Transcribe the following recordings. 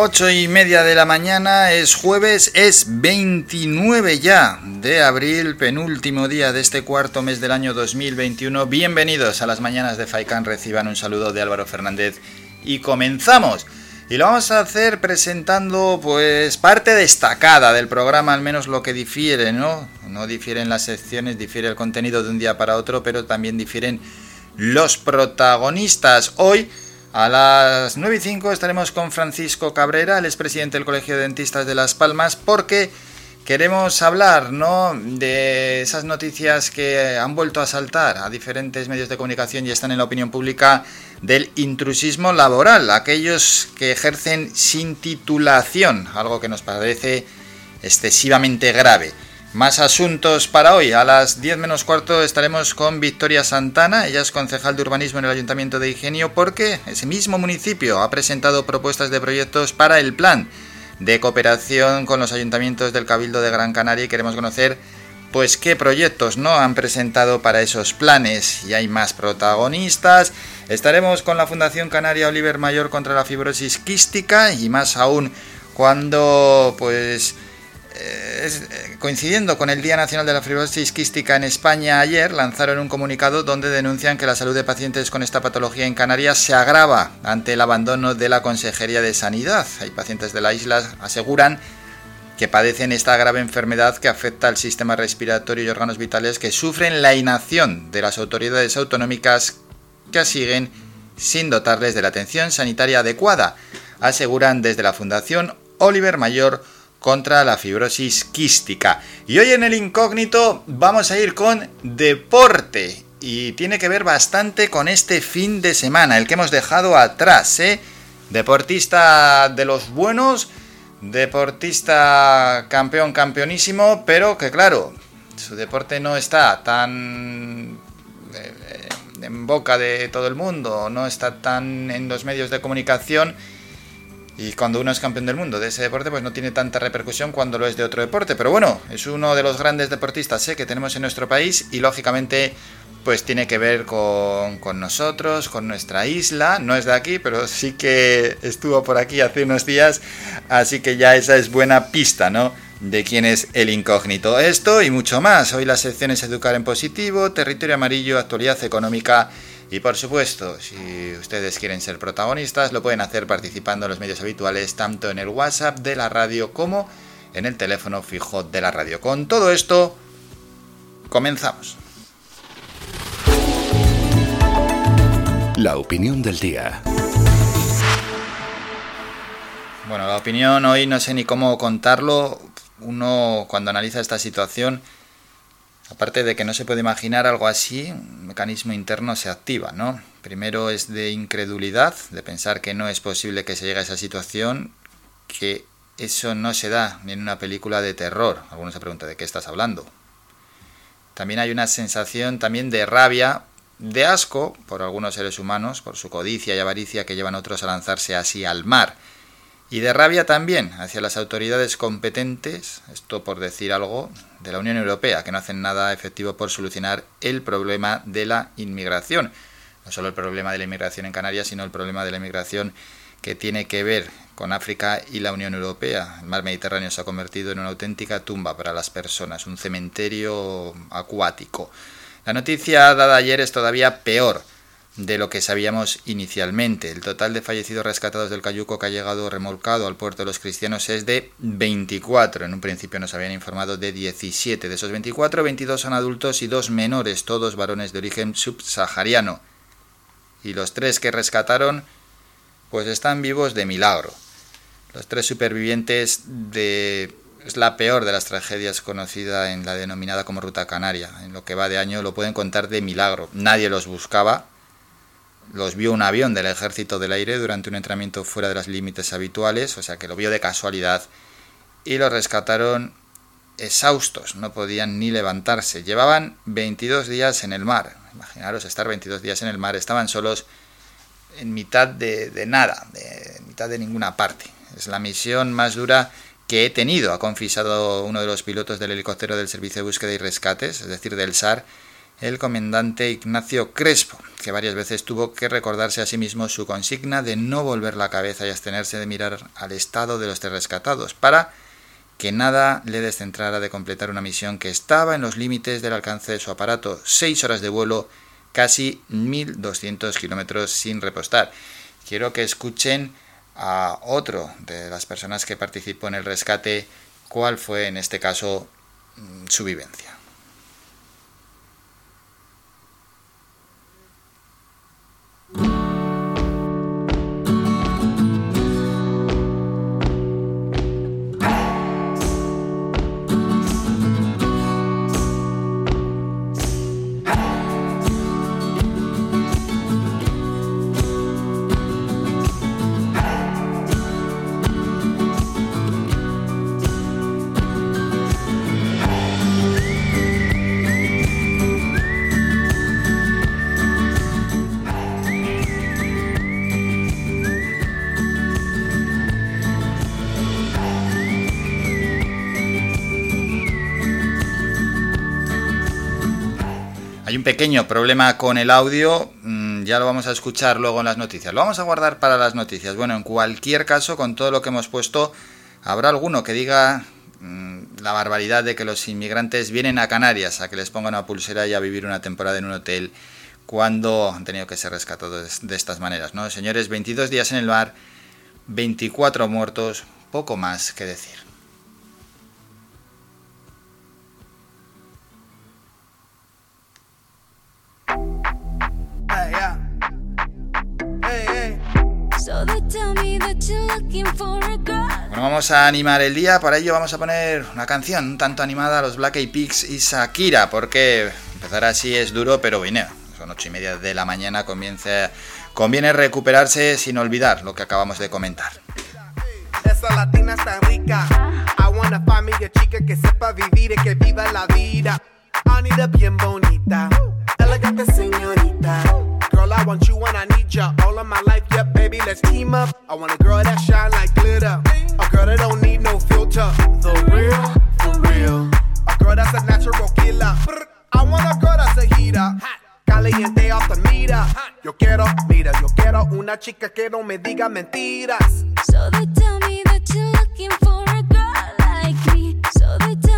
Ocho y media de la mañana, es jueves, es 29 ya de abril, penúltimo día de este cuarto mes del año 2021. Bienvenidos a las mañanas de Faikan, reciban un saludo de Álvaro Fernández y comenzamos. Y lo vamos a hacer presentando pues parte destacada del programa, al menos lo que difiere, ¿no? No difieren las secciones, difiere el contenido de un día para otro, pero también difieren los protagonistas. Hoy a las 9 y 5 estaremos con Francisco Cabrera, el expresidente del Colegio de Dentistas de Las Palmas, porque queremos hablar ¿no? de esas noticias que han vuelto a saltar a diferentes medios de comunicación y están en la opinión pública del intrusismo laboral, aquellos que ejercen sin titulación, algo que nos parece excesivamente grave. Más asuntos para hoy. A las 10 menos cuarto estaremos con Victoria Santana. Ella es concejal de urbanismo en el Ayuntamiento de Ingenio porque ese mismo municipio ha presentado propuestas de proyectos para el plan de cooperación con los ayuntamientos del Cabildo de Gran Canaria y queremos conocer pues qué proyectos no han presentado para esos planes y hay más protagonistas. Estaremos con la Fundación Canaria Oliver Mayor contra la fibrosis quística y más aún cuando pues eh, eh, coincidiendo con el Día Nacional de la Fibrosis Quística en España ayer, lanzaron un comunicado donde denuncian que la salud de pacientes con esta patología en Canarias se agrava ante el abandono de la Consejería de Sanidad. Hay pacientes de la isla aseguran que padecen esta grave enfermedad que afecta al sistema respiratorio y órganos vitales que sufren la inacción de las autoridades autonómicas que siguen sin dotarles de la atención sanitaria adecuada, aseguran desde la Fundación Oliver Mayor contra la fibrosis quística. Y hoy en el incógnito vamos a ir con deporte. Y tiene que ver bastante con este fin de semana, el que hemos dejado atrás, ¿eh? Deportista de los buenos, deportista campeón, campeonísimo, pero que claro, su deporte no está tan eh, en boca de todo el mundo, no está tan en los medios de comunicación y cuando uno es campeón del mundo de ese deporte, pues no tiene tanta repercusión cuando lo es de otro deporte. Pero bueno, es uno de los grandes deportistas ¿eh? que tenemos en nuestro país y lógicamente pues tiene que ver con, con, nosotros, con nuestra isla. No es de aquí, pero sí que estuvo por aquí hace unos días. Así que ya esa es buena pista, ¿no? De quién es el incógnito. Esto y mucho más. Hoy las secciones Educar en Positivo, Territorio Amarillo, Actualidad Económica y por supuesto, si ustedes quieren ser protagonistas, lo pueden hacer participando en los medios habituales, tanto en el WhatsApp de la radio como en el teléfono fijo de la radio. Con todo esto, comenzamos. La opinión del día. Bueno, la opinión hoy no sé ni cómo contarlo. Uno cuando analiza esta situación Aparte de que no se puede imaginar algo así, un mecanismo interno se activa, ¿no? Primero es de incredulidad, de pensar que no es posible que se llegue a esa situación, que eso no se da ni en una película de terror. Algunos se preguntan de qué estás hablando. También hay una sensación también de rabia, de asco por algunos seres humanos, por su codicia y avaricia que llevan otros a lanzarse así al mar y de rabia también hacia las autoridades competentes, esto por decir algo, de la Unión Europea, que no hacen nada efectivo por solucionar el problema de la inmigración. No solo el problema de la inmigración en Canarias, sino el problema de la inmigración que tiene que ver con África y la Unión Europea. El mar Mediterráneo se ha convertido en una auténtica tumba para las personas, un cementerio acuático. La noticia dada ayer es todavía peor de lo que sabíamos inicialmente. El total de fallecidos rescatados del Cayuco que ha llegado remolcado al puerto de los cristianos es de 24. En un principio nos habían informado de 17. De esos 24, 22 son adultos y dos menores, todos varones de origen subsahariano. Y los tres que rescataron, pues están vivos de milagro. Los tres supervivientes de es la peor de las tragedias conocida en la denominada como Ruta Canaria. En lo que va de año lo pueden contar de milagro. Nadie los buscaba, los vio un avión del ejército del aire durante un entrenamiento fuera de los límites habituales, o sea que lo vio de casualidad y lo rescataron exhaustos, no podían ni levantarse. Llevaban 22 días en el mar. Imaginaros estar 22 días en el mar, estaban solos en mitad de, nada, de, en mitad de ninguna parte. Es la misión más dura que he tenido, ha confisado uno de los pilotos del helicóptero del Servicio de Búsqueda y Rescates, es decir, del SAR, el comandante Ignacio Crespo, que varias veces tuvo que recordarse a sí mismo su consigna de no volver la cabeza y abstenerse de mirar al estado de los rescatados, para que nada le descentrara de completar una misión que estaba en los límites del alcance de su aparato, seis horas de vuelo, casi 1.200 kilómetros sin repostar. Quiero que escuchen a otro de las personas que participó en el rescate cuál fue en este caso mm, su vivencia. Pequeño problema con el audio, mm, ya lo vamos a escuchar luego en las noticias. Lo vamos a guardar para las noticias. Bueno, en cualquier caso, con todo lo que hemos puesto, habrá alguno que diga mm, la barbaridad de que los inmigrantes vienen a Canarias a que les pongan una pulsera y a vivir una temporada en un hotel cuando han tenido que ser rescatados de estas maneras, ¿no? Señores, 22 días en el mar, 24 muertos, poco más que decir. Bueno, vamos a animar el día, para ello vamos a poner una canción un tanto animada a los Black Eyed Peas y Shakira, porque empezar así es duro, pero bueno, son ocho y media de la mañana, comienza, conviene recuperarse sin olvidar lo que acabamos de comentar. Esa latina está rica, I wanna find me a chica que sepa vivir y que viva la vida. Anita bien bonita, elegante señorita. I want you when I need ya. All of my life, yep, baby, let's team up. I want a girl that shine like glitter. A girl that don't need no filter. The real, for real. A girl that's a natural killer. I want a girl that's a heater. Caliente off the meter. Yo quiero, mira, yo quiero una chica que no me diga mentiras. So they tell me that you're looking for a girl like me. So they tell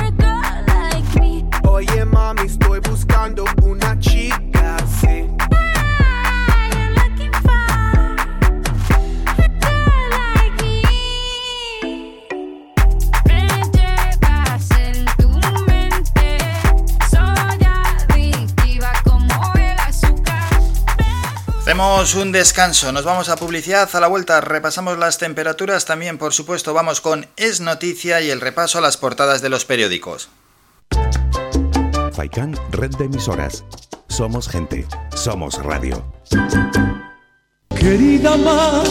Oye mami, estoy buscando una chica, sí. Ah, you're looking for a girl like me. Me llevas en tu mente. Soy adictiva como el azúcar. Hacemos un descanso, nos vamos a publicidad, a la vuelta repasamos las temperaturas, también por supuesto vamos con Es Noticia y el repaso a las portadas de los periódicos. Red de emisoras. Somos gente, somos radio. Querida mar,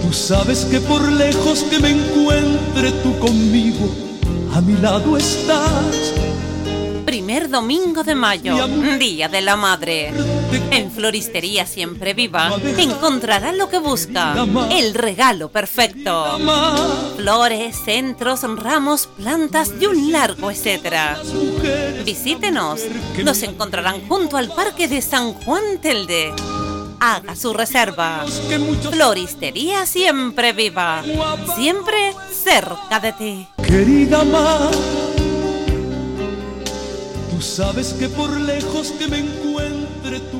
tú sabes que por lejos que me encuentre tú conmigo, a mi lado estás. Primer domingo de mayo, Día de la Madre. En Floristería Siempre Viva encontrará lo que busca, el regalo perfecto. Flores, centros, ramos, plantas y un largo etcétera. Visítenos, nos encontrarán junto al Parque de San Juan Telde. Haga su reserva. Floristería Siempre Viva, siempre cerca de ti. Querida mar, sabes que por lejos que me encuentre tú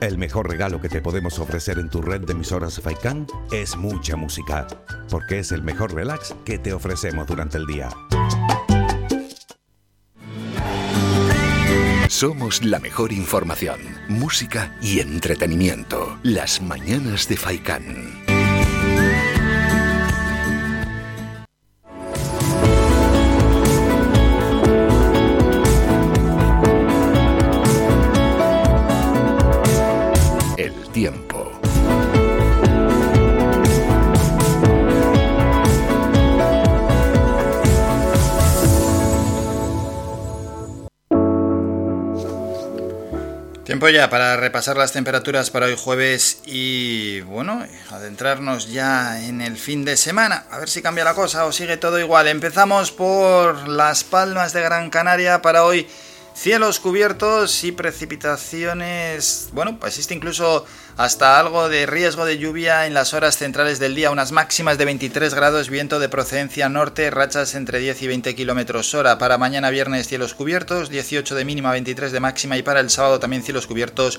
El mejor regalo que te podemos ofrecer en tu red de emisoras Faikan es mucha música, porque es el mejor relax que te ofrecemos durante el día. Somos la mejor información, música y entretenimiento. Las mañanas de Faikán. Tiempo ya para repasar las temperaturas para hoy jueves y bueno, adentrarnos ya en el fin de semana. A ver si cambia la cosa o sigue todo igual. Empezamos por Las Palmas de Gran Canaria para hoy. Cielos cubiertos y precipitaciones. Bueno, pues existe incluso hasta algo de riesgo de lluvia en las horas centrales del día. Unas máximas de 23 grados, viento de procedencia norte, rachas entre 10 y 20 kilómetros hora. Para mañana viernes, cielos cubiertos, 18 de mínima, 23 de máxima. Y para el sábado también cielos cubiertos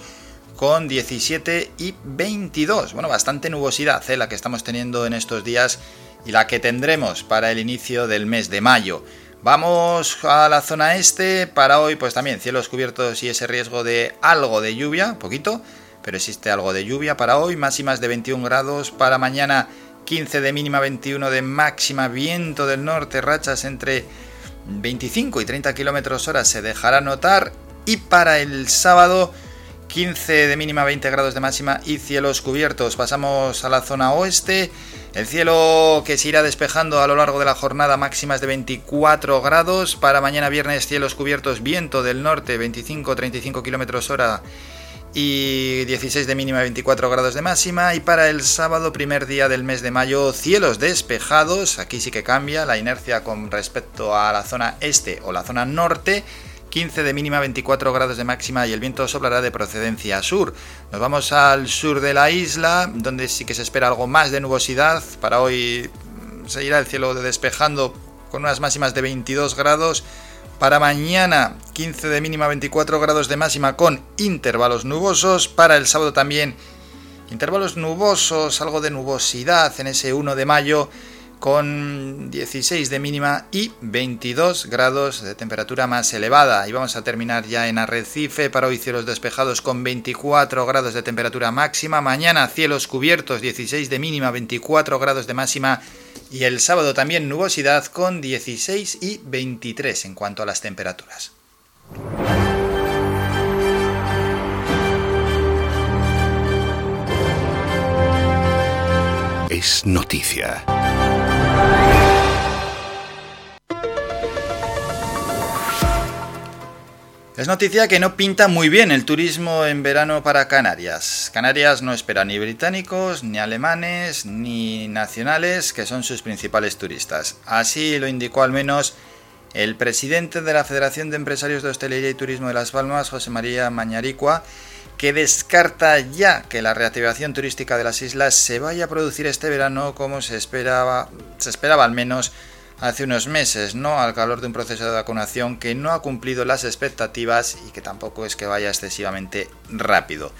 con 17 y 22. Bueno, bastante nubosidad ¿eh? la que estamos teniendo en estos días y la que tendremos para el inicio del mes de mayo. Vamos a la zona este, para hoy pues también cielos cubiertos y ese riesgo de algo de lluvia, poquito, pero existe algo de lluvia para hoy, máximas de 21 grados, para mañana 15 de mínima, 21 de máxima, viento del norte, rachas entre 25 y 30 kilómetros hora. Se dejará notar. Y para el sábado 15 de mínima, 20 grados de máxima y cielos cubiertos. Pasamos a la zona oeste. El cielo que se irá despejando a lo largo de la jornada, máximas de 24 grados. Para mañana viernes, cielos cubiertos, viento del norte, 25-35 kilómetros hora y 16 de mínima, 24 grados de máxima. Y para el sábado, primer día del mes de mayo, cielos despejados. Aquí sí que cambia la inercia con respecto a la zona este o la zona norte. 15 de mínima, 24 grados de máxima y el viento soplará de procedencia sur. Nos vamos al sur de la isla, donde sí que se espera algo más de nubosidad. Para hoy seguirá el cielo despejando con unas máximas de 22 grados. Para mañana 15 de mínima, 24 grados de máxima con intervalos nubosos. Para el sábado también intervalos nubosos, algo de nubosidad en ese 1 de mayo con 16 de mínima y 22 grados de temperatura más elevada. Y vamos a terminar ya en Arrecife para hoy cielos despejados con 24 grados de temperatura máxima. Mañana cielos cubiertos 16 de mínima, 24 grados de máxima. Y el sábado también nubosidad con 16 y 23 en cuanto a las temperaturas. Es noticia. Es noticia que no pinta muy bien el turismo en verano para Canarias. Canarias no espera ni británicos, ni alemanes, ni nacionales, que son sus principales turistas. Así lo indicó al menos el presidente de la Federación de Empresarios de Hostelería y Turismo de Las Palmas, José María Mañaricua, que descarta ya que la reactivación turística de las islas se vaya a producir este verano como se esperaba, se esperaba al menos hace unos meses, ¿no? Al calor de un proceso de vacunación que no ha cumplido las expectativas y que tampoco es que vaya excesivamente rápido.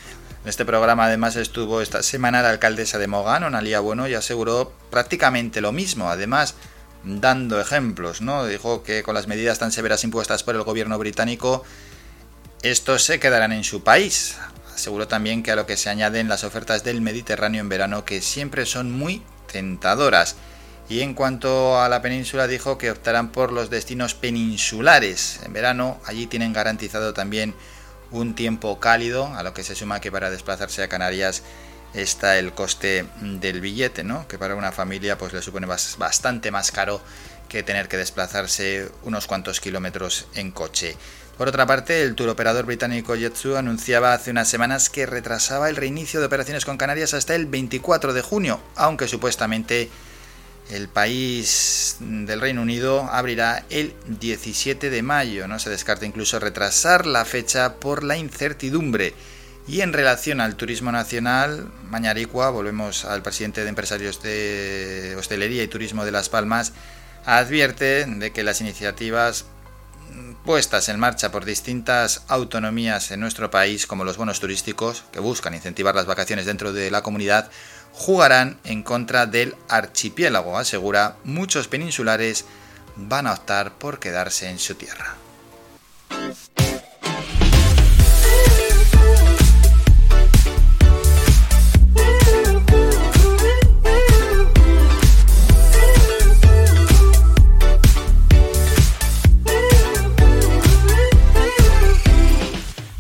En este programa además estuvo esta semana la alcaldesa de Mogán, Analia Bueno, y aseguró prácticamente lo mismo, además dando ejemplos, ¿no? Dijo que con las medidas tan severas impuestas por el gobierno británico, estos se quedarán en su país. Aseguró también que a lo que se añaden las ofertas del Mediterráneo en verano, que siempre son muy tentadoras. Y en cuanto a la península dijo que optarán por los destinos peninsulares. En verano allí tienen garantizado también un tiempo cálido, a lo que se suma que para desplazarse a Canarias está el coste del billete, ¿no? Que para una familia pues le supone bastante más caro que tener que desplazarse unos cuantos kilómetros en coche. Por otra parte, el turoperador británico Jetsu anunciaba hace unas semanas que retrasaba el reinicio de operaciones con Canarias hasta el 24 de junio, aunque supuestamente el país del Reino Unido abrirá el 17 de mayo. No se descarta incluso retrasar la fecha por la incertidumbre. Y en relación al turismo nacional, Mañaricua, volvemos al presidente de empresarios de hostelería y turismo de Las Palmas, advierte de que las iniciativas puestas en marcha por distintas autonomías en nuestro país, como los bonos turísticos, que buscan incentivar las vacaciones dentro de la comunidad, jugarán en contra del archipiélago, asegura, muchos peninsulares van a optar por quedarse en su tierra.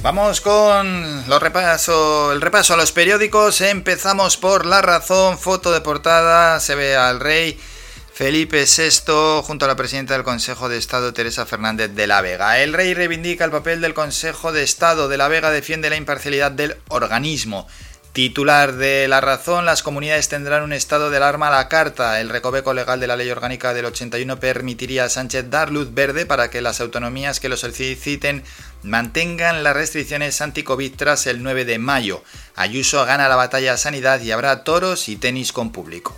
Vamos con los repaso, el repaso a los periódicos. Empezamos por La Razón, foto de portada, se ve al rey Felipe VI junto a la presidenta del Consejo de Estado Teresa Fernández de la Vega. El rey reivindica el papel del Consejo de Estado de la Vega, defiende la imparcialidad del organismo. Titular de La Razón, las comunidades tendrán un estado del arma a la carta. El recoveco legal de la ley orgánica del 81 permitiría a Sánchez dar luz verde para que las autonomías que lo soliciten mantengan las restricciones anti-COVID tras el 9 de mayo. Ayuso gana la batalla a sanidad y habrá toros y tenis con público.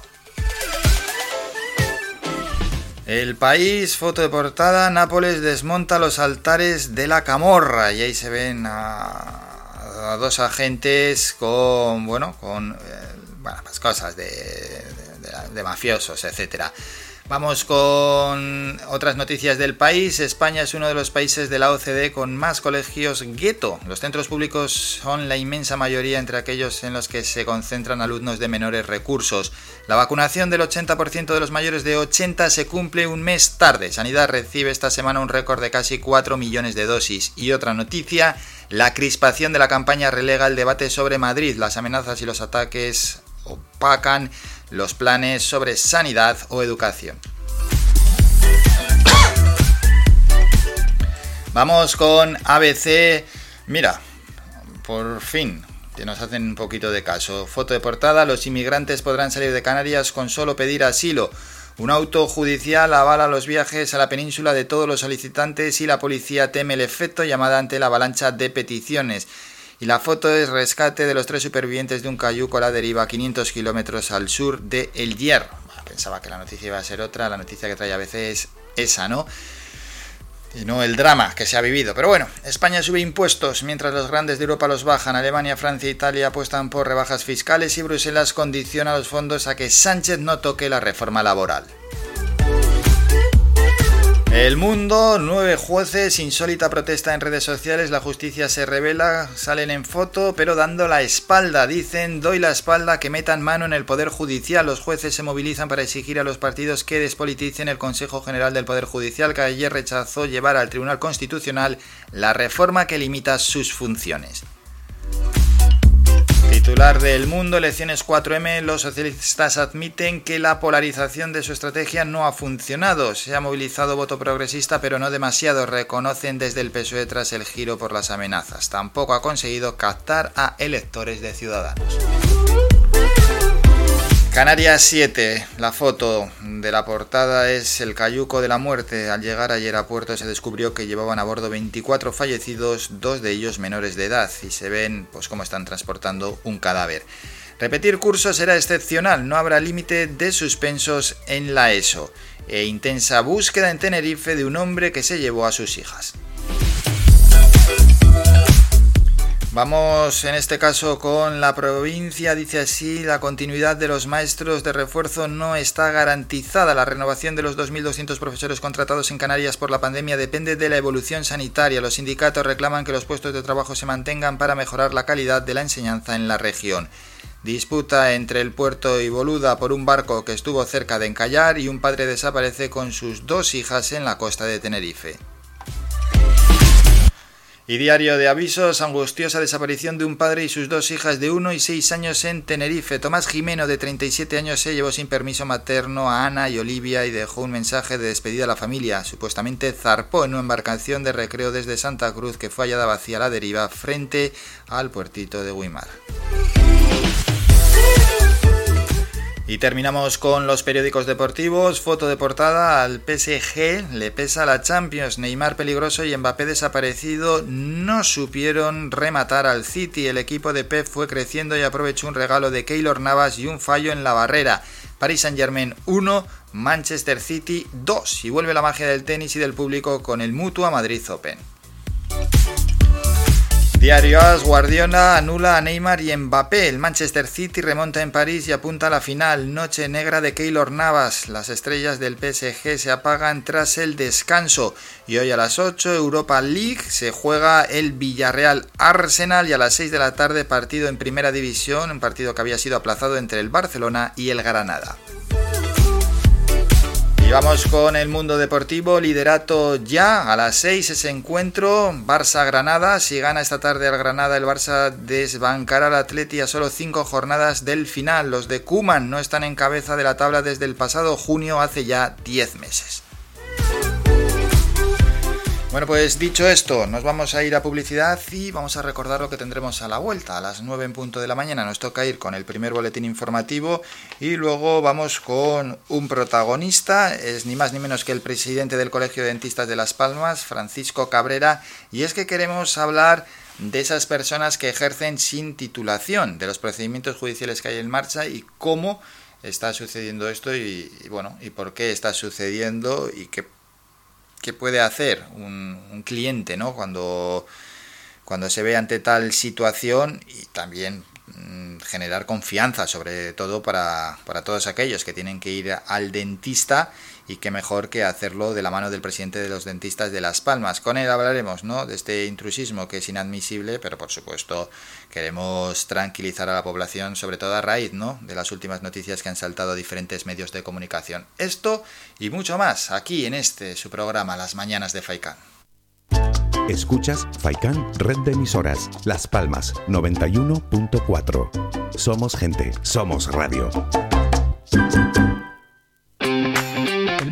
El país, foto de portada, Nápoles desmonta los altares de la camorra y ahí se ven a dos agentes con, bueno, con eh, pues cosas de, de, de mafiosos, etcétera. Vamos con otras noticias del país. España es uno de los países de la OCDE con más colegios gueto. Los centros públicos son la inmensa mayoría entre aquellos en los que se concentran alumnos de menores recursos. La vacunación del 80% de los mayores de 80 se cumple un mes tarde. Sanidad recibe esta semana un récord de casi 4 millones de dosis. Y otra noticia, la crispación de la campaña relega el debate sobre Madrid. Las amenazas y los ataques opacan los planes sobre sanidad o educación. Vamos con ABC. Mira, por fin, que nos hacen un poquito de caso. Foto de portada, los inmigrantes podrán salir de Canarias con solo pedir asilo. Un auto judicial avala los viajes a la península de todos los solicitantes y la policía teme el efecto llamada ante la avalancha de peticiones. Y la foto es rescate de los tres supervivientes de un cayuco a la deriva 500 kilómetros al sur de El Hierro. pensaba que la noticia iba a ser otra, la noticia que trae a veces es esa, ¿no? y no el drama que se ha vivido. Pero bueno, España sube impuestos mientras los grandes de Europa los bajan. Alemania, Francia e Italia apuestan por rebajas fiscales y Bruselas condiciona los fondos a que Sánchez no toque la reforma laboral. El mundo, nueve jueces, insólita protesta en redes sociales, la justicia se revela, salen en foto, pero dando la espalda, dicen, doy la espalda, que metan mano en el Poder Judicial. Los jueces se movilizan para exigir a los partidos que despoliticen el Consejo General del Poder Judicial, que ayer rechazó llevar al Tribunal Constitucional la reforma que limita sus funciones. Titular del Mundo, elecciones 4M, los socialistas admiten que la polarización de su estrategia no ha funcionado. Se ha movilizado voto progresista, pero no demasiado, reconocen desde el PSOE tras el giro por las amenazas. Tampoco ha conseguido captar a electores de Ciudadanos. Canarias 7. La foto de la portada es el cayuco de la muerte. Al llegar ayer a puerto se descubrió que llevaban a bordo 24 fallecidos, dos de ellos menores de edad, y se ven pues cómo están transportando un cadáver. Repetir curso será excepcional, no habrá límite de suspensos en la ESO. E intensa búsqueda en Tenerife de un hombre que se llevó a sus hijas. Vamos en este caso con la provincia, dice así, la continuidad de los maestros de refuerzo no está garantizada. La renovación de los 2.200 profesores contratados en Canarias por la pandemia depende de la evolución sanitaria. Los sindicatos reclaman que los puestos de trabajo se mantengan para mejorar la calidad de la enseñanza en la región. Disputa entre el puerto y Boluda por un barco que estuvo cerca de encallar y un padre desaparece con sus dos hijas en la costa de Tenerife. Y diario de avisos, angustiosa desaparición de un padre y sus dos hijas de 1 y 6 años en Tenerife. Tomás Jimeno, de 37 años, se llevó sin permiso materno a Ana y Olivia y dejó un mensaje de despedida a la familia. Supuestamente zarpó en una embarcación de recreo desde Santa Cruz que fue hallada vacía a la deriva frente al puertito de Guimar. Y terminamos con los periódicos deportivos. Foto de portada al PSG. Le pesa la Champions. Neymar peligroso y Mbappé desaparecido. No supieron rematar al City. El equipo de Pep fue creciendo y aprovechó un regalo de Keylor Navas y un fallo en la barrera. Paris Saint Germain 1, Manchester City 2. Y vuelve la magia del tenis y del público con el Mutua Madrid Open. Diario AS, Guardiola anula a Neymar y Mbappé. El Manchester City remonta en París y apunta a la final. Noche negra de Keylor Navas. Las estrellas del PSG se apagan tras el descanso. Y hoy a las 8, Europa League, se juega el Villarreal Arsenal y a las 6 de la tarde partido en Primera División, un partido que había sido aplazado entre el Barcelona y el Granada. Vamos con el mundo deportivo, liderato ya, a las 6 ese encuentro, Barça-Granada, si gana esta tarde al Granada el Barça desbancará al Atleti a solo 5 jornadas del final, los de Kuman no están en cabeza de la tabla desde el pasado junio hace ya 10 meses. Bueno, pues dicho esto, nos vamos a ir a publicidad y vamos a recordar lo que tendremos a la vuelta. A las 9 en punto de la mañana nos toca ir con el primer boletín informativo y luego vamos con un protagonista, es ni más ni menos que el presidente del Colegio de Dentistas de Las Palmas, Francisco Cabrera, y es que queremos hablar de esas personas que ejercen sin titulación, de los procedimientos judiciales que hay en marcha y cómo está sucediendo esto y, y bueno, y por qué está sucediendo y qué ¿Qué puede hacer un, cliente ¿no? cuando, cuando se ve ante tal situación y también mm, generar confianza, sobre todo para, para, todos aquellos que tienen que ir al dentista y qué mejor que hacerlo de la mano del presidente de los dentistas de Las Palmas. Con él hablaremos ¿no? de este intrusismo que es inadmisible, pero por supuesto queremos tranquilizar a la población, sobre todo a raíz ¿no? de las últimas noticias que han saltado a diferentes medios de comunicación. Esto y mucho más aquí en este su programa Las Mañanas de Faikán. Escuchas Faikán Red de Emisoras, Las Palmas 91.4. Somos gente, somos radio.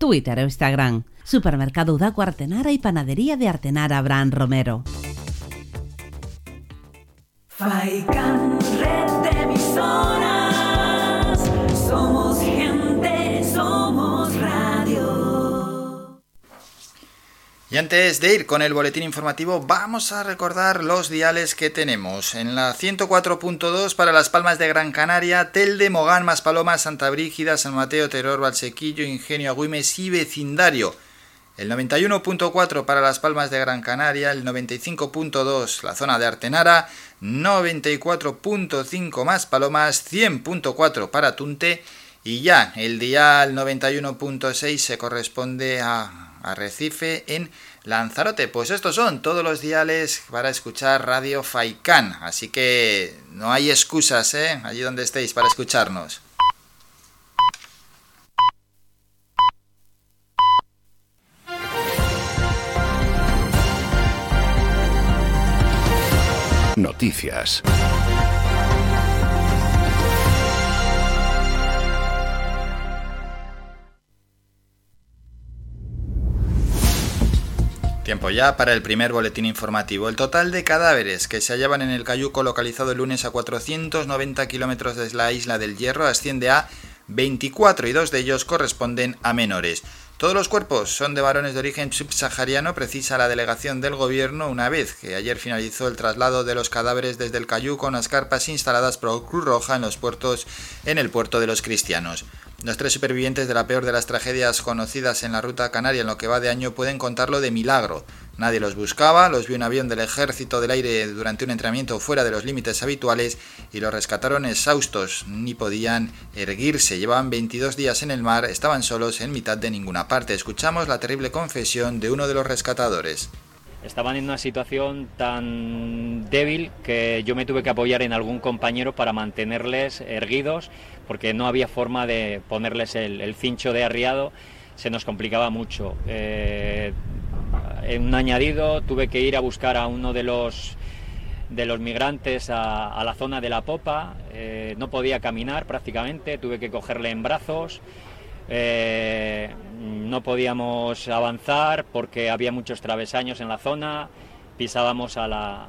Twitter o Instagram. Supermercado Udaco Artenara y Panadería de Artenara Abraham Romero. Y antes de ir con el boletín informativo, vamos a recordar los diales que tenemos. En la 104.2 para Las Palmas de Gran Canaria, Telde, Mogán, Maspalomas, Santa Brígida, San Mateo, Terror, Valsequillo, Ingenio, Agüimes y Vecindario. El 91.4 para Las Palmas de Gran Canaria, el 95.2 la zona de Artenara, 94.5 más Palomas, 100.4 para Tunte y ya el dial 91.6 se corresponde a Arrecife en Lanzarote. Pues estos son todos los diales para escuchar Radio Faikán, así que no hay excusas, ¿eh? Allí donde estéis para escucharnos. Noticias. Tiempo ya para el primer boletín informativo. El total de cadáveres que se hallaban en el cayuco localizado el lunes a 490 kilómetros de la isla del Hierro asciende a 24 y dos de ellos corresponden a menores. Todos los cuerpos son de varones de origen subsahariano, precisa la delegación del gobierno una vez que ayer finalizó el traslado de los cadáveres desde el Cayuco a unas carpas instaladas por Cruz Roja en los puertos en el puerto de los cristianos. Los tres supervivientes de la peor de las tragedias conocidas en la ruta canaria en lo que va de año pueden contarlo de milagro. Nadie los buscaba, los vio un avión del ejército del aire durante un entrenamiento fuera de los límites habituales y los rescataron exhaustos, ni podían erguirse, llevaban 22 días en el mar, estaban solos en mitad de ninguna parte. Escuchamos la terrible confesión de uno de los rescatadores. Estaban en una situación tan débil que yo me tuve que apoyar en algún compañero para mantenerles erguidos porque no había forma de ponerles el, el cincho de arriado, se nos complicaba mucho. Eh, en un añadido tuve que ir a buscar a uno de los de los migrantes a, la zona de la popa, eh, no podía caminar prácticamente, tuve que cogerle en brazos, eh, no podíamos avanzar porque había muchos travesaños en la zona, pisábamos a, la,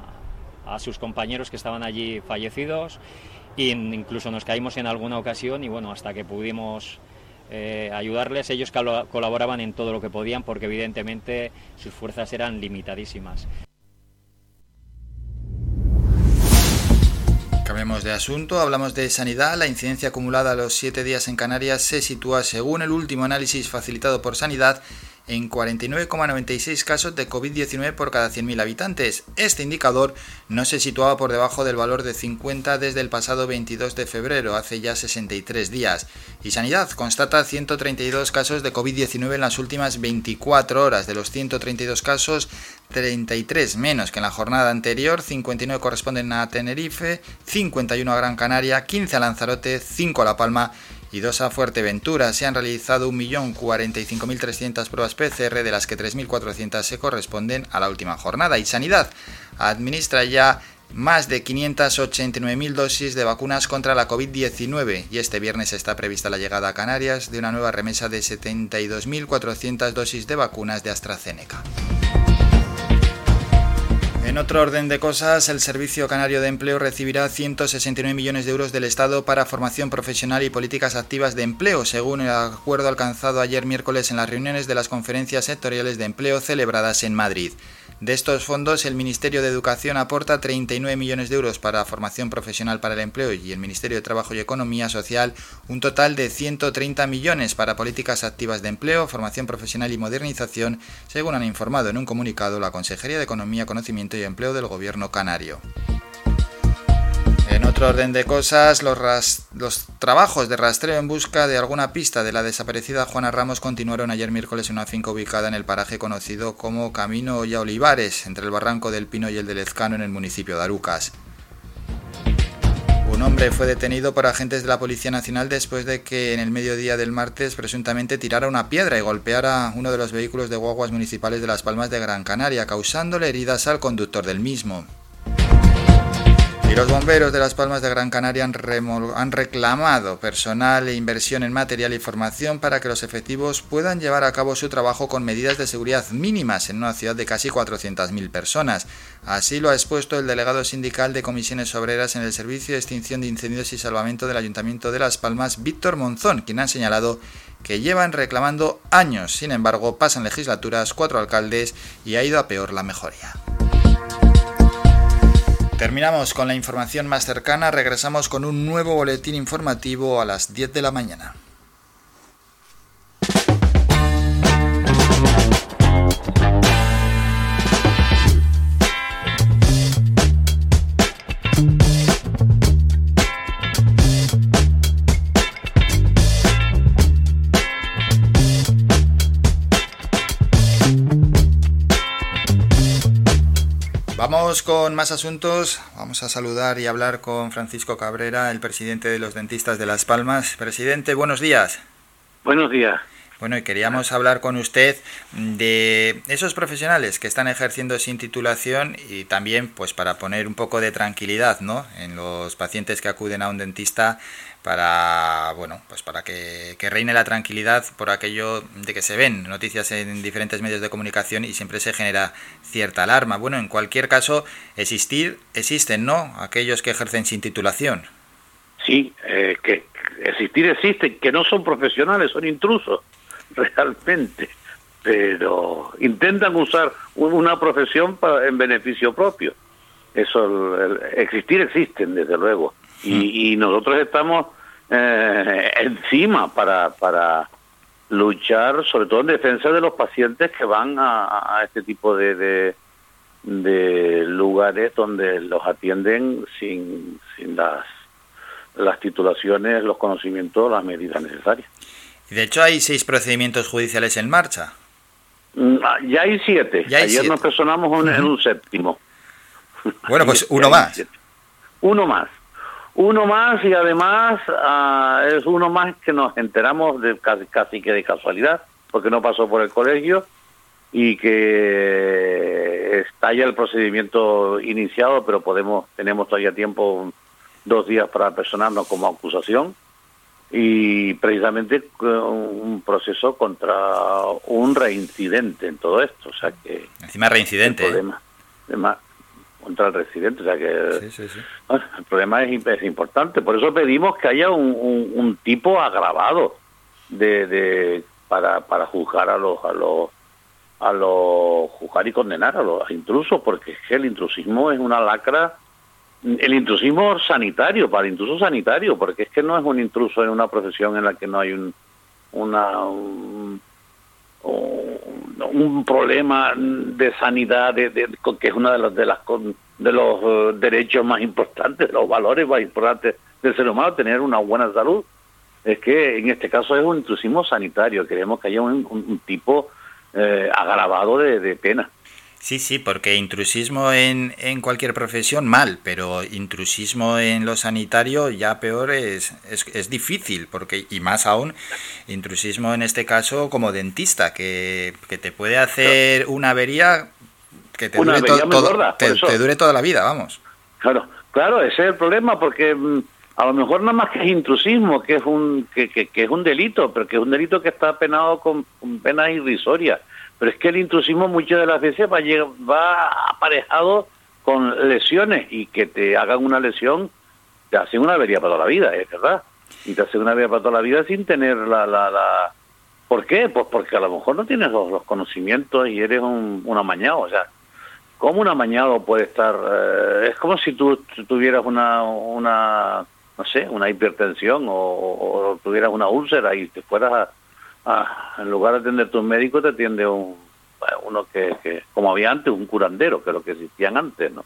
a sus compañeros que estaban allí fallecidos incluso nos caímos en alguna ocasión y bueno, hasta que pudimos eh, ayudarles, ellos colaboraban en todo lo que podían porque evidentemente sus fuerzas eran limitadísimas. Cambiemos de asunto, hablamos de sanidad. La incidencia acumulada a los 7 días en Canarias se sitúa, según el último análisis facilitado por Sanidad, en 49,96 casos de COVID-19 por cada 100.000 habitantes. Este indicador no se situaba por debajo del valor de 50 desde el pasado 22 de febrero, hace ya 63 días. Y Sanidad constata 132 casos de COVID-19 en las últimas 24 horas. De los 132 casos, 33 menos que en la jornada anterior, 59 corresponden a Tenerife, 51 a Gran Canaria, 15 a Lanzarote, 5 a La Palma y dos a Fuerteventura. Se han realizado 1.045.300 pruebas PCR, de las que 3.400 se corresponden a la última jornada. Y Sanidad administra ya más de 589.000 dosis de vacunas contra la COVID-19 y este viernes está prevista la llegada a Canarias de una nueva remesa de 72.400 dosis de vacunas de AstraZeneca. En otro orden de cosas, el Servicio Canario de Empleo recibirá 169 millones de euros del Estado para formación profesional y políticas activas de empleo, según el acuerdo alcanzado ayer miércoles en las reuniones de las conferencias sectoriales de empleo celebradas en Madrid. De estos fondos, el Ministerio de Educación aporta 39 millones de euros para formación profesional para el empleo y el Ministerio de Trabajo y Economía Social un total de 130 millones para políticas activas de empleo, formación profesional y modernización, según han informado en un comunicado la Consejería de Economía, Conocimiento y Empleo del Gobierno canario. En otro orden de cosas, los, trabajos de rastreo en busca de alguna pista de la desaparecida Juana Ramos continuaron ayer miércoles en una finca ubicada en el paraje conocido como Camino Olla Olivares, entre el Barranco del Pino y el de Lezcano en el municipio de Arucas. Un hombre fue detenido por agentes de la Policía Nacional después de que en el mediodía del martes presuntamente tirara una piedra y golpeara uno de los vehículos de guaguas municipales de Las Palmas de Gran Canaria, causándole heridas al conductor del mismo. Y los bomberos de Las Palmas de Gran Canaria han, reclamado personal e inversión en material y formación para que los efectivos puedan llevar a cabo su trabajo con medidas de seguridad mínimas en una ciudad de casi 400.000 personas. Así lo ha expuesto el delegado sindical de comisiones obreras en el Servicio de Extinción de Incendios y Salvamento del Ayuntamiento de Las Palmas, Víctor Monzón, quien ha señalado que llevan reclamando años. Sin embargo, pasan legislaturas, cuatro alcaldes y ha ido a peor la mejoría. Terminamos con la información más cercana, regresamos con un nuevo boletín informativo a las 10 de la mañana. Con más asuntos. Vamos a saludar y hablar con Francisco Cabrera, el presidente de los dentistas de Las Palmas. Presidente, buenos días. Buenos días. Bueno, y queríamos hablar con usted de esos profesionales que están ejerciendo sin titulación y también pues para poner un poco de tranquilidad, ¿no? en los pacientes que acuden a un dentista para bueno, pues para que, reine la tranquilidad por aquello de que se ven noticias en diferentes medios de comunicación y siempre se genera cierta alarma. Bueno, en cualquier caso, existir existen, ¿no? Aquellos que ejercen sin titulación. Sí, eh, que existir existen, que no son profesionales, son intrusos, realmente, pero intentan usar un- una profesión para, en beneficio propio. Eso, existir existen, desde luego, y, y nosotros estamos eh, encima para, para luchar, sobre todo en defensa de los pacientes que van a, a este tipo de, de, de lugares donde los atienden sin, sin las las titulaciones, los conocimientos, las medidas necesarias. Y de hecho hay seis procedimientos judiciales en marcha. Mm, ah, Ya hay siete. Ya hay Ayer siete. nos personamos un- en un séptimo. Bueno, pues uno más. Uno más. Uno más y además ah, es uno más que nos enteramos de casi, casi que de casualidad, porque no pasó por el colegio y que está ya el procedimiento iniciado, pero podemos tenemos todavía tiempo, dos días para personarnos como acusación y precisamente un proceso contra un reincidente en todo esto, o sea que Encima reincidente. el problema, además, contra el residente, o sea que bueno, el problema es, es importante, por eso pedimos que haya un, un- un tipo agravado de, de para, para juzgar a los a los a los juzgar y condenar a los intrusos, porque es que el intrusismo es una lacra el intrusismo sanitario, para el intruso sanitario, porque es que no es un intruso en una profesión en la que no hay un, una, un, un- un problema de sanidad, de, que es uno de los, de, las, de los eh, derechos más importantes, de los valores más importantes del ser humano, tener una buena salud. Es que en este caso es un intrusismo sanitario, queremos que haya un tipo eh, agravado de, de pena. Sí, sí, porque intrusismo en, en cualquier profesión mal, pero intrusismo en lo sanitario ya peor es, es, es difícil, porque y más aún intrusismo en este caso como dentista, que, que te puede hacer una avería que te, Una dure, avería todo- gorda, te dure toda la vida, vamos. Claro, claro, ese es el problema, porque mm, a lo mejor nada más que es intrusismo, que es un que, que- que es un delito, pero que es un delito que está penado con, con penas irrisorias. Pero es que el intrusismo muchas de las veces va, va aparejado con lesiones y que te hagan una lesión, te hacen una avería para toda la vida, es verdad. Y te hacen una avería para toda la vida sin tener la... la, la... ¿Por qué? Pues porque a lo mejor no tienes los, los conocimientos y eres un, un amañado, o sea, ¿cómo un amañado puede estar? eh, es como si tú tuvieras una, una no sé, una hipertensión o, o tuvieras una úlcera y te fueras a, a- en lugar de atenderte un médico, te atiende un, uno que, que, como había antes, un curandero, que es lo que existían antes, ¿no?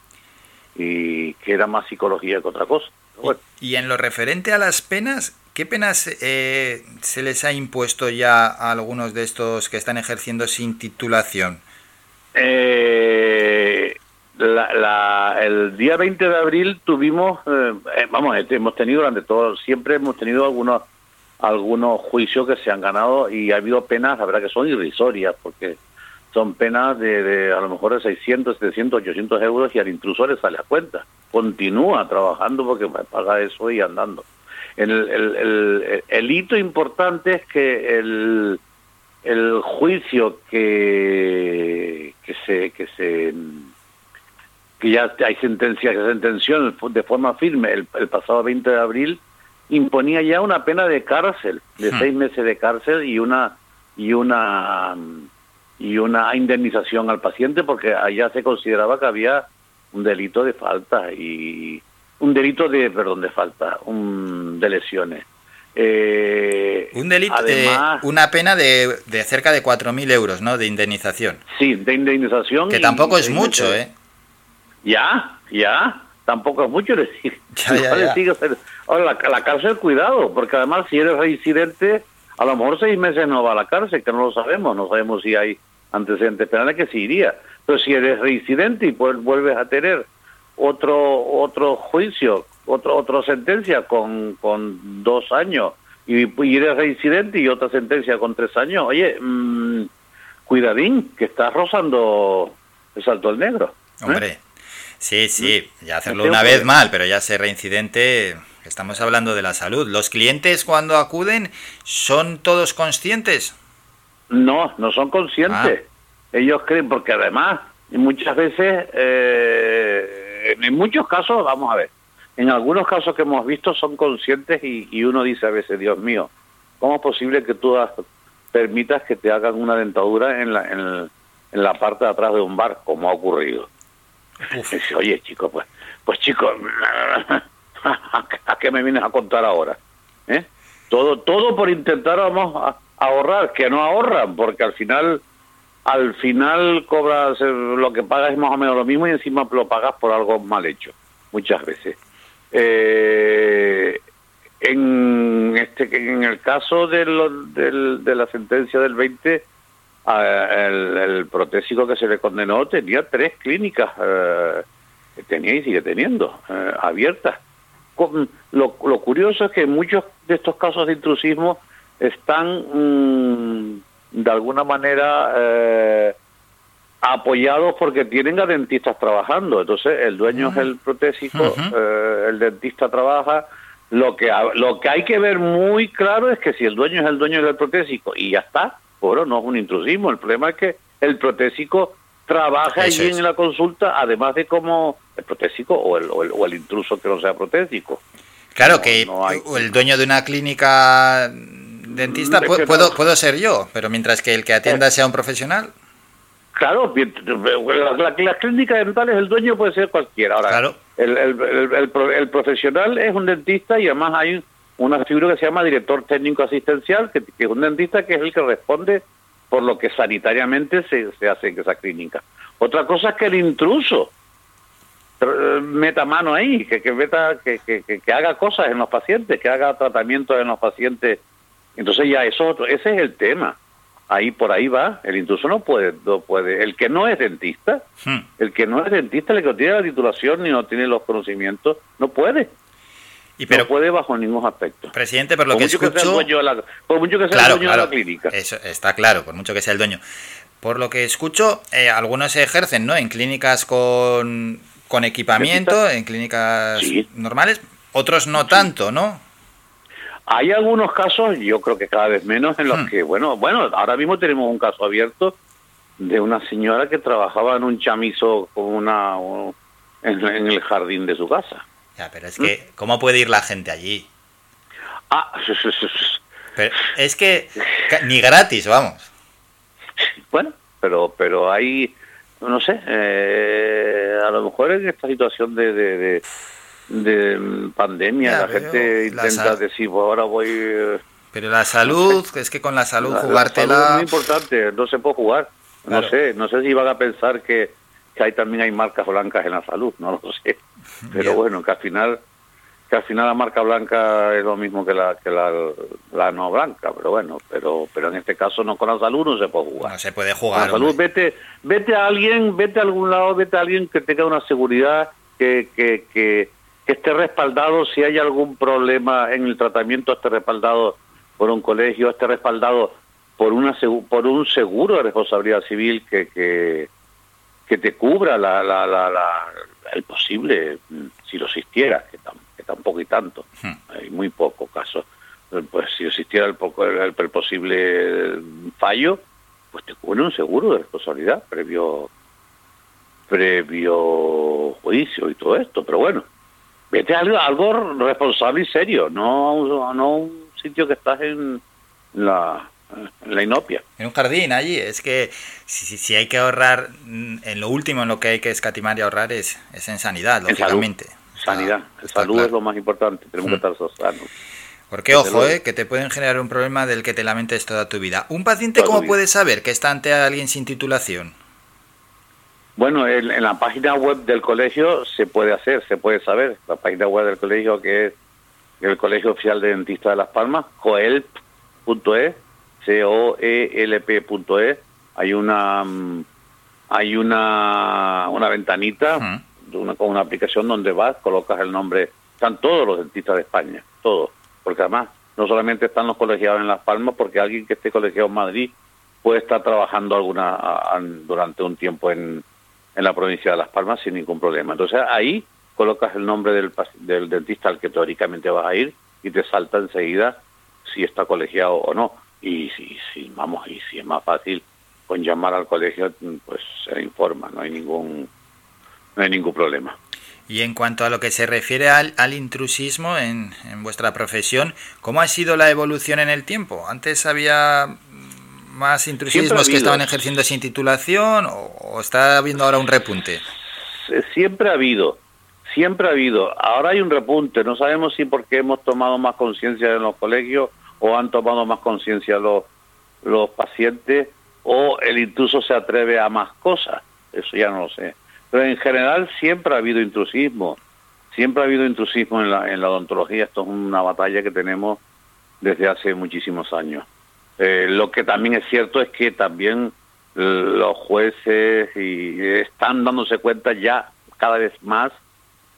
Y que era más psicología que otra cosa. Bueno, Y en lo referente a las penas, ¿qué penas eh, se les ha impuesto ya a algunos de estos que están ejerciendo sin titulación? Eh, la, la- el día 20 de abril tuvimos, eh, eh, vamos, este, hemos tenido durante todo, siempre hemos tenido algunos algunos juicios que se han ganado y ha habido penas, la verdad que son irrisorias, porque son penas de, de a lo mejor de 600, 700, 800 euros y al intruso le sale a cuenta. Continúa trabajando porque paga eso y andando. El, el, el, el hito importante es que el, el juicio que, se que se que ya hay sentencia que se sentenció de forma firme el, el pasado 20 de abril imponía ya una pena de cárcel de seis meses de cárcel y una y una y una indemnización al paciente porque allá se consideraba que había un delito de falta y un delito de perdón de falta un de lesiones Eh, Un delito, además eh, una pena de, de cerca de 4.000 euros, ¿no? De indemnización. sí de indemnización Que tampoco es mucho. ¿eh? Ya, ya, tampoco es mucho decir. Ya, ya, ya. sigue Ahora, la, la cárcel, cuidado, porque además si eres reincidente, a lo mejor seis meses no va a la cárcel, que no lo sabemos, no sabemos si hay antecedentes penales que sí iría. Pero si eres reincidente y vuelves a tener otro otro juicio, otro otra sentencia con, con dos años y, y eres reincidente y otra sentencia con tres años, oye, mm, cuidadín, que estás rozando el salto al negro. ¿eh? Sí, sí, ya hacerlo una vez mal, pero ya ser reincidente, estamos hablando de la salud. ¿Los clientes cuando acuden son todos conscientes? No, no son conscientes. Ellos creen, porque además, muchas veces, eh, en muchos casos, vamos a ver, en algunos casos que hemos visto son conscientes y, y uno dice a veces, Dios mío, ¿cómo es posible que tú permitas que te hagan una dentadura en la, en la parte de atrás de un bar, como ha ocurrido? Dice, oye, chico, pues, pues chico, ¿a qué me vienes a contar ahora? ¿Eh? Todo, todo por intentar vamos a ahorrar, que no ahorran, porque al final, al final cobras eh, lo que pagas es más o menos lo mismo y encima lo pagas por algo mal hecho, muchas veces. Eh, en este, en el caso de, lo- del- de la sentencia del 20, a- el, el protésico que se le condenó tenía tres clínicas, eh, que tenía y sigue teniendo, eh, abiertas. Con- Lo, lo curioso es que muchos de estos casos de intrusismo están mm, de alguna manera eh, apoyados porque tienen a dentistas trabajando. Entonces el dueño es el protésico, Ujú. eh, el dentista trabaja. Lo que, lo que hay que ver muy claro es que si el dueño es el dueño del protésico y ya está, bueno, no es un intrusismo. El problema es que el protésico trabaja allí es. en la consulta, además de como el protésico o el, o el, o el intruso que no sea protésico. Claro No, que no hay- el dueño de una clínica dentista Mm, es que puedo, no. puedo ser yo, pero mientras que el que atienda sea un profesional. Claro, bien, la, la, la clínica dental es el dueño puede ser cualquiera. Ahora, Claro. el, el, el, el pro- el profesional es un dentista y además hay una figura que se llama director técnico asistencial, que, que es un dentista que es el que responde por lo que sanitariamente se, se hace en esa clínica. Otra cosa es que el intruso eh, meta mano ahí, que, que, meta, que, que, haga cosas en los pacientes, que haga tratamientos en los pacientes. Entonces ya eso, otro- ese es el tema. Ahí por ahí va, el intruso no puede, no puede. El que no es dentista, Hmm. el que no es dentista, el que no tiene la titulación ni no tiene los conocimientos, no puede. Y pero, no puede bajo ningún aspecto. presidente, por lo por que mucho que sea el escucho... dueño de la, por mucho que sea Claro, el dueño claro. de la clínica. Eso está claro, por mucho que sea el dueño. Por lo que escucho, eh, algunos se ejercen, ¿no? En clínicas con, con equipamiento, en clínicas Sí. normales, otros no tanto, ¿no? Hay algunos casos, yo creo que cada vez menos, en los Hmm. que, bueno, bueno, ahora mismo tenemos un caso abierto de una señora que trabajaba en un chamizo con una, un- en, en el jardín de su casa. Ya, pero es que, ¿cómo puede ir la gente allí? Ah, Pero es que ni gratis, vamos. bueno, pero pero hay, no sé, eh, a lo mejor en esta situación de, de, de- de, mm, pandemia Ya, la gente la intenta decir, pues ahora voy... eh, Pero la salud, es que con la salud La- la jugártela... salud es muy importante, no se puede jugar. Claro. No sé, no sé si van a pensar que, que hay también hay marcas blancas en la salud, no lo sé. Pero bueno, que al final que al final la marca blanca es lo mismo que la que la, la no blanca, pero bueno, pero pero en este caso no con la salud no se puede jugar. No se puede Con jugar. la salud, hombre. vete, vete a alguien, vete a algún lado, vete a alguien que tenga una seguridad, que, que, que, que esté respaldado si hay algún problema en el tratamiento, esté respaldado por un colegio, esté respaldado por una por un seguro de responsabilidad civil que, que, que te cubra la, la, la, la- el posible, mm, si lo existiera, que, tam- que tampoco y tanto, hay muy pocos casos. Eh, Pues si existiera el, poco, el, el posible fallo, pues te cubre un seguro de responsabilidad previo previo juicio y todo esto. Pero bueno, vete a algo, algo responsable y serio, no a un, no un sitio que estás en la, la inopia. En un jardín allí, es que si, hay que ahorrar, mm, en lo último en lo que hay que escatimar y ahorrar es, es en sanidad, En salud. lógicamente. Sanidad, salud es lo más importante, tenemos que estar sanos. Porque ojo, eh, que te pueden generar un problema del que te lamentes toda tu vida. ¿Un paciente Toda cómo puede saber que está ante alguien sin titulación? Bueno, en, en la página web del colegio se puede hacer, se puede saber. La página web del colegio que es el Colegio Oficial de Dentistas de Las Palmas, coelp.es, C-O-E-L-P.es. Hay una mm, hay una, una ventanita una, con una aplicación donde vas, colocas el nombre. Están todos los dentistas de España, todos. Porque además no solamente están los colegiados en Las Palmas, porque alguien que esté colegiado en Madrid puede estar trabajando alguna a- a- durante un tiempo en, en la provincia de Las Palmas sin ningún problema. Entonces ahí colocas el nombre del, del dentista al que teóricamente vas a ir y te salta enseguida si está colegiado o no. Y si, si vamos, y si es más fácil con llamar al colegio, pues se informa, no hay ningún no hay ningún problema. Y en cuanto a lo que se refiere al, al intrusismo en, en vuestra profesión, ¿cómo ha sido la evolución en el tiempo? ¿Antes había más intrusismos que estaban ejerciendo sin titulación o, o está habiendo ahora un repunte? Siempre ha habido, siempre ha habido. Ahora hay un repunte, no sabemos si porque hemos tomado más conciencia en los colegios o han tomado más conciencia los, los pacientes o el intruso se atreve a más cosas, eso ya no lo sé. Pero en general siempre ha habido intrusismo, siempre ha habido intrusismo en la, en la odontología, esto es una batalla que tenemos desde hace muchísimos años. Eh, lo que también es cierto es que también eh, los jueces y están dándose cuenta ya cada vez más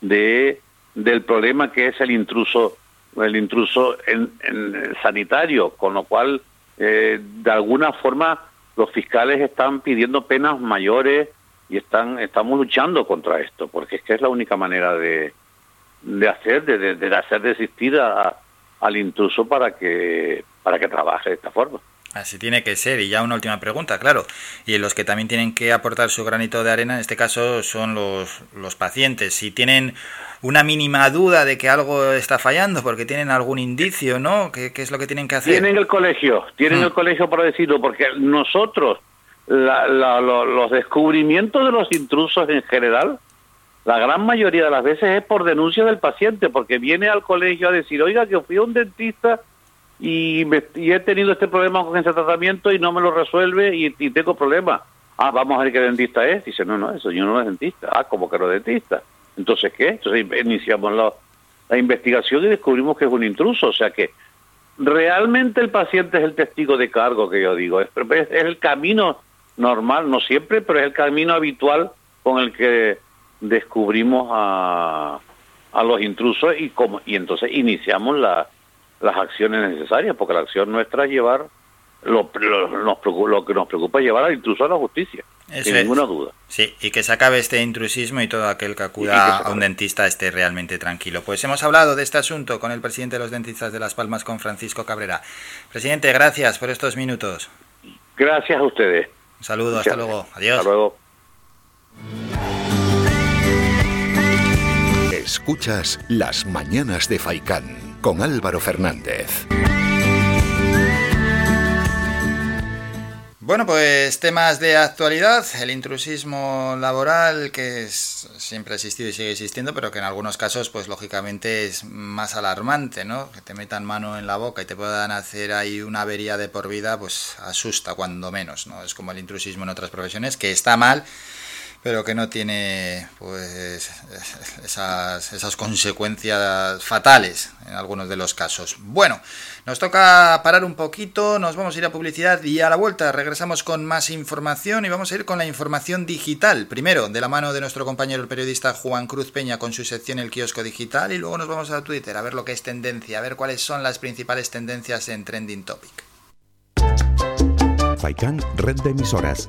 de del problema que es el intruso el intruso en, en el sanitario con lo cual eh, de alguna forma los fiscales están pidiendo penas mayores y están estamos luchando contra esto porque es que es la única manera de de hacer de- de hacer desistir a- al intruso para que para que trabaje de esta forma Así tiene que ser. Y ya una última pregunta, claro. Y los que también tienen que aportar su granito de arena, en este caso, son los, los pacientes. Si tienen una mínima duda de que algo está fallando, porque tienen algún indicio, ¿no? ¿Qué, qué es lo que tienen que hacer? Tienen el colegio, tienen el colegio para decirlo, porque nosotros, la- la- lo- los descubrimientos de los intrusos en general, la gran mayoría de las veces es por denuncia del paciente, porque viene al colegio a decir, oiga, que fui a un dentista y, he tenido este problema con ese tratamiento y no me lo resuelve y, y tengo problemas. Ah, vamos a ver qué dentista es. Dice, no, no, eso yo no es dentista. Ah, como que no es dentista. Entonces, ¿qué? Entonces iniciamos la, la investigación y descubrimos que es un intruso. O sea que realmente el paciente es el testigo de cargo que yo digo. Es, es- el camino normal, no siempre, pero es el camino habitual con el que descubrimimos a, a los intrusos y, como, y entonces iniciamos la, las acciones necesarias, porque la acción nuestra es llevar, lo, lo- nos preocupa- lo que nos preocupa es llevar al intruso a la justicia, Eso sin es. ninguna duda. Sí, y que se acabe este intrusismo y todo aquel que Y acuda que a un dentista esté realmente tranquilo. Pues hemos hablado de este asunto con el presidente de los dentistas de Las Palmas, con Francisco Cabrera. Presidente, gracias por estos minutos. Gracias a ustedes. Un saludo, hasta Gracias. luego. Adiós. Hasta luego. Escuchas Las Mañanas de Faicán con Álvaro Fernández. Bueno, pues temas de actualidad, el intrusismo laboral que siempre ha existido y sigue existiendo, pero que en algunos casos, pues lógicamente es más alarmante, ¿no? Que te metan mano en la boca y te puedan hacer ahí una avería de por vida, pues asusta cuando menos, ¿no? Es como el intrusismo en otras profesiones, que está mal, pero que no tiene pues esas, esas consecuencias fatales en algunos de los casos. Bueno, nos toca parar un poquito, nos vamos a ir a publicidad y a la vuelta regresamos con más información y vamos a ir con la información digital. Primero, de la mano de nuestro compañero el periodista Juan Cruz Peña con su sección El Kiosco Digital y luego nos vamos a Twitter a ver lo que es tendencia, a ver cuáles son las principales tendencias en Trending Topic. Faikan, red de emisoras.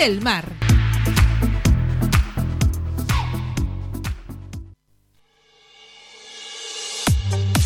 del mar.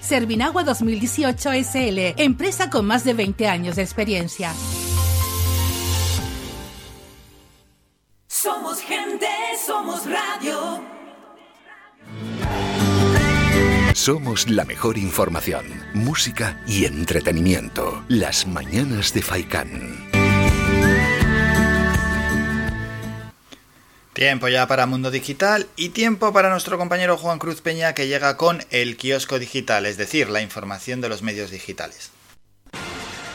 Servinagua 2018 SL, empresa con más de 20 años de experiencia. Somos gente, somos radio. Somos la mejor información, música y entretenimiento. Las mañanas de Faikán. Tiempo ya para Mundo Digital y tiempo para nuestro compañero Juan Cruz Peña que llega con el kiosco digital, es decir, la información de los medios digitales.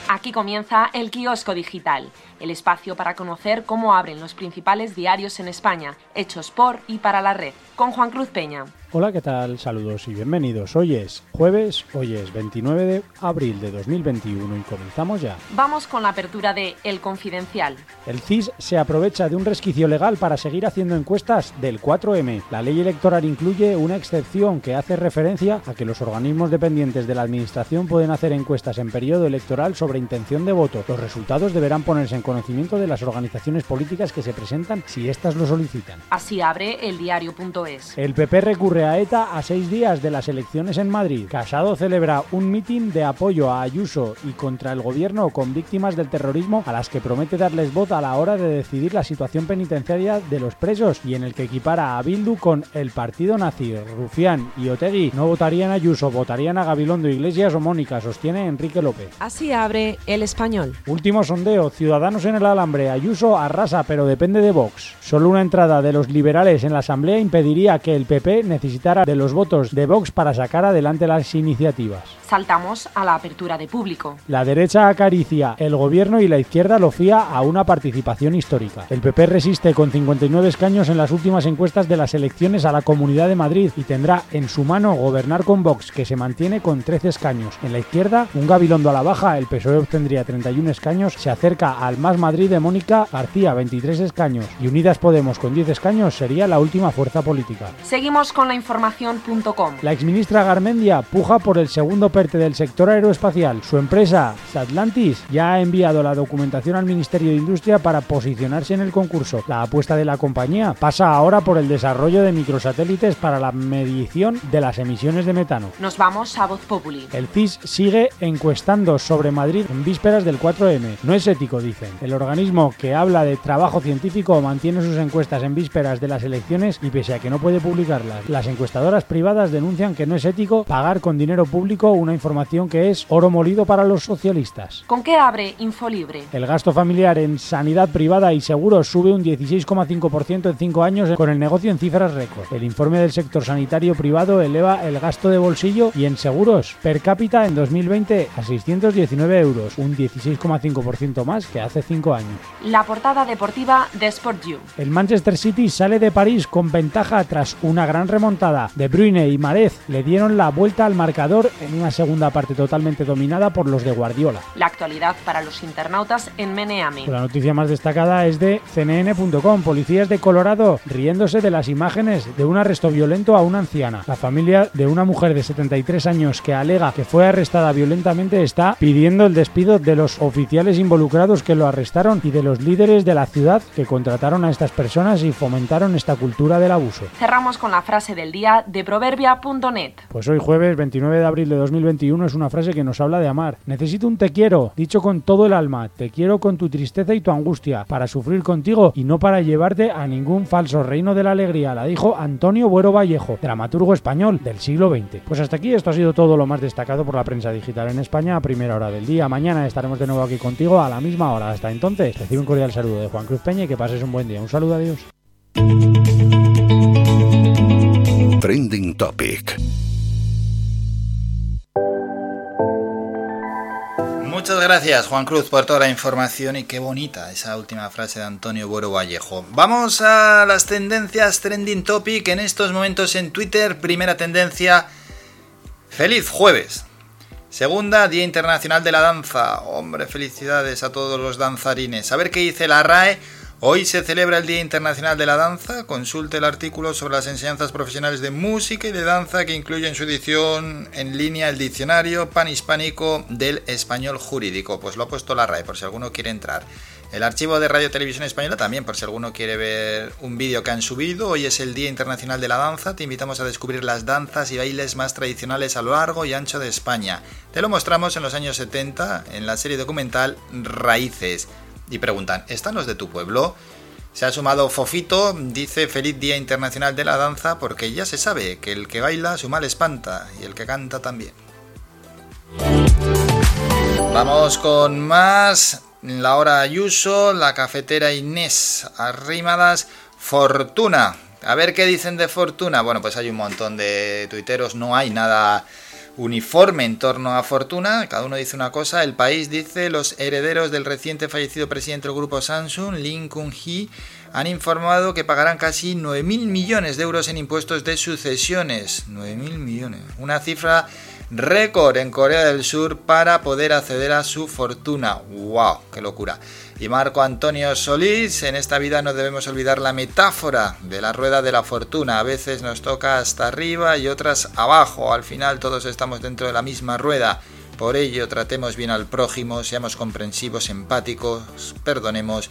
Aquí comienza el kiosco digital, el espacio para conocer cómo abren los principales diarios en España, hechos por y para la red, con Juan Cruz Peña. Hola, ¿qué tal? Saludos y bienvenidos. Hoy es jueves, hoy es 29 de abril de 2021 y comenzamos ya. Vamos con la apertura de El Confidencial. El CIS se aprovecha de un resquicio legal para seguir haciendo encuestas del 4M. La ley electoral incluye una excepción que hace referencia a que los organismos dependientes de la Administración pueden hacer encuestas en periodo electoral sobre intención de voto. Los resultados deberán ponerse en conocimiento de las organizaciones políticas que se presentan si éstas lo solicitan. Así abre el diario.es. El PP recurre a ETA a seis días de las elecciones en Madrid. Casado celebra un mitin de apoyo a Ayuso y contra el gobierno con víctimas del terrorismo a las que promete darles voz a la hora de decidir la situación penitenciaria de los presos y en el que equipara a Bildu con el partido nazi. Rufián y Otegui no votarían a Ayuso, votarían a Gabilondo Iglesias o Mónica, sostiene Enrique López. Así abre El Español. Último sondeo, Ciudadanos en el alambre. Ayuso arrasa, pero depende de Vox. Solo una entrada de los liberales en la Asamblea impediría que el PP necesitara de los votos de Vox para sacar adelante las iniciativas. Saltamos a la apertura de público. La derecha acaricia el gobierno y la izquierda lo fía a una participación histórica. El PP resiste con 59 escaños en las últimas encuestas de las elecciones a la Comunidad de Madrid y tendrá en su mano gobernar con Vox, que se mantiene con 13 escaños. En la izquierda, un Gabilondo a la baja, el PSOE obtendría 31 escaños, se acerca al Más Madrid de Mónica García, 23 escaños, y Unidas Podemos con 10 escaños sería la última fuerza política. Seguimos con la información.com. La exministra Garmendia puja por el segundo Del sector aeroespacial. Su empresa, Satlantis, ya ha enviado la documentación al Ministerio de Industria para posicionarse en el concurso. La apuesta de la compañía pasa ahora por el desarrollo de microsatélites para la medición de las emisiones de metano. Nos vamos a Voz Populi. El CIS sigue encuestando sobre Madrid en vísperas del 4M. No es ético, dicen. El organismo que habla de trabajo científico mantiene sus encuestas en vísperas de las elecciones y pese a que no puede publicarlas, las encuestadoras privadas denuncian que no es ético pagar con dinero público una información que es oro molido para los socialistas. ¿Con qué abre Infolibre? El gasto familiar en sanidad privada y seguros sube un 16,5% en 5 años con el negocio en cifras récord. El informe del sector sanitario privado eleva el gasto de bolsillo y en seguros per cápita en 2020 a 619 euros, un 16,5% más que hace 5 años. La portada deportiva de Sport You. El Manchester City sale de París con ventaja tras una gran remontada. De Bruyne y Marez le dieron la vuelta al marcador en una segunda parte totalmente dominada por los de Guardiola. La actualidad para los internautas en Meneami. La noticia más destacada es de cnn.com. Policías de Colorado riéndose de las imágenes de un arresto violento a una anciana. La familia de una mujer de 73 años que alega que fue arrestada violentamente está pidiendo el despido de los oficiales involucrados que lo arrestaron y de los líderes de la ciudad que contrataron a estas personas y fomentaron esta cultura del abuso. Cerramos con la frase del día de proverbia.net. Pues hoy jueves 29 de abril de 2021 es una frase que nos habla de amar. Necesito un te quiero, dicho con todo el alma. Te quiero con tu tristeza y tu angustia, para sufrir contigo y no para llevarte a ningún falso reino de la alegría. La dijo Antonio Buero Vallejo, dramaturgo español del siglo XX. Pues hasta aquí esto ha sido todo lo más destacado por la prensa digital en España a primera hora del día. Mañana estaremos de nuevo aquí contigo a la misma hora. Hasta entonces, recibe un cordial saludo de Juan Cruz Peña y que pases un buen día. Un saludo, adiós. Trending Topic. Muchas gracias Juan Cruz por toda la información y qué bonita esa última frase de Antonio Buero Vallejo. Vamos a las tendencias trending topic en estos momentos en Twitter. Primera tendencia, feliz jueves. Segunda, Día Internacional de la Danza. Hombre, felicidades a todos los danzarines. A ver qué dice la RAE. Hoy se celebra el Día Internacional de la Danza. Consulte el artículo sobre las enseñanzas profesionales de música y de danza que incluye en su edición en línea el diccionario panhispánico del español jurídico. Pues lo ha puesto la RAE por si alguno quiere entrar. El archivo de Radio Televisión Española también, por si alguno quiere ver un vídeo que han subido. Hoy es el Día Internacional de la Danza. Te invitamos a descubrir las danzas y bailes más tradicionales a lo largo y ancho de España. Te lo mostramos en los años 70 en la serie documental Raíces y preguntan, ¿están los de tu pueblo? Se ha sumado Fofito, dice feliz Día Internacional de la Danza porque ya se sabe que el que baila su mal espanta y el que canta también. Vamos con más. La hora Ayuso, la cafetera Inés Arrimadas, Fortuna. A ver qué dicen de Fortuna. Bueno, pues hay un montón de tuiteros, no hay nada uniforme en torno a Fortuna, cada uno dice una cosa, el país dice los herederos del reciente fallecido presidente del grupo Samsung, Lin Kun-hee, han informado que pagarán casi 9.000 millones de euros en impuestos de sucesiones. 9.000 millones. Una cifra récord en Corea del Sur para poder acceder a su fortuna. ¡Wow! ¡Qué locura! Y Marco Antonio Solís, en esta vida no debemos olvidar la metáfora de la rueda de la fortuna. A veces nos toca hasta arriba y otras abajo. Al final todos estamos dentro de la misma rueda. Por ello, tratemos bien al prójimo, seamos comprensivos, empáticos, perdonemos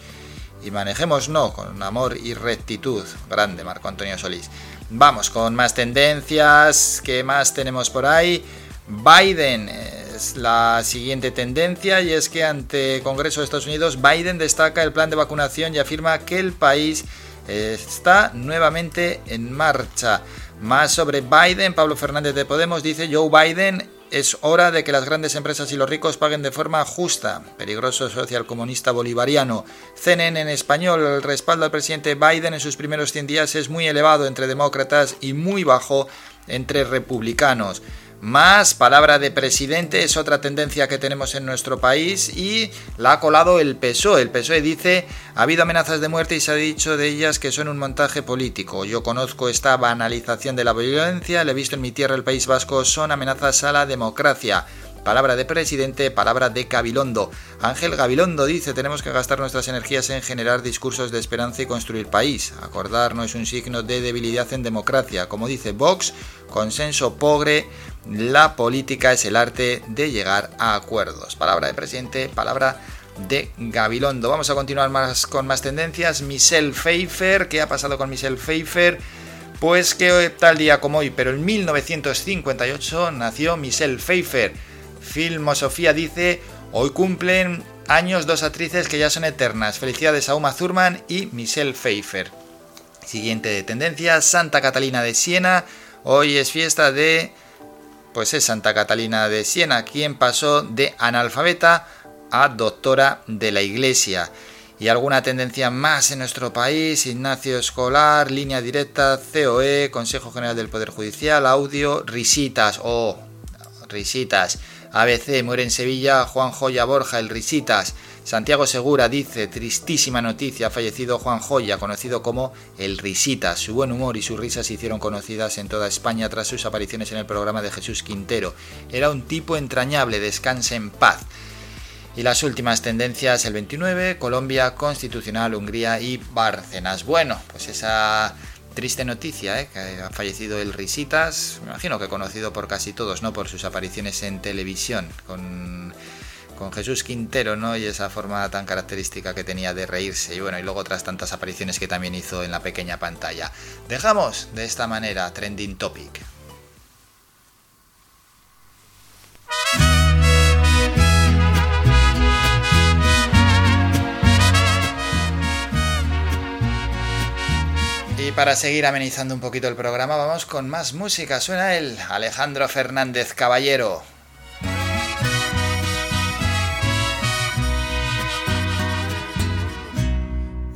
y manejemos no con amor y rectitud. Grande Marco Antonio Solís. Vamos con más tendencias. ¿Qué más tenemos por ahí? Biden es la siguiente tendencia y es que ante Congreso de Estados Unidos Biden destaca el plan de vacunación y afirma que el país está nuevamente en marcha. Más sobre Biden, Pablo Fernández de Podemos dice Joe Biden es hora de que las grandes empresas y los ricos paguen de forma justa. Peligroso socialcomunista bolivariano. CNN en español, el respaldo al presidente Biden en sus primeros 100 días es muy elevado entre demócratas y muy bajo entre republicanos. Más palabra de presidente es otra tendencia que tenemos en nuestro país y la ha colado el PSOE. El PSOE dice, ha habido amenazas de muerte y se ha dicho de ellas que son un montaje político. Yo conozco esta banalización de la violencia, le he visto en mi tierra, el País Vasco, son amenazas a la democracia. Palabra de presidente, palabra de Gabilondo. Ángel Gabilondo dice, tenemos que gastar nuestras energías en generar discursos de esperanza y construir país. Acordar no es un signo de debilidad en democracia. Como dice Vox, consenso pobre, la política es el arte de llegar a acuerdos. Palabra de presidente, palabra de Gabilondo. Vamos a continuar más con más tendencias. Michelle Pfeiffer, ¿qué ha pasado con Michelle Pfeiffer? Pues que tal día como hoy, pero en 1958 nació Michelle Pfeiffer Filmosofía dice, hoy cumplen años dos actrices que ya son eternas. Felicidades a Uma Thurman y Michelle Pfeiffer. Siguiente de tendencia, Santa Catalina de Siena. Hoy es fiesta de... Pues es Santa Catalina de Siena, quien pasó de analfabeta a doctora de la Iglesia. Y alguna tendencia más en nuestro país, Ignacio Escolar, línea directa, COE, Consejo General del Poder Judicial, audio, risitas, oh, risitas. ABC muere en Sevilla Juan Joya Borja, el Risitas. Santiago Segura dice, tristísima noticia, ha fallecido Juan Joya, conocido como el Risitas. Su buen humor y sus risas se hicieron conocidas en toda España tras sus apariciones en el programa de Jesús Quintero. Era un tipo entrañable, descanse en paz. Y las últimas tendencias, el 29, Colombia, Constitucional, Hungría y Bárcenas. Bueno, pues esa Triste noticia, ¿eh? que ha fallecido el Risitas, me imagino que conocido por casi todos, ¿no? Por sus apariciones en televisión, con, con Jesús Quintero, ¿no? Y esa forma tan característica que tenía de reírse. Y bueno, y luego otras tantas apariciones que también hizo en la pequeña pantalla. Dejamos de esta manera Trending Topic. Y para seguir amenizando un poquito el programa, vamos con más música. Suena el Alejandro Fernández Caballero.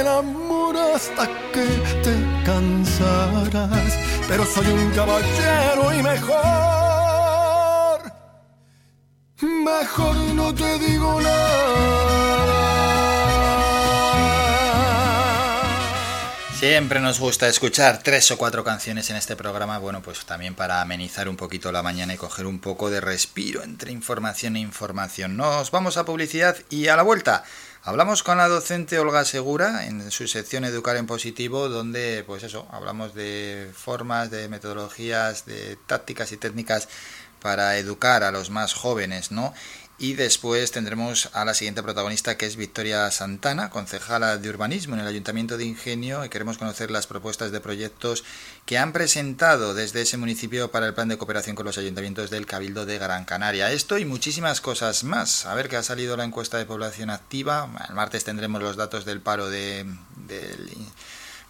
El amor hasta que te cansarás. Pero soy un caballero y mejor, mejor no te digo nada. Siempre nos gusta escuchar tres o cuatro canciones en este programa, bueno, pues también para amenizar un poquito la mañana y coger un poco de respiro entre información e información. Nos vamos a publicidad y a la vuelta. Hablamos con la docente Olga Segura en su sección Educar en Positivo, donde, pues eso, hablamos de formas, de metodologías, de tácticas y técnicas para educar a los más jóvenes, ¿no? Y después tendremos a la siguiente protagonista que es Victoria Santana, concejala de urbanismo en el Ayuntamiento de Ingenio y queremos conocer las propuestas de proyectos que han presentado desde ese municipio para el plan de cooperación con los ayuntamientos del Cabildo de Gran Canaria. Esto y muchísimas cosas más. A ver qué ha salido la encuesta de población activa. El martes tendremos los datos del paro de,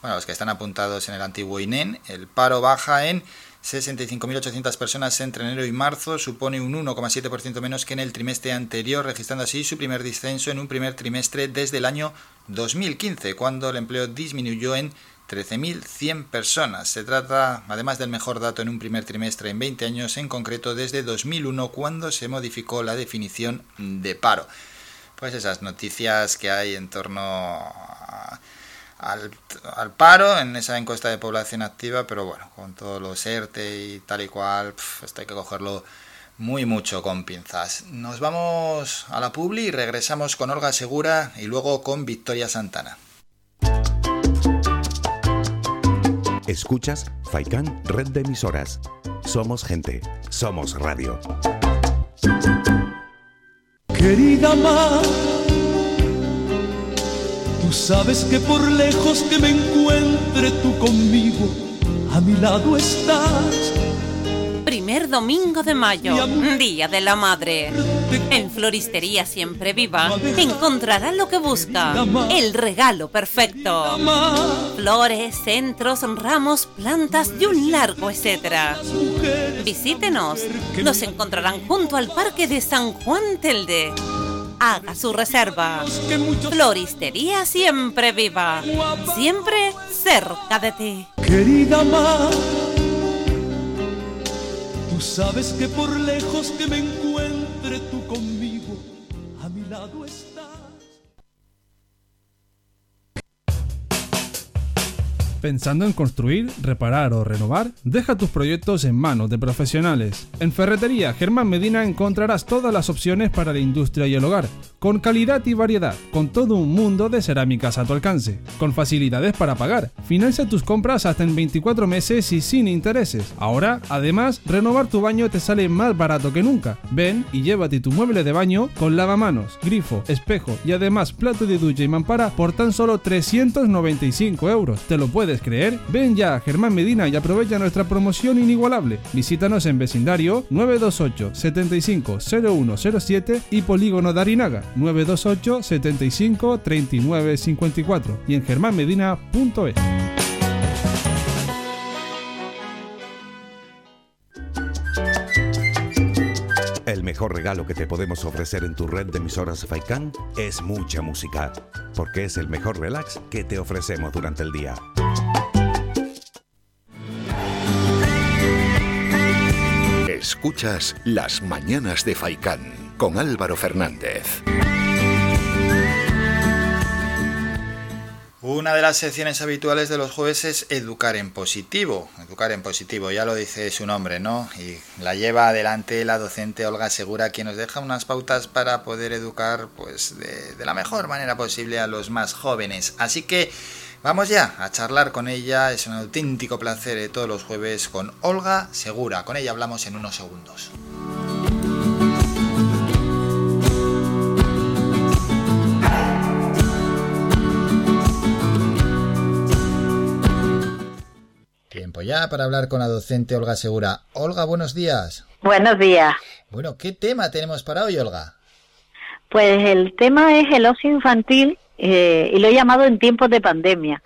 bueno, los que están apuntados en el antiguo INEN. El paro baja en 65.800 personas entre enero y marzo, supone un 1,7% menos que en el trimestre anterior, registrando así su primer descenso en un primer trimestre desde el año 2015, cuando el empleo disminuyó en 13.100 personas. Se trata, además del mejor dato en un primer trimestre en 20 años, en concreto desde 2001, cuando se modificó la definición de paro. Pues esas noticias que hay en torno al, al, paro en esa encuesta de población activa, pero bueno, con todos los ERTE y tal y cual, pff, esto hay que cogerlo muy mucho con pinzas. Nos vamos a la publi y regresamos con Olga Segura y luego con Victoria Santana. Escuchas Faikan Red de Emisoras. Somos gente, somos radio. Querida Mar Tú sabes que por lejos que me encuentre tú conmigo, a mi lado estás. Primer domingo de mayo, Día de la Madre. En Floristería Siempre Viva encontrará lo que busca, el regalo perfecto. Flores, centros, ramos, plantas y un largo etcétera. Visítenos, nos encontrarán junto al Parque de San Juan Telde haga su reserva. Floristería siempre viva, siempre cerca de ti. Querida Mar, tú sabes que por lejos que me encuentre ¿Pensando en construir, reparar o renovar? Deja tus proyectos en manos de profesionales. En Ferretería Germán Medina encontrarás todas las opciones para la industria y el hogar, con calidad y variedad, con todo un mundo de cerámicas a tu alcance, con facilidades para pagar. Financia tus compras hasta en 24 meses y sin intereses. Ahora, además, renovar tu baño te sale más barato que nunca. Ven y llévate tu mueble de baño con lavamanos, grifo, espejo y además plato de ducha y mampara por tan solo 395 euros. ¿Te lo puedes creer? Ven ya a Germán Medina y aprovecha nuestra promoción inigualable. Visítanos en vecindario 928 75 0107 y Polígono de Arinaga 928 75 39 54 y en germánmedina.es. El mejor regalo que te podemos ofrecer en tu red de emisoras Faikan es mucha música, porque es el mejor relax que te ofrecemos durante el día. Escuchas Las Mañanas de Faicán con Álvaro Fernández. Una de las secciones habituales de los jueves es Educar en Positivo. Educar en Positivo, ya lo dice su nombre, ¿no? Y la lleva adelante la docente Olga Segura, quien nos deja unas pautas para poder educar pues, de, la mejor manera posible a los más jóvenes. Así que Vamos ya a charlar con ella, es un auténtico placer eh, todos los jueves con Olga Segura. Con ella hablamos en unos segundos. Ya para hablar con la docente Olga Segura. Olga, buenos días. Buenos días. Bueno, ¿qué tema tenemos para hoy, Olga? Pues el tema es el ocio infantil eh, y lo he llamado en tiempos de pandemia,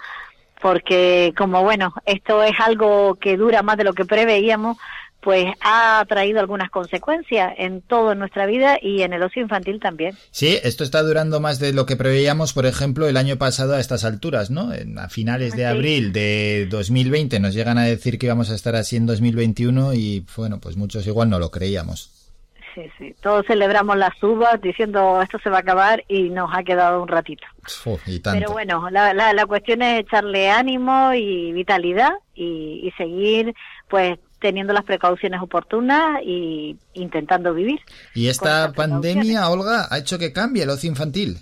porque como bueno, esto es algo que dura más de lo que preveíamos, pues ha traído algunas consecuencias en toda nuestra vida y en el ocio infantil también. Sí, esto está durando más de lo que preveíamos, por ejemplo, el año pasado a estas alturas, ¿no? A finales de abril de 2020 nos llegan a decir que íbamos a estar así en 2021 y bueno, pues muchos igual no lo creíamos. Sí, sí, todos celebramos las uvas diciendo esto se va a acabar y nos ha quedado un ratito. y tanto. Pero bueno, la, la, la, cuestión es echarle ánimo y vitalidad y, y seguir pues teniendo las precauciones oportunas y intentando vivir. ¿Y esta pandemia, Olga, ha hecho que cambie el ocio infantil?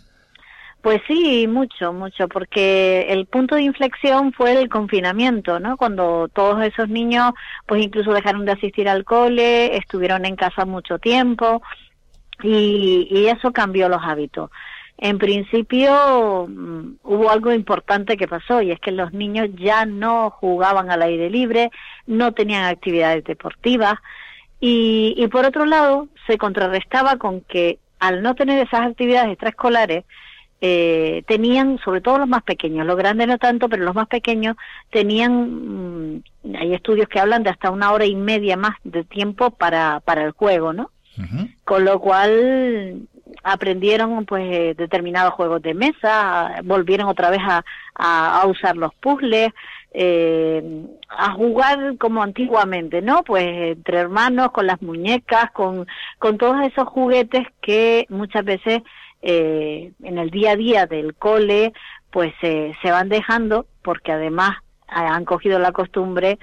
Pues sí, mucho, mucho, porque el punto de inflexión fue el confinamiento, ¿no? Cuando todos esos niños, pues incluso dejaron de asistir al cole, estuvieron en casa mucho tiempo y, y eso cambió los hábitos. En principio mm, hubo algo importante que pasó y es que los niños ya no jugaban al aire libre, no tenían actividades deportivas y, y por otro lado se contrarrestaba con que al no tener esas actividades extraescolares eh, tenían, sobre todo los más pequeños, los grandes no tanto, pero los más pequeños tenían, mmm, hay estudios que hablan de hasta una hora y media más de tiempo para, para el juego, ¿no? Uh -huh. Con lo cual aprendieron pues determinados juegos de mesa, volvieron otra vez a, a, usar los puzzles, eh, a jugar como antiguamente, ¿no? Pues entre hermanos, con las muñecas, con, con todos esos juguetes que muchas veces eh, en el día a día del cole pues eh, se van dejando porque además han cogido la costumbre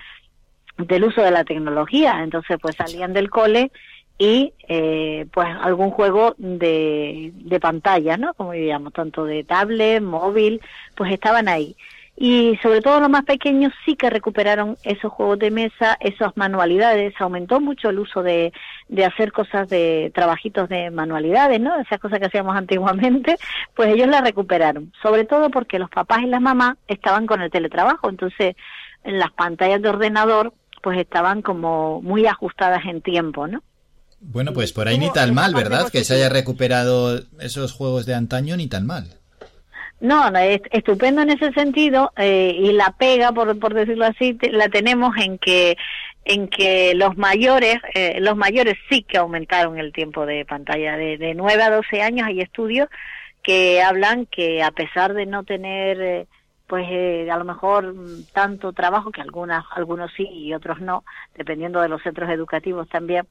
del uso de la tecnología, entonces pues salían del cole y eh, pues algún juego de, de pantalla, ¿no? Como diríamos, tanto de tablet, móvil, pues estaban ahí. Y sobre todo los más pequeños sí que recuperaron esos juegos de mesa, esas manualidades, aumentó mucho el uso de, de hacer cosas de trabajitos de manualidades, ¿no? Esas cosas que hacíamos antiguamente, pues ellos las recuperaron, sobre todo porque los papás y las mamás estaban con el teletrabajo, entonces en las pantallas de ordenador pues estaban como muy ajustadas en tiempo, ¿no? Bueno, pues por ahí ni tan mal, ¿verdad? Que se haya recuperado esos juegos de antaño ni tan mal. No, no es estupendo en ese sentido eh, y la pega, por, por decirlo así, te, la tenemos en que en que los mayores eh, los mayores sí que aumentaron el tiempo de pantalla de, de 9 a 12 años hay estudios que hablan que a pesar de no tener eh, pues eh, a lo mejor tanto trabajo que algunas algunos sí y otros no dependiendo de los centros educativos también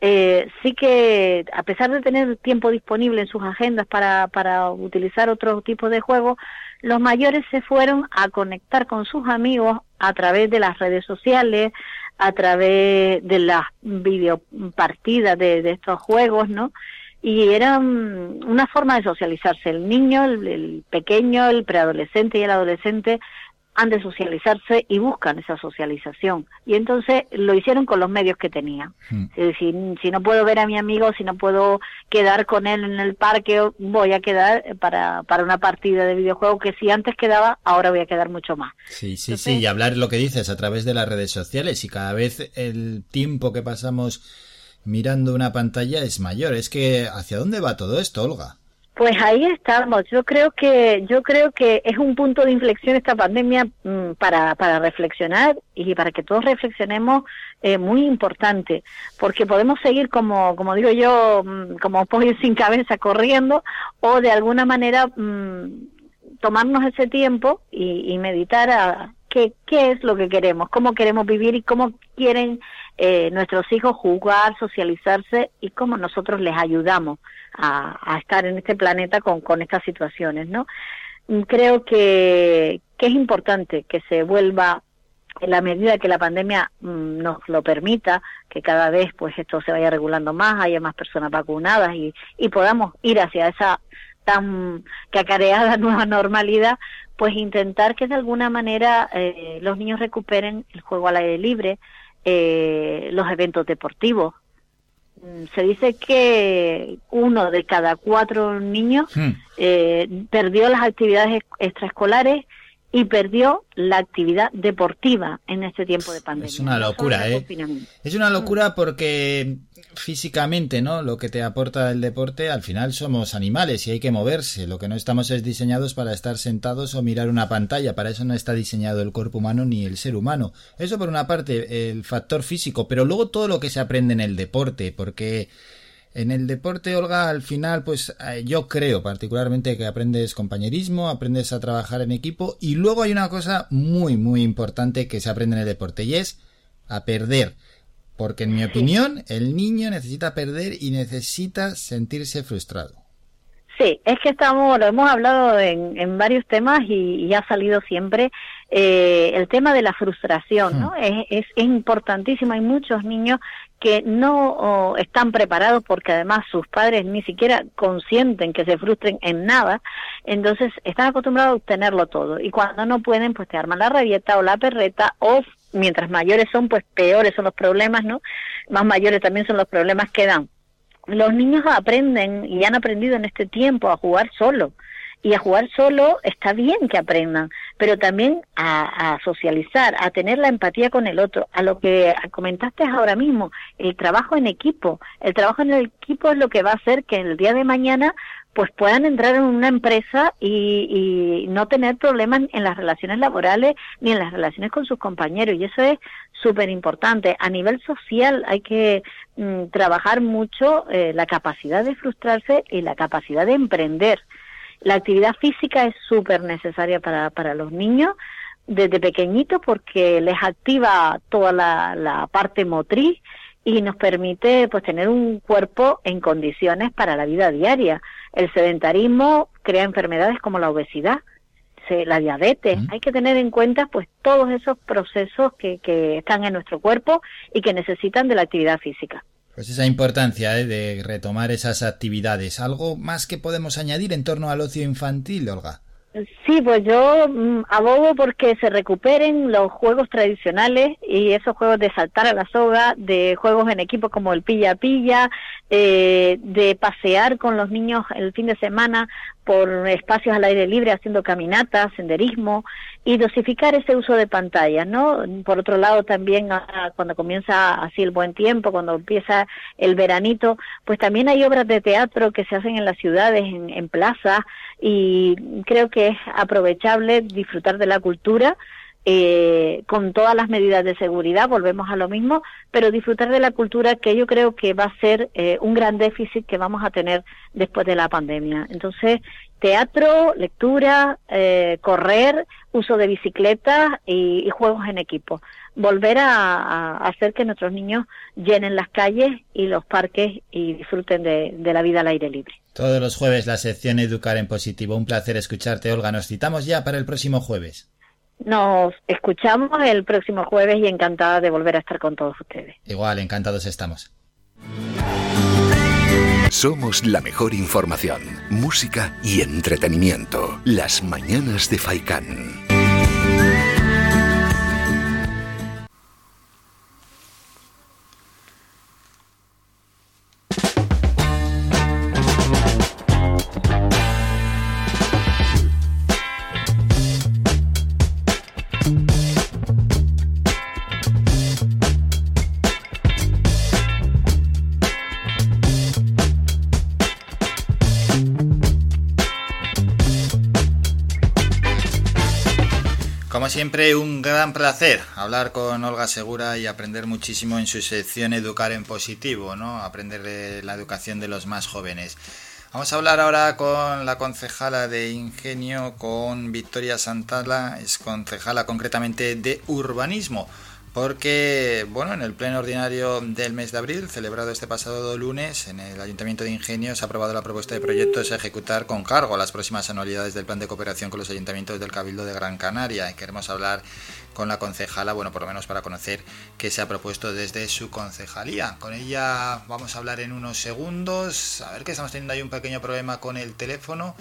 eh, sí que a pesar de tener tiempo disponible en sus agendas para, para utilizar otro tipo de juegos, los mayores se fueron a conectar con sus amigos a través de las redes sociales, a través de las videopartidas de, de estos juegos, ¿no? Y era una forma de socializarse. El niño, el, el pequeño, el preadolescente y el adolescente han de socializarse y buscan esa socialización. Y entonces lo hicieron con los medios que tenían. Mm. Si, si, no puedo ver a mi amigo, si no puedo quedar con él en el parque, voy a quedar para, para una partida de videojuego que si antes quedaba, ahora voy a quedar mucho más. Sí, sí, entonces, sí, y hablar lo que dices a través de las redes sociales y cada vez el tiempo que pasamos mirando una pantalla es mayor. Es que, ¿hacia dónde va todo esto, Olga? Pues ahí estamos. Yo creo que yo creo que es un punto de inflexión esta pandemia mmm, para para reflexionar y para que todos reflexionemos eh, muy importante, porque podemos seguir como como digo yo mmm, como pollo sin cabeza corriendo o de alguna manera mmm, tomarnos ese tiempo y, y meditar a qué qué es lo que queremos, cómo queremos vivir y cómo quieren eh, nuestros hijos jugar, socializarse y cómo nosotros les ayudamos a, estar en este planeta con, con estas situaciones, ¿no? Creo que, que es importante que se vuelva en la medida que la pandemia mmm, nos lo permita, que cada vez pues esto se vaya regulando más, haya más personas vacunadas y, y podamos ir hacia esa tan que acarea la nueva normalidad, pues intentar que de alguna manera eh, los niños recuperen el juego al aire libre, eh, los eventos deportivos. Mm, Se dice que uno de cada cuatro niños Hmm. eh, perdió las actividades ex- extraescolares y perdió la actividad deportiva en este tiempo de pandemia. Es una locura, ¿eh? Es una locura porque físicamente, ¿no? Lo que te aporta el deporte, al final somos animales y hay que moverse. Lo que no estamos es diseñados para estar sentados o mirar una pantalla. Para eso no está diseñado el cuerpo humano ni el ser humano. Eso por una parte, el factor físico, pero luego todo lo que se aprende en el deporte, porque en el deporte, Olga, al final, pues eh, yo creo particularmente que aprendes compañerismo, aprendes a trabajar en equipo y luego hay una cosa muy, muy importante que se aprende en el deporte y es a perder. Porque en mi opinión, el niño necesita perder y necesita sentirse frustrado. Sí, es que estamos, lo hemos hablado en, en varios temas y, y ha salido siempre eh, el tema de la frustración, ¿no? Es, es, es importantísimo. Hay muchos niños que no oh, están preparados porque además sus padres ni siquiera consienten que se frustren en nada, entonces están acostumbrados a obtenerlo todo y cuando no pueden pues te arman la rabieta o la perreta o mientras mayores son pues peores son los problemas, ¿no? Más mayores también son los problemas que dan los niños aprenden y han aprendido en este tiempo a jugar solo. Y a jugar solo está bien que aprendan, pero también a, a, socializar, a tener la empatía con el otro, a lo que comentaste ahora mismo, el trabajo en equipo. El trabajo en el equipo es lo que va a hacer que el día de mañana pues puedan entrar en una empresa y, y no tener problemas en las relaciones laborales ni en las relaciones con sus compañeros. Y eso es súper importante. A nivel social hay que mm, trabajar mucho eh, la capacidad de frustrarse y la capacidad de emprender. La actividad física es súper necesaria para, para los niños desde pequeñitos porque les activa toda la, la parte motriz y nos permite pues tener un cuerpo en condiciones para la vida diaria. El sedentarismo crea enfermedades como la obesidad, la diabetes. Hay que tener en cuenta pues todos esos procesos que, que están en nuestro cuerpo y que necesitan de la actividad física. Pues esa importancia ¿eh? de retomar esas actividades. ¿Algo más que podemos añadir en torno al ocio infantil, Olga? Sí, pues yo mmm, abogo porque se recuperen los juegos tradicionales y esos juegos de saltar a la soga, de juegos en equipo como el pilla-pilla, eh, de pasear con los niños el fin de semana por espacios al aire libre haciendo caminatas, senderismo y dosificar ese uso de pantallas, ¿no? Por otro lado también cuando comienza así el buen tiempo, cuando empieza el veranito, pues también hay obras de teatro que se hacen en las ciudades, en, en plazas y creo que es aprovechable disfrutar de la cultura eh, con todas las medidas de seguridad, volvemos a lo mismo, pero disfrutar de la cultura que yo creo que va a ser eh, un gran déficit que vamos a tener después de la pandemia. Entonces, teatro, lectura, eh, correr, uso de bicicletas y, juegos en equipo. Volver a, hacer que nuestros niños llenen las calles y los parques y disfruten de la vida al aire libre. Todos los jueves la sección Educar en Positivo. Un placer escucharte, Olga. Nos citamos ya para el próximo jueves. Nos escuchamos el próximo jueves y encantada de volver a estar con todos ustedes. Igual, encantados estamos. Somos la mejor información, música y entretenimiento. Las mañanas de Faikán. Siempre, un gran placer hablar con Olga Segura y aprender muchísimo en su sección Educar en Positivo, ¿no? Aprender de la educación de los más jóvenes. Vamos a hablar ahora con la concejala de Ingenio, con Victoria Santala, es concejala concretamente de Urbanismo. Porque, bueno, en el pleno ordinario del mes de abril, celebrado este pasado lunes, en el Ayuntamiento de Ingenio se ha aprobado la propuesta de proyectos a ejecutar con cargo las próximas anualidades del plan de cooperación con los ayuntamientos del Cabildo de Gran Canaria. Y queremos hablar con la concejala, bueno, por lo menos para conocer qué se ha propuesto desde su concejalía. Con ella vamos a hablar en unos segundos. A ver que estamos teniendo ahí un pequeño problema con el teléfono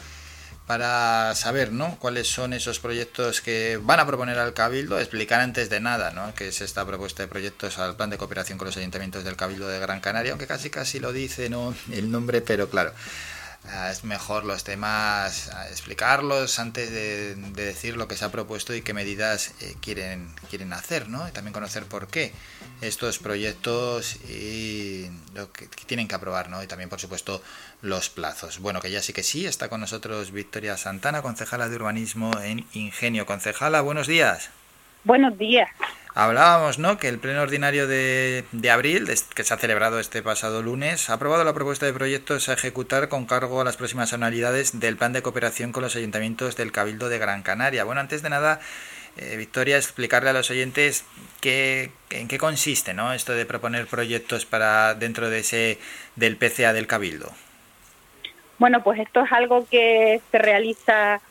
para saber ¿no? cuáles son esos proyectos que van a proponer al Cabildo, explicar antes de nada ¿no? qué es esta propuesta de proyectos al plan de cooperación con los ayuntamientos del Cabildo de Gran Canaria, aunque casi casi lo dice ¿no? el nombre, pero claro, es mejor los temas ah, explicarlos antes de, decir lo que se ha propuesto y qué medidas eh, quieren, quieren hacer, ¿no? Y también conocer por qué estos proyectos y lo que, tienen que aprobar, ¿no? Y también, por supuesto, los plazos. Bueno, que ya sí que sí, está con nosotros Victoria Santana, concejala de urbanismo en Ingenio. Concejala, buenos días. Buenos días. Hablábamos, ¿no?, que el pleno ordinario de, de abril, que se ha celebrado este pasado lunes, ha aprobado la propuesta de proyectos a ejecutar con cargo a las próximas anualidades del plan de cooperación con los ayuntamientos del Cabildo de Gran Canaria. Bueno, antes de nada, eh, Victoria, explicarle a los oyentes qué, en qué consiste, ¿no?, esto de proponer proyectos para dentro de ese del PCA del Cabildo. Bueno, pues esto es algo que se realiza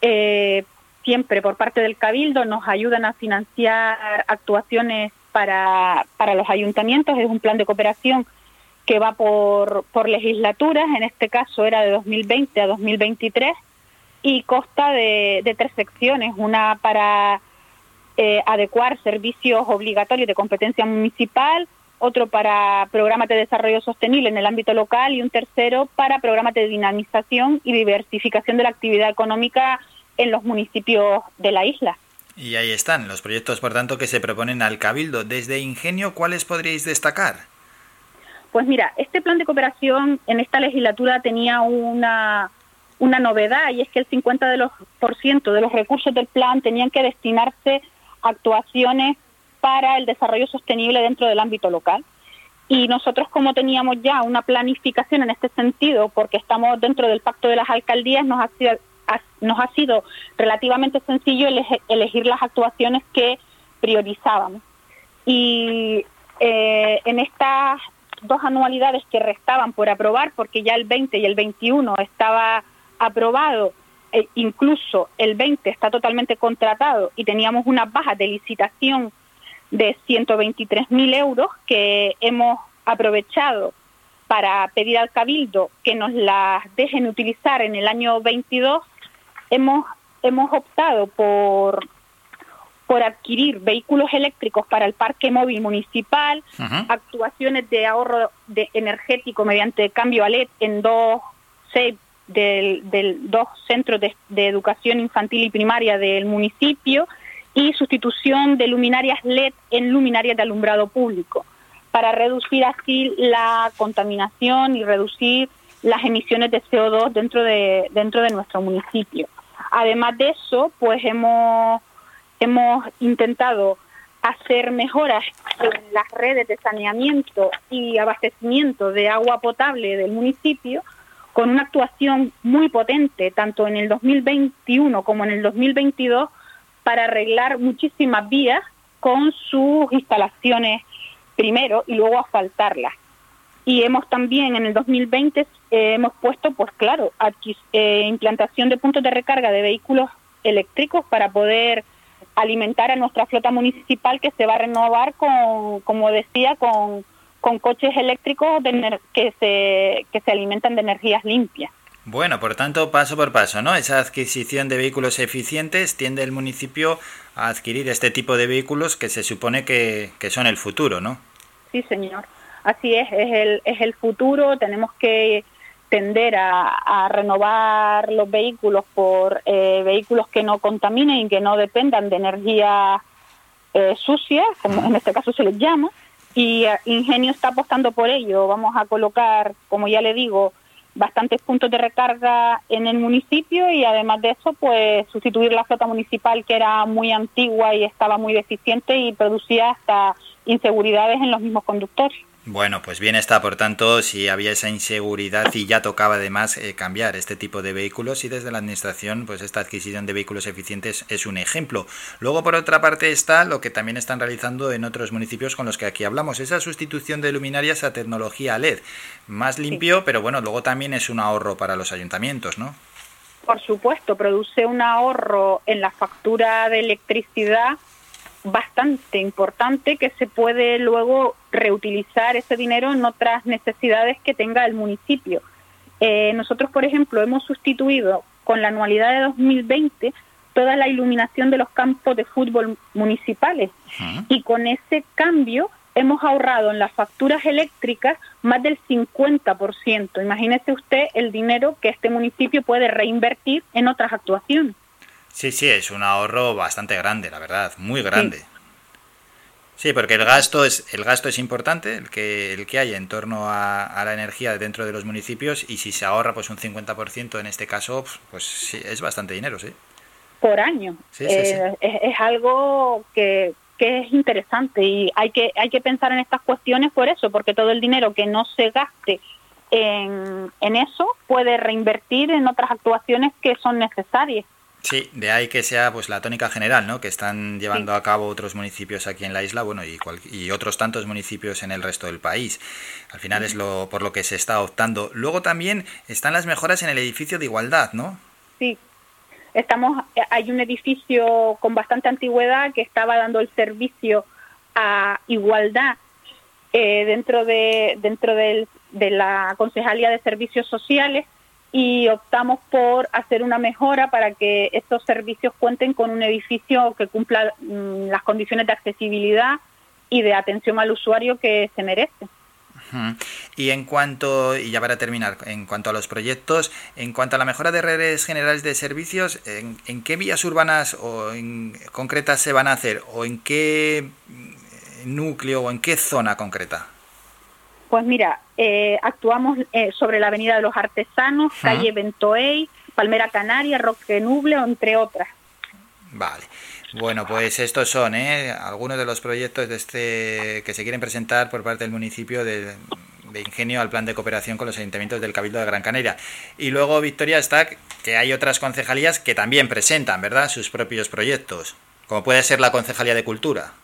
eh, siempre por parte del Cabildo nos ayudan a financiar actuaciones para, para los ayuntamientos. Es un plan de cooperación que va por, por legislaturas, en este caso era de 2020 a 2023, y consta de, tres secciones, una para eh, adecuar servicios obligatorios de competencia municipal, otro para programas de desarrollo sostenible en el ámbito local y un tercero para programas de dinamización y diversificación de la actividad económica en los municipios de la isla. Y ahí están los proyectos, por tanto, que se proponen al Cabildo. Desde Ingenio, ¿cuáles podríais destacar? Pues mira, este plan de cooperación en esta legislatura tenía una, una novedad y es que el 50% de los, por ciento de los recursos del plan tenían que destinarse a actuaciones para el desarrollo sostenible dentro del ámbito local. Y nosotros, como teníamos ya una planificación en este sentido, porque estamos dentro del pacto de las alcaldías, nos nos ha sido relativamente sencillo elegir las actuaciones que priorizábamos. Y eh, en estas dos anualidades que restaban por aprobar, porque ya el 20 y el 21 estaba aprobado, e incluso el 20 está totalmente contratado y teníamos una baja de licitación de 123.000 euros que hemos aprovechado para pedir al Cabildo que nos las dejen utilizar en el año 22 hemos, hemos optado por, por adquirir vehículos eléctricos para el parque móvil municipal, actuaciones de ahorro de energético mediante cambio a LED en dos, del, dos centros de, de, educación infantil y primaria del municipio y sustitución de luminarias LED en luminarias de alumbrado público para reducir así la contaminación y reducir las emisiones de CO2 dentro de, dentro de nuestro municipio. Además de eso, pues hemos, hemos intentado hacer mejoras en las redes de saneamiento y abastecimiento de agua potable del municipio con una actuación muy potente tanto en el 2021 como en el 2022 para arreglar muchísimas vías con sus instalaciones primero y luego asfaltarlas y hemos también en el 2020 eh, hemos puesto, pues claro, eh, implantación de puntos de recarga de vehículos eléctricos para poder alimentar a nuestra flota municipal que se va a renovar con, como decía, con, con coches eléctricos de que, se, que se alimentan de energías limpias. Bueno, por tanto, paso por paso, ¿no? Esa adquisición de vehículos eficientes tiende el municipio a adquirir este tipo de vehículos que se supone que, que son el futuro, ¿no? Sí, señor. Así es, es el, es el futuro, tenemos que tender a, renovar los vehículos por eh, vehículos que no contaminen y que no dependan de energía eh, sucia, como en este caso se les llama, y eh, Ingenio está apostando por ello. Vamos a colocar, como ya le digo, bastantes puntos de recarga en el municipio y además de eso, pues sustituir la flota municipal que era muy antigua y estaba muy deficiente y producía hasta inseguridades en los mismos conductores. Bueno, pues bien está, por tanto, si había esa inseguridad y ya tocaba además eh, cambiar este tipo de vehículos y desde la Administración, pues esta adquisición de vehículos eficientes es un ejemplo. Luego, por otra parte, está lo que también están realizando en otros municipios con los que aquí hablamos, esa sustitución de luminarias a tecnología LED. Más limpio, pero bueno, luego también es un ahorro para los ayuntamientos, ¿no? Por supuesto, produce un ahorro en la factura de electricidad bastante importante que se puede luego reutilizar ese dinero en otras necesidades que tenga el municipio. Eh, nosotros, por ejemplo, hemos sustituido con la anualidad de 2020 toda la iluminación de los campos de fútbol municipales y con ese cambio hemos ahorrado en las facturas eléctricas más del 50%. Imagínese usted el dinero que este municipio puede reinvertir en otras actuaciones. Sí, sí, es un ahorro bastante grande, la verdad, muy grande. Sí, porque el gasto es el gasto es importante, el que el que hay en torno a, la energía dentro de los municipios y si se ahorra pues un 50% en este caso, pues sí, es bastante dinero, sí. Por año. Eh, es, algo que, que es interesante y hay que hay que pensar en estas cuestiones por eso, porque todo el dinero que no se gaste en, en eso puede reinvertir en otras actuaciones que son necesarias. Sí, de ahí que sea pues la tónica general, ¿no? Que están llevando a cabo otros municipios aquí en la isla, bueno, y, y otros tantos municipios en el resto del país. Al final es lo por lo que se está optando. Luego también están las mejoras en el edificio de igualdad, ¿no? Sí. Estamos hay un edificio con bastante antigüedad que estaba dando el servicio a igualdad eh, dentro de dentro de la Concejalía de Servicios Sociales y optamos por hacer una mejora para que estos servicios cuenten con un edificio que cumpla mm, las condiciones de accesibilidad y de atención al usuario que se merece. Y en cuanto, y ya para terminar, en cuanto a los proyectos, en cuanto a la mejora de redes generales de servicios, ¿en, qué vías urbanas o en concretas se van a hacer? ¿O en qué núcleo o en qué zona concreta? Pues mira, eh, actuamos eh, sobre la Avenida de los Artesanos, calle Bentoey, Palmera Canaria, Roque Nuble, entre otras. Vale. Bueno, pues estos son ¿eh? algunos de los proyectos de este que se quieren presentar por parte del municipio de, Ingenio al plan de cooperación con los ayuntamientos del Cabildo de Gran Canaria. Y luego, Victoria, está que hay otras concejalías que también presentan, ¿verdad?, sus propios proyectos, como puede ser la Concejalía de Cultura.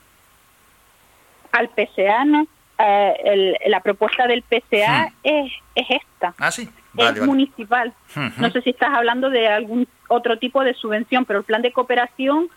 Al Eh, la propuesta del PCA hmm. es, es, esta. Ah, sí. es municipal. No sé si estás hablando de algún otro tipo de subvención, pero el plan de cooperación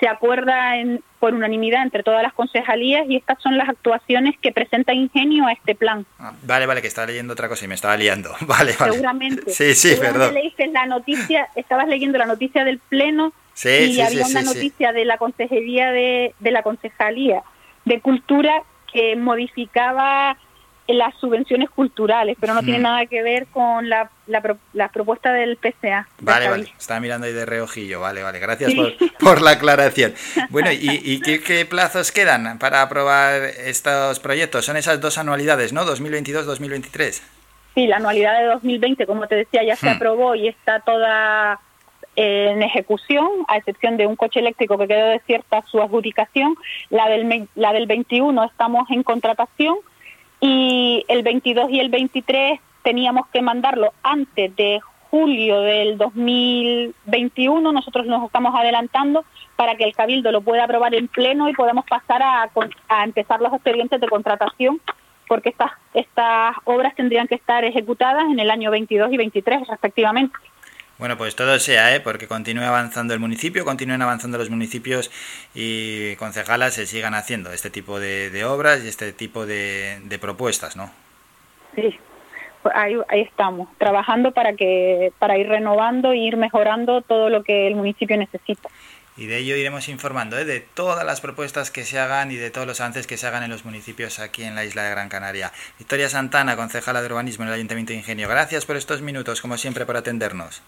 se acuerda en, por unanimidad entre todas las concejalías y estas son las actuaciones que presenta Ingenio a este plan. Ah, vale, vale, que estaba leyendo otra cosa y me estaba liando. Vale, vale. Seguramente. Sí, sí, perdón. leíste la noticia, estabas leyendo la noticia del pleno y había una noticia de la consejería de, de la concejalía de cultura que modificaba las subvenciones culturales, pero no tiene nada que ver con la, la, propuesta del PCA. Vale, vale, estaba mirando ahí de reojillo, vale, vale, gracias por, la aclaración. Bueno, ¿y, qué, plazos quedan para aprobar estos proyectos? Son esas dos anualidades, ¿no? 2022-2023. Sí, la anualidad de 2020, como te decía, ya se hmm. aprobó y está toda en ejecución, a excepción de un coche eléctrico que quedó desierta su adjudicación. La del, la del 21 estamos en contratación y el 22 y el 23 teníamos que mandarlo antes de julio del 2021. Nosotros nos estamos adelantando para que el Cabildo lo pueda aprobar en pleno y podamos pasar a, a empezar los expedientes de contratación porque estas, estas obras tendrían que estar ejecutadas en el año 22 y 23 respectivamente. Bueno, pues todo sea, ¿eh? porque continúe avanzando el municipio, continúen avanzando los municipios y concejalas se sigan haciendo este tipo de, obras y este tipo de, propuestas, ¿no? Sí, pues ahí, ahí estamos, trabajando para, que, para ir renovando e ir mejorando todo lo que el municipio necesita. Y de ello iremos informando ¿eh? de todas las propuestas que se hagan y de todos los avances que se hagan en los municipios aquí en la isla de Gran Canaria. Victoria Santana, concejala de urbanismo en el Ayuntamiento de Ingenio. Gracias por estos minutos, como siempre, por atendernos.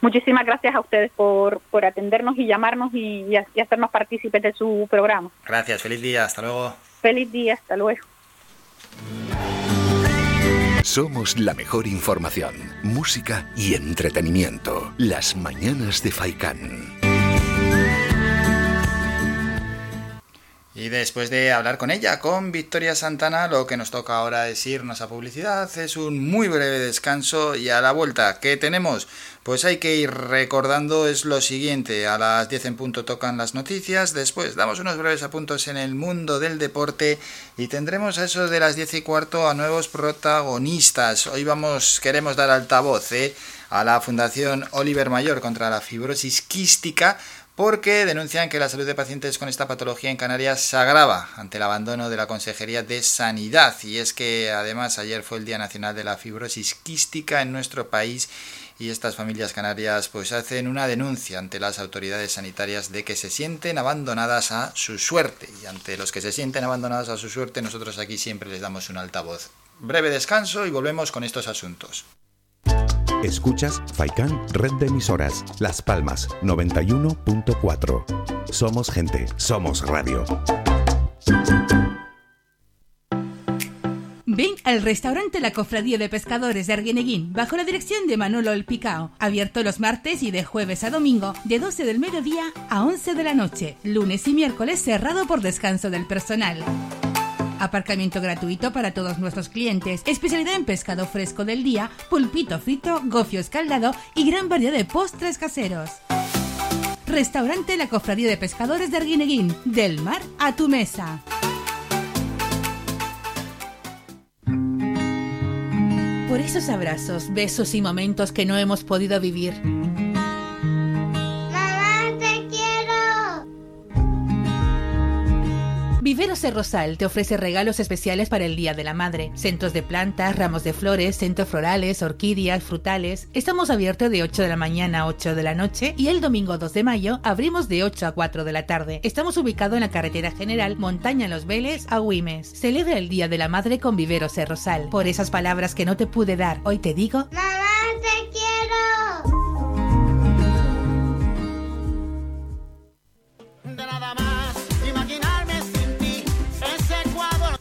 Muchísimas gracias a ustedes por, por atendernos y llamarnos y, y, hacernos partícipes de su programa. Gracias, feliz día, hasta luego. Feliz día, hasta luego. Somos la mejor información, música y entretenimiento. Las mañanas de Faikán. Y después de hablar con ella, con Victoria Santana, lo que nos toca ahora es irnos a publicidad. Es un muy breve descanso y a la vuelta, ¿qué tenemos? Pues hay que ir recordando es lo siguiente. A las 10 en punto tocan las noticias. Después damos unos breves apuntos en el mundo del deporte y tendremos a eso de las 10 y cuarto a nuevos protagonistas. Hoy vamos, queremos dar altavoz ¿eh? a la Fundación Oliver Mayor contra la fibrosis quística porque denuncian que la salud de pacientes con esta patología en Canarias se agrava ante el abandono de la Consejería de Sanidad. Y es que además ayer fue el Día Nacional de la Fibrosis Quística en nuestro país y estas familias canarias pues hacen una denuncia ante las autoridades sanitarias de que se sienten abandonadas a su suerte. Y ante los que se sienten abandonados a su suerte nosotros aquí siempre les damos un altavoz. Breve descanso y volvemos con estos asuntos. Escuchas Faikan Red de Emisoras, Las Palmas 91.4. Somos gente, somos radio. Ven al restaurante La Cofradía de Pescadores de Arguineguín, bajo la dirección de Manolo El Picao. Abierto los martes y de jueves a domingo, de 12 del mediodía a 11 de la noche. Lunes y miércoles cerrado por descanso del personal. Aparcamiento gratuito para todos nuestros clientes. Especialidad en pescado fresco del día, pulpito frito, gofio escaldado y gran variedad de postres caseros. Restaurante La Cofradía de Pescadores de Arguineguín. Del mar a tu mesa. Por esos abrazos, besos y momentos que no hemos podido vivir. Viveros de Rosal te ofrece regalos especiales para el Día de la Madre. Centros de plantas, ramos de flores, centros florales, orquídeas, frutales. Estamos abiertos de 8 de la mañana a 8 de la noche y el domingo 2 de mayo abrimos de 8 a 4 de la tarde. Estamos ubicados en la carretera general Montaña Los Vélez a Güimes. Celebra el Día de la Madre con Viveros de Rosal. Por esas palabras que no te pude dar, hoy te digo... ¡Mamá, te quiero!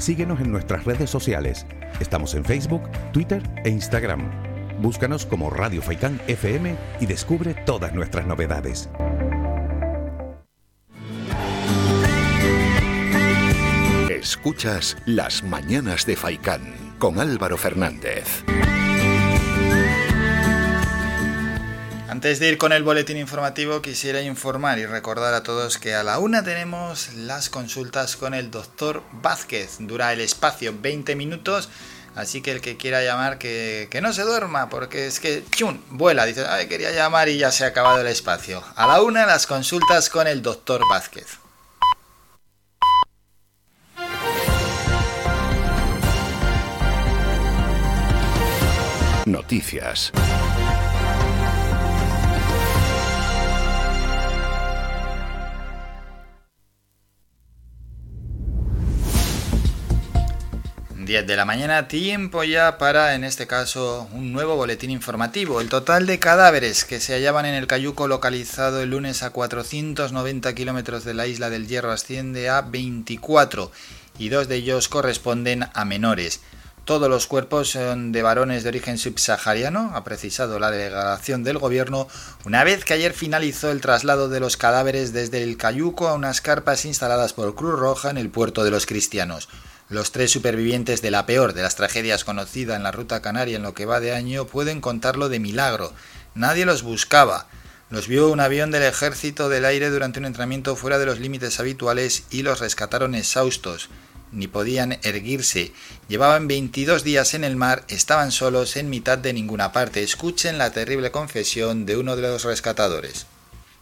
Síguenos en nuestras redes sociales. Estamos en Facebook, Twitter e Instagram. Búscanos como Radio Faikán FM y descubre todas nuestras novedades. Escuchas Las Mañanas de Faikán con Álvaro Fernández. Antes de ir con el boletín informativo, quisiera informar y recordar a todos que a la una tenemos las consultas con el doctor Vázquez. Dura el espacio 20 minutos, así que el que quiera llamar, que, que no se duerma, porque es que, ¡chun! vuela. Dice, ay, quería llamar y ya se ha acabado el espacio. A la una, las consultas con el doctor Vázquez. Noticias. ...10 de la mañana, tiempo ya para, en este caso, un nuevo boletín informativo. El total de cadáveres que se hallaban en el Cayuco localizado el lunes a 490 kilómetros de la isla del Hierro asciende a 24 y dos de ellos corresponden a menores. Todos los cuerpos son de varones de origen subsahariano, ha precisado la delegación del gobierno, una vez que ayer finalizó el traslado de los cadáveres desde el Cayuco a unas carpas instaladas por Cruz Roja en el puerto de los cristianos. Los tres supervivientes de la peor de las tragedias conocida en la ruta canaria en lo que va de año pueden contarlo de milagro. Nadie los buscaba. Los vio un avión del ejército del aire durante un entrenamiento fuera de los límites habituales y los rescataron exhaustos. Ni podían erguirse. Llevaban 22 días en el mar, estaban solos en mitad de ninguna parte. Escuchen la terrible confesión de uno de los rescatadores.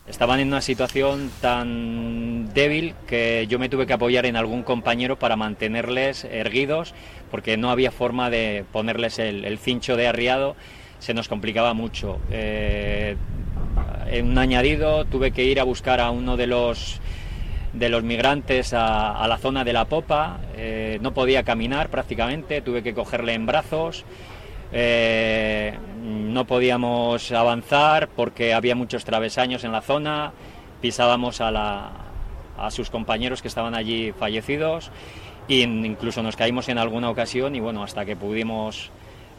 Estaban en una situación tan débil que yo me tuve que apoyar en algún compañero para mantenerles erguidos porque no había forma de ponerles el, el cincho de arriado. Se nos complicaba mucho. en un añadido tuve que ir a buscar a uno de los de los migrantes a, la zona de la popa, no podía caminar prácticamente, tuve que cogerle en brazos, no podíamos avanzar porque había muchos travesaños en la zona, pisábamos a sus compañeros que estaban allí fallecidos e incluso nos caímos en alguna ocasión y bueno, hasta que pudimos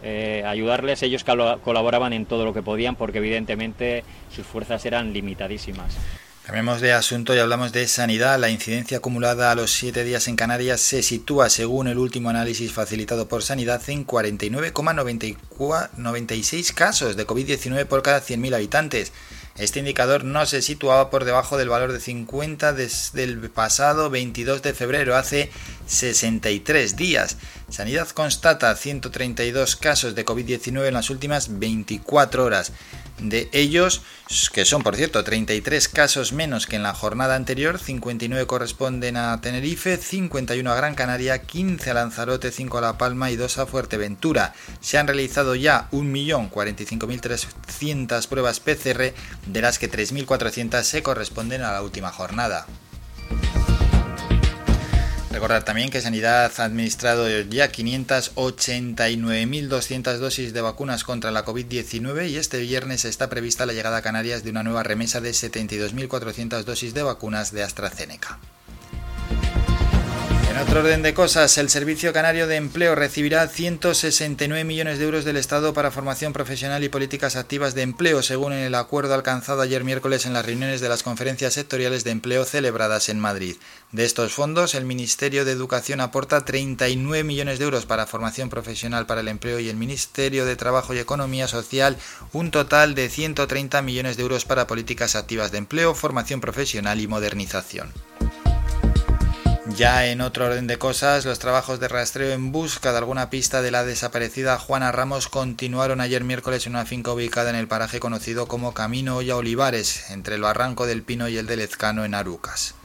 eh, ayudarles, ellos colaboraban en todo lo que podían porque evidentemente sus fuerzas eran limitadísimas. Cambiemos de asunto y hablamos de sanidad. La incidencia acumulada a los siete días en Canarias se sitúa, según el último análisis facilitado por Sanidad, en 49,96 casos de COVID-19 por cada 100.000 habitantes. Este indicador no se situaba por debajo del valor de 50 desde el pasado 22 de febrero, hace 63 días. Sanidad constata 132 casos de COVID-19 en las últimas 24 horas. De ellos, que son por cierto 33 casos menos que en la jornada anterior, 59 corresponden a Tenerife, 51 a Gran Canaria, 15 a Lanzarote, 5 a La Palma y 2 a Fuerteventura. Se han realizado ya 1.045.300 pruebas PCR, de las que 3.400 se corresponden a la última jornada. Recordar también que Sanidad ha administrado ya 589.200 dosis de vacunas contra la COVID-19 y este viernes está prevista la llegada a Canarias de una nueva remesa de 72.400 dosis de vacunas de AstraZeneca. En otro orden de cosas, el Servicio Canario de Empleo recibirá 169 millones de euros del Estado para formación profesional y políticas activas de empleo, según el acuerdo alcanzado ayer miércoles en las reuniones de las conferencias sectoriales de empleo celebradas en Madrid. De estos fondos, el Ministerio de Educación aporta 39 millones de euros para formación profesional para el empleo y el Ministerio de Trabajo y Economía Social un total de 130 millones de euros para políticas activas de empleo, formación profesional y modernización. Ya en otro orden de cosas, los trabajos de rastreo en busca de alguna pista de la desaparecida Juana Ramos continuaron ayer miércoles en una finca ubicada en el paraje conocido como Camino Olla Olivares, entre el Barranco del Pino y el de Lezcano en Arucas.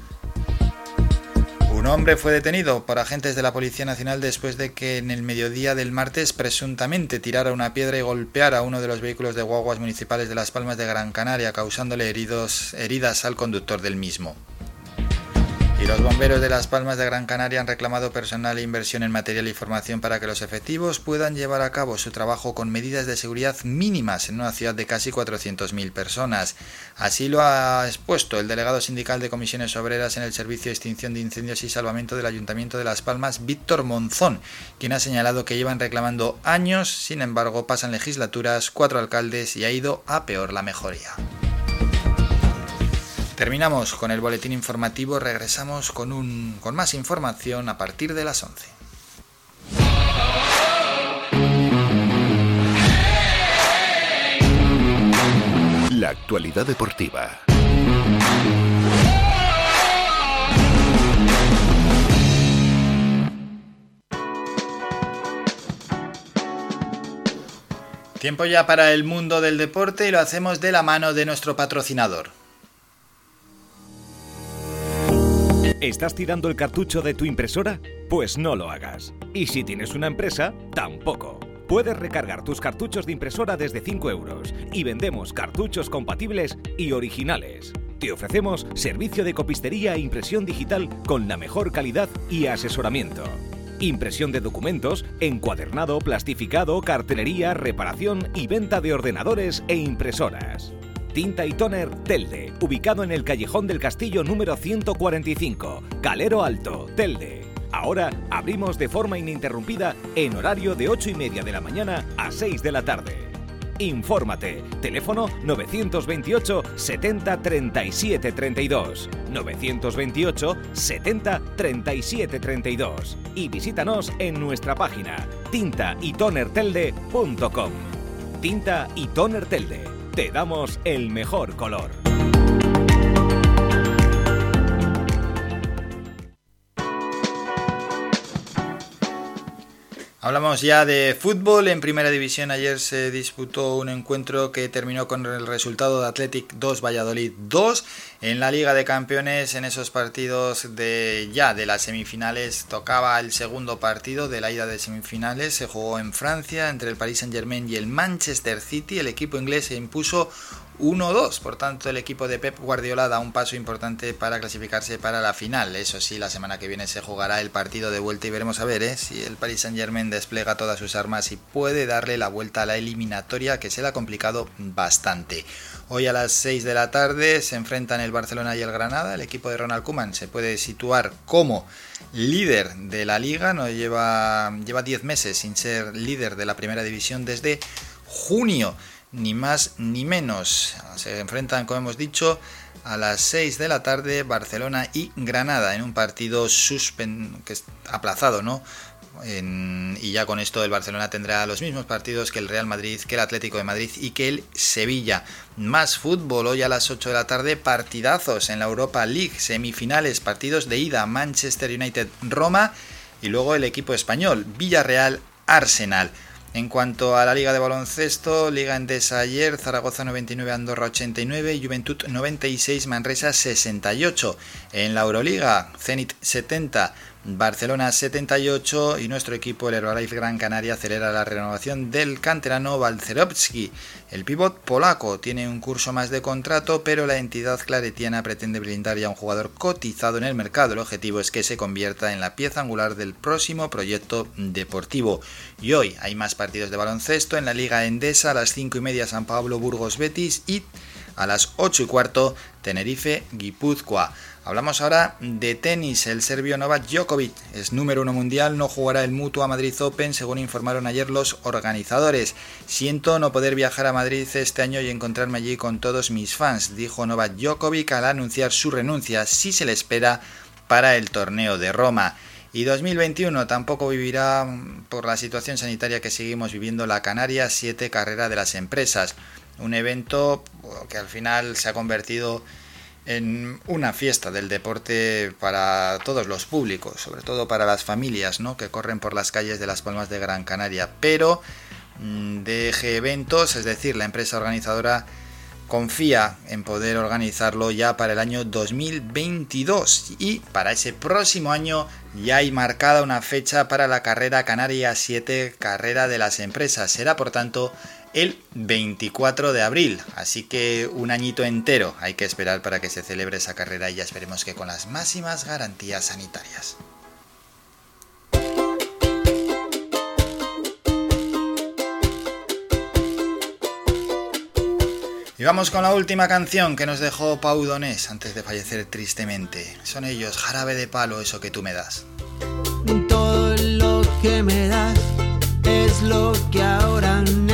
Un hombre fue detenido por agentes de la Policía Nacional después de que en el mediodía del martes presuntamente tirara una piedra y golpeara uno de los vehículos de guaguas municipales de Las Palmas de Gran Canaria, causándole heridas al conductor del mismo. Y los bomberos de Las Palmas de Gran Canaria han reclamado personal e inversión en material y formación para que los efectivos puedan llevar a cabo su trabajo con medidas de seguridad mínimas en una ciudad de casi 400.000 personas. Así lo ha expuesto el delegado sindical de comisiones obreras en el Servicio de Extinción de Incendios y Salvamento del Ayuntamiento de Las Palmas, Víctor Monzón, quien ha señalado que llevan reclamando años, sin embargo pasan legislaturas, cuatro alcaldes y ha ido a peor la mejoría. Terminamos con el boletín informativo, regresamos con, un, con más información a partir de las 11. La actualidad deportiva. Tiempo ya para el mundo del deporte y lo hacemos de la mano de nuestro patrocinador. ¿Estás tirando el cartucho de tu impresora? Pues no lo hagas. Y si tienes una empresa, tampoco. Puedes recargar tus cartuchos de impresora desde 5 euros y vendemos cartuchos compatibles y originales. Te ofrecemos servicio de copistería e impresión digital con la mejor calidad y asesoramiento. Impresión de documentos, encuadernado, plastificado, cartelería, reparación y venta de ordenadores e impresoras. Tinta y Toner Telde, ubicado en el Callejón del Castillo número 145, Calero Alto, Telde. Ahora abrimos de forma ininterrumpida en horario de 8 y media de la mañana a 6 de la tarde. Infórmate. Teléfono 928 70 37 32. 928 70 37 32. Y visítanos en nuestra página. Tinta y Toner Telde te damos el mejor color. Hablamos ya de fútbol. En primera división ayer se disputó un encuentro que terminó con el resultado de Athletic 2 Valladolid 2. En la Liga de Campeones, en esos partidos de ya de las semifinales, tocaba el segundo partido de la ida de semifinales. Se jugó en Francia entre el Paris Saint Germain y el Manchester City. El equipo inglés se impuso 1-2. Por tanto, el equipo de Pep Guardiola da un paso importante para clasificarse para la final. Eso sí, la semana que viene se jugará el partido de vuelta y veremos a ver ¿eh? si el Paris Saint Germain despliega todas sus armas y puede darle la vuelta a la eliminatoria que se le ha complicado bastante. Hoy a las 6 de la tarde se enfrentan el Barcelona y el Granada. El equipo de Ronald Koeman se puede situar como líder de la liga. No lleva, lleva 10 meses sin ser líder de la primera división desde junio ni más ni menos. Se enfrentan, como hemos dicho, a las 6 de la tarde Barcelona y Granada en un partido suspen que aplazado, ¿no? y ya con esto el Barcelona tendrá los mismos partidos que el Real Madrid, que el Atlético de Madrid y que el Sevilla. Más fútbol hoy a las 8 de la tarde, partidazos en la Europa League, semifinales, partidos de ida, Manchester United, Roma y luego el equipo español, Villarreal, Arsenal. En cuanto a la Liga de Baloncesto, Liga Endesa ayer, Zaragoza 99, Andorra 89, Juventud 96, Manresa 68. En la Euroliga, Zenit 70, Barcelona 78 y nuestro equipo, el Herbalife Gran Canaria, acelera la renovación del canterano Balcerovski. El pívot polaco tiene un curso más de contrato, pero la entidad claretiana pretende blindar ya un jugador cotizado en el mercado. El objetivo es que se convierta en la pieza angular del próximo proyecto deportivo. Y hoy hay más partidos de baloncesto en la Liga Endesa a las 5 y media San Pablo Burgos Betis y a las 8 y cuarto Tenerife Guipúzcoa. Hablamos ahora de tenis. El serbio Novak Djokovic es número uno mundial, no jugará el Mutua Madrid Open, según informaron ayer los organizadores. Siento no poder viajar a Madrid este año y encontrarme allí con todos mis fans, dijo Novak Djokovic al anunciar su renuncia si se le espera para el torneo de Roma. Y 2021 tampoco vivirá por la situación sanitaria que seguimos viviendo la Canaria 7 carrera de las empresas. Un evento que al final se ha convertido en una fiesta del deporte para todos los públicos, sobre todo para las familias ¿no? que corren por las calles de las Palmas de Gran Canaria. Pero mm, DG Eventos, es decir, la empresa organizadora, confía en poder organizarlo ya para el año 2022 y para ese próximo año ya hay marcada una fecha para la carrera Canaria 7, carrera de las empresas. Será por tanto el 24 de abril. Así que un añito entero hay que esperar para que se celebre esa carrera y ya esperemos que con las máximas garantías sanitarias. Y vamos con la última canción que nos dejó Pau Donés antes de fallecer tristemente. Son ellos, Jarabe de Palo, eso que tú me das. Todo lo que me das es lo que ahora necesito.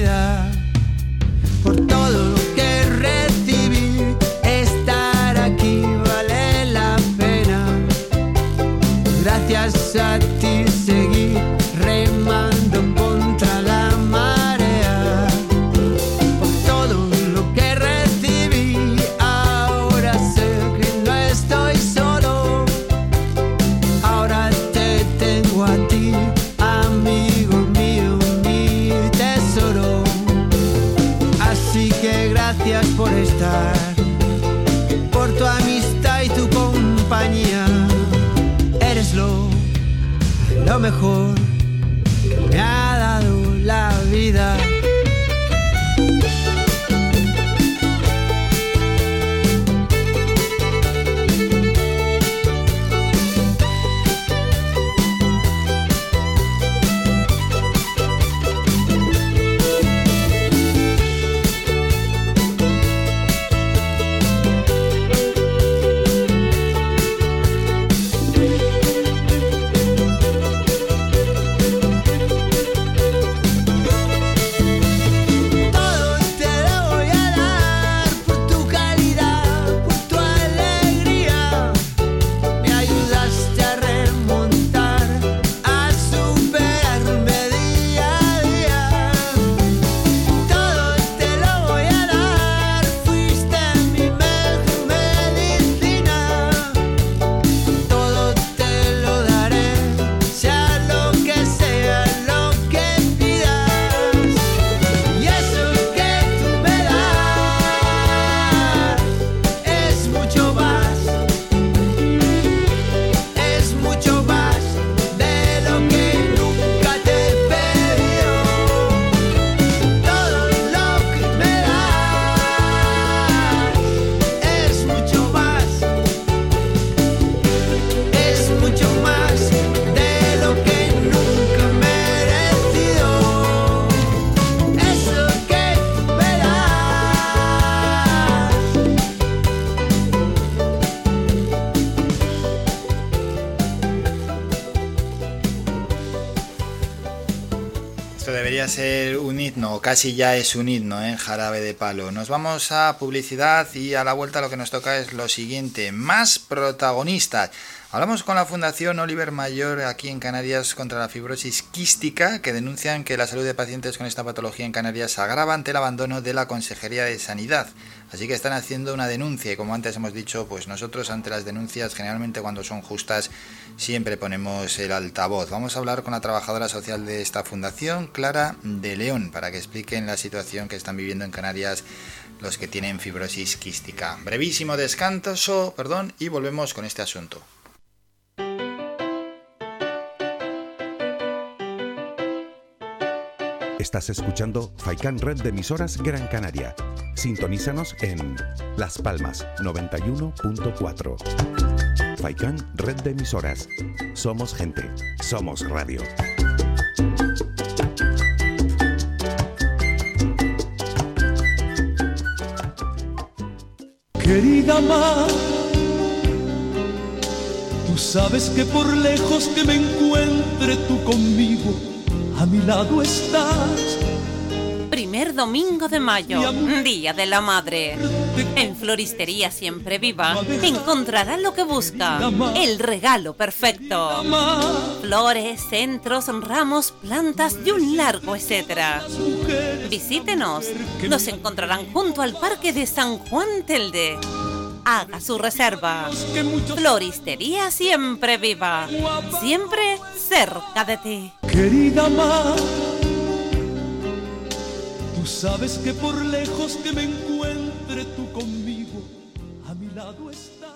mejor Podría ser un himno, o casi ya es un himno, ¿eh? Jarabe de palo. Nos vamos a publicidad y a la vuelta lo que nos toca es lo siguiente, más protagonistas. Hablamos con la Fundación Oliver Mayor aquí en Canarias contra la fibrosis quística, que denuncian que la salud de pacientes con esta patología en Canarias agrava ante el abandono de la Consejería de Sanidad. Así que están haciendo una denuncia y como antes hemos dicho, pues nosotros ante las denuncias, generalmente cuando son justas, siempre ponemos el altavoz. Vamos a hablar con la trabajadora social de esta fundación, Clara de León, para que expliquen la situación que están viviendo en Canarias los que tienen fibrosis quística. Brevísimo descanso, perdón, y volvemos con este asunto. Estás escuchando Faikan Red de emisoras Gran Canaria. Sintonízanos en Las Palmas 91.4. Faikan Red de emisoras. Somos gente. Somos radio. Querida mar, tú sabes que por lejos que me encuentre tú conmigo, a mi lado estás. Primer domingo de mayo, Día de la Madre. En Floristería Siempre Viva encontrará lo que busca, el regalo perfecto. Flores, centros, ramos, plantas y un largo etcétera. Visítenos, nos encontrarán junto al Parque de San Juan Telde. Haga su reserva. Floristería Siempre Viva, siempre cerca de ti. Querida mar, tú sabes que por lejos que me encuentre tú conmigo, a mi lado estás.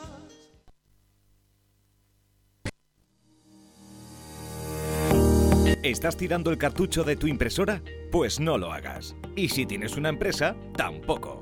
¿Estás tirando el cartucho de tu impresora? Pues no lo hagas. Y si tienes una empresa, tampoco.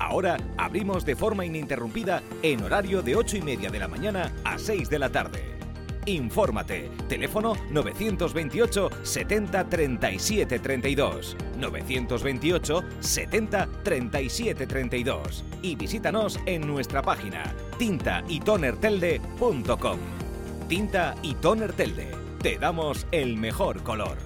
Ahora abrimos de forma ininterrumpida en horario de 8 y media de la mañana a 6 de la tarde. Infórmate. Teléfono 928 70 37 32. 928 70 37 32. Y visítanos en nuestra página tintaytonertelde.com. Tinta y Toner Telde. Te damos el mejor color.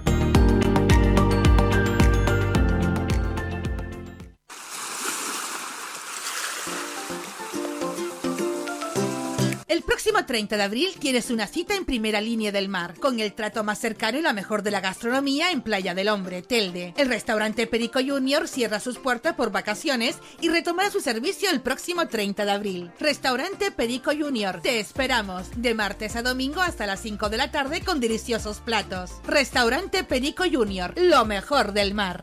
El próximo 30 de abril tienes una cita en primera línea del mar, con el trato más cercano y la mejor de la gastronomía en Playa del Hombre, Telde. El restaurante Perico Junior cierra sus puertas por vacaciones y retomará su servicio el próximo 30 de abril. Restaurante Perico Junior, te esperamos de martes a domingo hasta las 5 de la tarde con deliciosos platos. Restaurante Perico Junior, lo mejor del mar.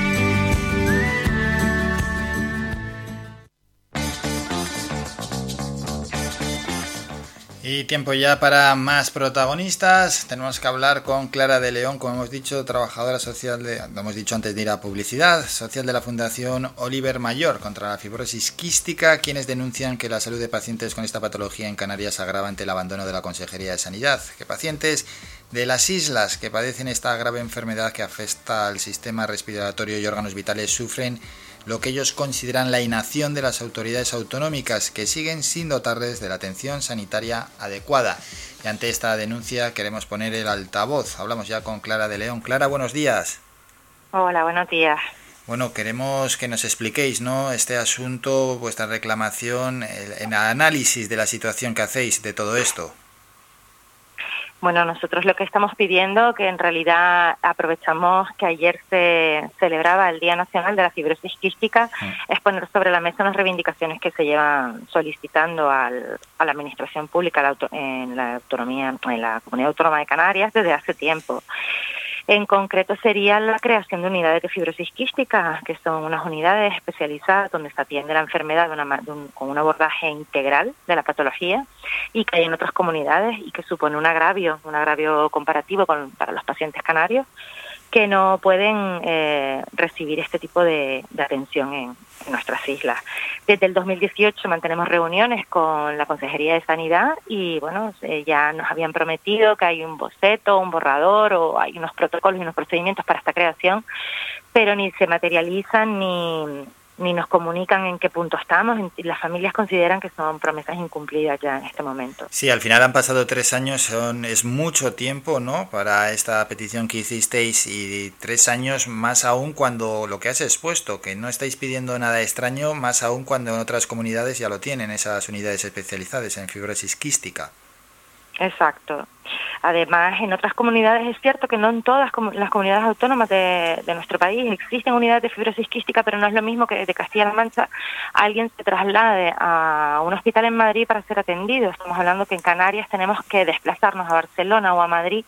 Y tiempo ya para más protagonistas. Tenemos que hablar con Clara de León, como hemos dicho, trabajadora social de, lo hemos dicho antes de ir a publicidad, social de la Fundación Oliver Mayor contra la fibrosis quística, quienes denuncian que la salud de pacientes con esta patología en Canarias agrava ante el abandono de la Consejería de Sanidad, que pacientes de las islas que padecen esta grave enfermedad que afecta al sistema respiratorio y órganos vitales sufren lo que ellos consideran la inacción de las autoridades autonómicas que siguen sin dotarles de la atención sanitaria adecuada. Y ante esta denuncia queremos poner el altavoz. Hablamos ya con Clara de León. Clara, buenos días. Hola, buenos días. Bueno, queremos que nos expliquéis, ¿no? Este asunto, vuestra reclamación, el, el análisis de la situación que hacéis de todo esto. Bueno, nosotros lo que estamos pidiendo, que en realidad aprovechamos que ayer se celebraba el Día Nacional de la Fibrosis Quística, es poner sobre la mesa unas reivindicaciones que se llevan solicitando al, a la Administración Pública la auto- en la autonomía, en la Comunidad Autónoma de Canarias desde hace tiempo. En concreto sería la creación de unidades de fibrosis quística, que son unas unidades especializadas donde se atiende la enfermedad de una de un- con un abordaje integral de la patología y que hay en otras comunidades y que supone un agravio, un agravio comparativo con- para los pacientes canarios que no pueden eh, recibir este tipo de, atención en, en nuestras islas. Desde el 2018 mantenemos reuniones con la Consejería de Sanidad y bueno, eh, ya nos habían prometido que hay un boceto, un borrador o hay unos protocolos y unos procedimientos para esta creación, pero ni se materializan ni, ni nos comunican en qué punto estamos y las familias consideran que son promesas incumplidas ya en este momento. Sí, al final han pasado tres años, son, es mucho tiempo, ¿no? Para esta petición que hicisteis y tres años más aún cuando lo que has expuesto, que no estáis pidiendo nada extraño, más aún cuando en otras comunidades ya lo tienen, esas unidades especializadas en fibrosis quística. Exacto. Además, en otras comunidades es cierto que no en todas las comunidades autónomas de, de nuestro país existen unidades de fibrosis quística, pero no es lo mismo que de Castilla-La Mancha alguien se traslade a un hospital en Madrid para ser atendido. Estamos hablando que en Canarias tenemos que desplazarnos a Barcelona o a Madrid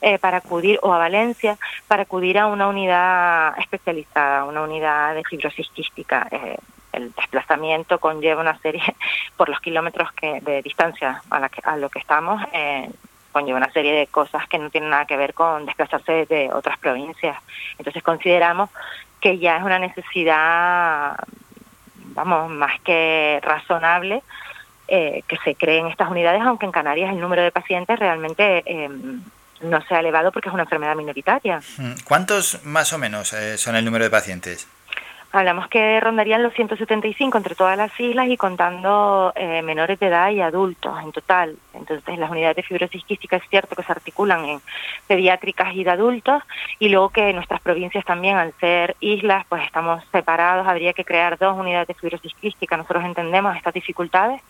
eh, para acudir o a Valencia para acudir a una unidad especializada, una unidad de fibrosis quística. Eh, el desplazamiento conlleva una serie, por los kilómetros que de distancia a, la que, a lo que estamos, eh, conlleva una serie de cosas que no tienen nada que ver con desplazarse de otras provincias. Entonces consideramos que ya es una necesidad, vamos, más que razonable eh, que se creen estas unidades, aunque en Canarias el número de pacientes realmente eh, no se ha elevado porque es una enfermedad minoritaria. Mm, ¿Cuántos más o menos son el número de pacientes? Hablamos que rondarían los 175 entre todas las islas y contando eh, menores de edad y adultos en total. Entonces, las unidades de fibrosis quística es cierto que se articulan en pediátricas y de adultos y luego que nuestras provincias también, al ser islas, pues estamos separados. Habría que crear dos unidades de fibrosis quística. Nosotros entendemos estas dificultades,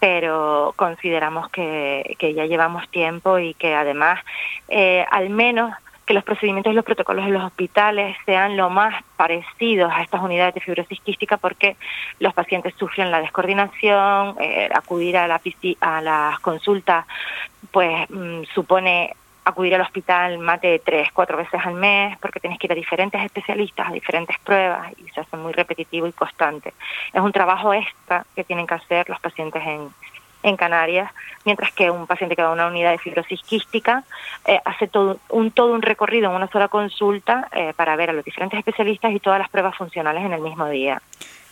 pero consideramos que, que ya llevamos tiempo y que además, eh, al menos que los procedimientos y los protocolos en los hospitales sean lo más parecidos a estas unidades de fibrosis quística porque los pacientes sufren la descoordinación, eh, acudir a la a las consultas pues mm, supone acudir al hospital más de tres, cuatro veces al mes porque tienes que ir a diferentes especialistas, a diferentes pruebas y se hace muy repetitivo y constante. Es un trabajo extra que tienen que hacer los pacientes en, en Canarias, mientras que un paciente que va a una unidad de fibrosis quística eh, hace todo un, todo un recorrido en una sola consulta eh, para ver a los diferentes especialistas y todas las pruebas funcionales en el mismo día.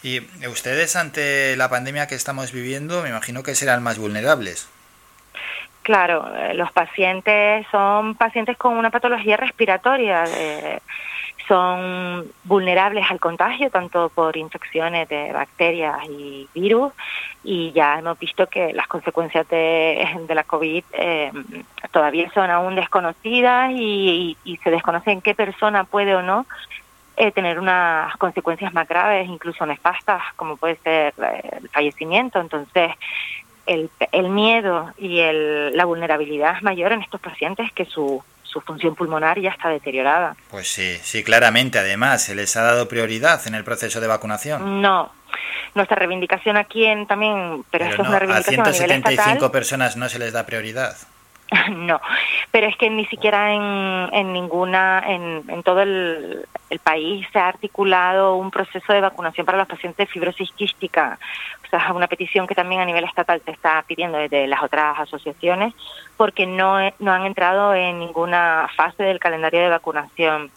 Y ustedes ante la pandemia que estamos viviendo, me imagino que serán más vulnerables. Claro, eh, los pacientes son pacientes con una patología respiratoria, eh, son vulnerables al contagio, tanto por infecciones de bacterias y virus, y ya hemos visto que las consecuencias de, la COVID eh, todavía son aún desconocidas y se desconoce en qué persona puede o no eh, tener unas consecuencias más graves, incluso nefastas, como puede ser eh, el fallecimiento. Entonces, el, el miedo y el, la vulnerabilidad es mayor en estos pacientes que su, su función pulmonar ya está deteriorada. Pues sí, sí, claramente. Además, se les ha dado prioridad en el proceso de vacunación. No, nuestra reivindicación aquí en también, pero, Pero esto no, es una a reivindicación a, nivel 175 estatal. personas no se les da prioridad. no, pero es que ni siquiera en, en ninguna, en, en todo el, el país se ha articulado un proceso de vacunación para los pacientes de fibrosis quística. O sea, es una petición que también a nivel estatal se está pidiendo desde las otras asociaciones porque no, no han entrado en ninguna fase del calendario de vacunación.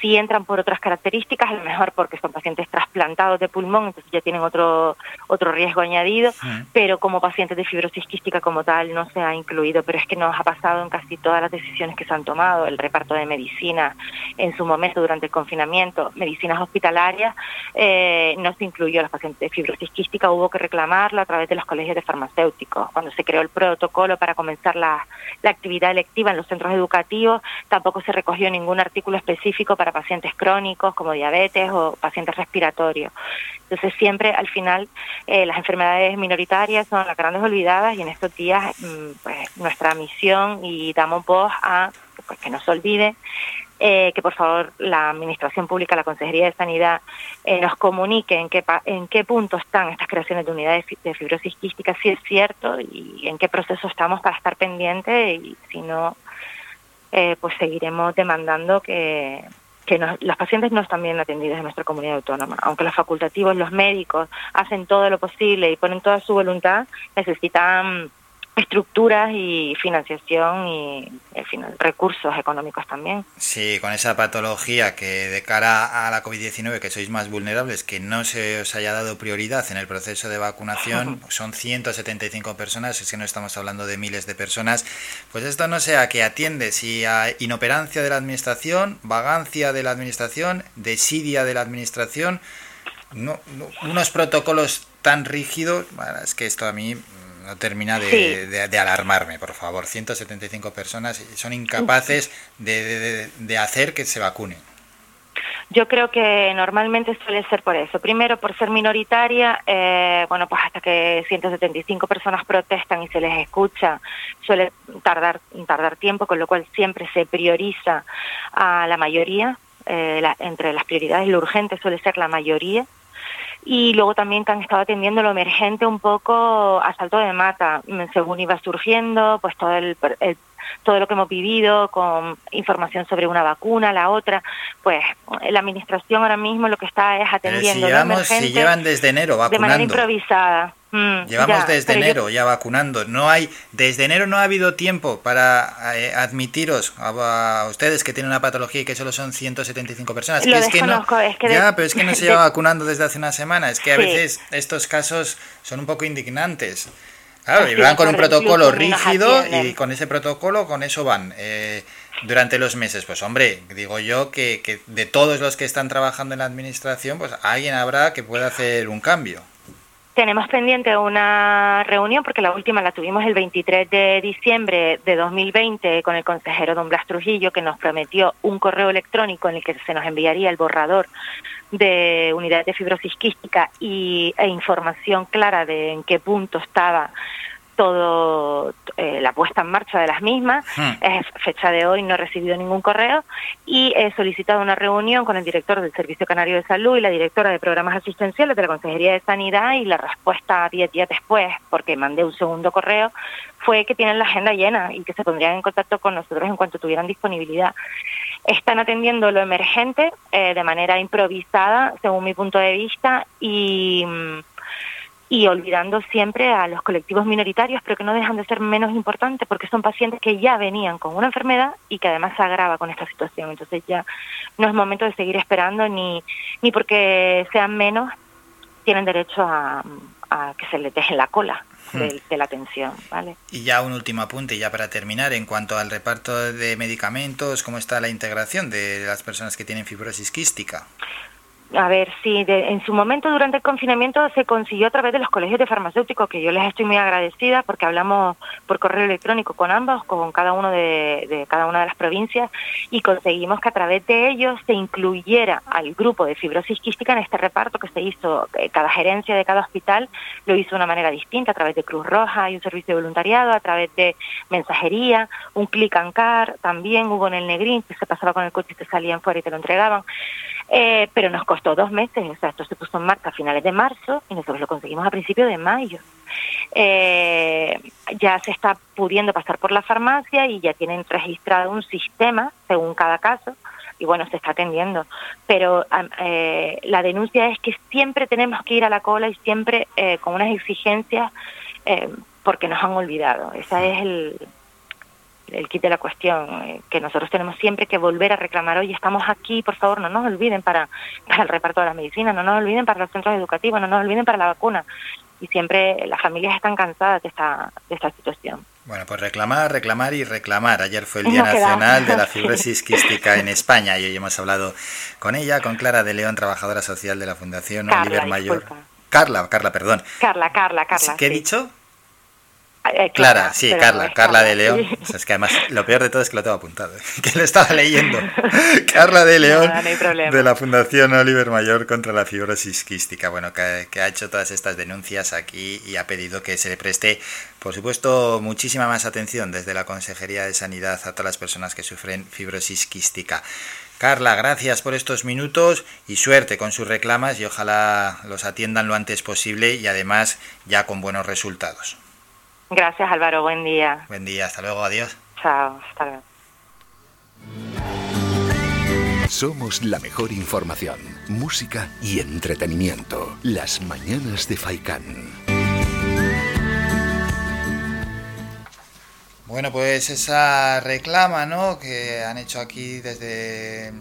Si entran por otras características, a lo mejor porque son pacientes trasplantados de pulmón, entonces ya tienen otro, otro riesgo añadido, pero como pacientes de fibrosis quística como tal no se ha incluido, pero es que nos ha pasado en casi todas las decisiones que se han tomado, el reparto de medicina en su momento durante el confinamiento, medicinas hospitalarias, eh, no se incluyó a los pacientes de fibrosis quística, hubo que reclamarlo a través de los colegios de farmacéuticos. Cuando se creó el protocolo para comenzar la, la actividad electiva en los centros educativos, tampoco se recogió ningún artículo específico para pacientes crónicos como diabetes o pacientes respiratorios. Entonces siempre al final eh, las enfermedades minoritarias son las grandes olvidadas y en estos días mm, pues, nuestra misión y damos voz a pues, que no se olvide eh, que por favor la Administración Pública, la Consejería de Sanidad eh, nos comunique en qué, pa- en qué punto están estas creaciones de unidades de fibrosis quística, si es cierto y en qué proceso estamos para estar pendientes y si no eh, pues seguiremos demandando que, que nos- los pacientes no están bien atendidos en nuestra comunidad autónoma. Aunque los facultativos, los médicos, hacen todo lo posible y ponen toda su voluntad, necesitan estructuras y financiación y al final, recursos económicos también. Sí, con esa patología que de cara a la COVID-19, que sois más vulnerables, que no se os haya dado prioridad en el proceso de vacunación, son 175 personas, es que no estamos hablando de miles de personas, pues esto no sé a qué atiende, si a inoperancia de la administración, vagancia de la administración, desidia de la administración, no, no- unos protocolos tan rígidos, es que esto a mí no termina de, Sí. de- de alarmarme, por favor. 175 personas son incapaces de, de- hacer que se vacunen. Yo creo que normalmente suele ser por eso. Primero, por ser minoritaria, eh, bueno, pues hasta que 175 personas protestan y se les escucha, suele tardar, tardar tiempo, con lo cual siempre se prioriza a la mayoría. eh, la- entre las prioridades, lo urgente suele ser la mayoría. Y luego también que han estado atendiendo lo emergente un poco a salto de mata, según iba surgiendo, pues todo el, el- todo lo que hemos vivido con información sobre una vacuna, la otra, pues la administración ahora mismo lo que está es atendiendo si, llevamos, si llevan desde enero de manera vacunando. improvisada. Mm, Llevamos ya, desde yo- enero ya vacunando. No hay, desde enero no ha habido tiempo para eh, admitiros a, a ustedes que tienen una patología y que solo son 175 personas. Lo es que no, desconozco, es que de- ya, pero es que no se lleva vacunando desde hace una semana. Es que a Sí. veces estos casos son un poco indignantes. Claro, y van con un protocolo rígido y con ese protocolo, con eso van. eh, durante los meses, pues hombre, digo yo que, que de todos los que están trabajando en la administración, pues alguien habrá que pueda hacer un cambio. Tenemos pendiente una reunión porque la última la tuvimos el 23 de diciembre de 2020 con el consejero don Blas Trujillo que nos prometió un correo electrónico en el que se nos enviaría el borrador de unidades de fibrosis quística y, e información clara de en qué punto estaba todo eh, la puesta en marcha de las mismas. Es fecha de hoy, no he recibido ningún correo y he solicitado una reunión con el director del Servicio Canario de Salud y la directora de Programas Asistenciales de la Consejería de Sanidad y la respuesta 10 días después, porque mandé un segundo correo, fue que tienen la agenda llena y que se pondrían en contacto con nosotros en cuanto tuvieran disponibilidad. Están atendiendo lo emergente eh, de manera improvisada, según mi punto de vista, y, mm, y olvidando siempre a los colectivos minoritarios, pero que no dejan de ser menos importantes porque son pacientes que ya venían con una enfermedad y que además se agrava con esta situación. Entonces ya no es momento de seguir esperando ni, ni porque sean menos tienen derecho a, a que se les deje la cola de, de la atención, ¿vale? Y ya un último apunte, ya para terminar, en cuanto al reparto de medicamentos, ¿cómo está la integración de las personas que tienen fibrosis quística? A ver, sí, de- en su momento durante el confinamiento se consiguió a través de los colegios de farmacéuticos, que yo les estoy muy agradecida porque hablamos por correo electrónico con ambos, con cada uno de, de cada una de las provincias, y conseguimos que a través de ellos se incluyera al grupo de fibrosis quística en este reparto que se hizo, eh, cada gerencia de cada hospital lo hizo de una manera distinta, a través de Cruz Roja y un servicio de voluntariado, a través de mensajería, un click and car, también hubo en el Negrín, que se pasaba con el coche y te salían fuera y te lo entregaban. Eh, pero nos costó dos meses, o sea, esto se puso en marcha a finales de marzo y nosotros lo conseguimos a principios de mayo. Eh, ya se está pudiendo pasar por la farmacia y ya tienen registrado un sistema según cada caso y bueno, se está atendiendo. Pero eh, la denuncia es que siempre tenemos que ir a la cola y siempre eh, con unas exigencias eh, porque nos han olvidado. Ese es el, el kit de la cuestión, eh, que nosotros tenemos siempre que volver a reclamar, oye, estamos aquí, por favor, no nos olviden para, para el reparto de la medicina, no nos olviden para los centros educativos, no nos olviden para la vacuna. Y siempre las familias están cansadas de esta, de esta situación. Bueno, pues reclamar, reclamar y reclamar. Ayer fue el Día No. Nacional de la. Fibrosis Quística en España y hoy hemos hablado con ella, con Clara de León, trabajadora social de la Fundación Carla, Oliver Mayor. disculpa. Carla, Carla, perdón. Carla, Carla, Carla. ¿Qué he dicho? Eh, Clara, sí, Carla, Carla de León. sí. O sea, es que además lo peor de todo es que lo tengo apuntado, que lo estaba leyendo. Carla de León, no de la Fundación Oliver Mayor contra la fibrosis quística, bueno, que, que ha hecho todas estas denuncias aquí y ha pedido que se le preste, por supuesto, muchísima más atención desde la Consejería de Sanidad a todas las personas que sufren fibrosis quística. Carla, gracias por estos minutos y suerte con sus reclamas y ojalá los atiendan lo antes posible y además ya con buenos resultados. Gracias, Álvaro. Buen día. Buen día, hasta luego, adiós. Chao. Hasta luego. Somos la mejor información, música y entretenimiento. Las mañanas de Faikán. Bueno, pues esa reclama, ¿no? Que han hecho aquí desde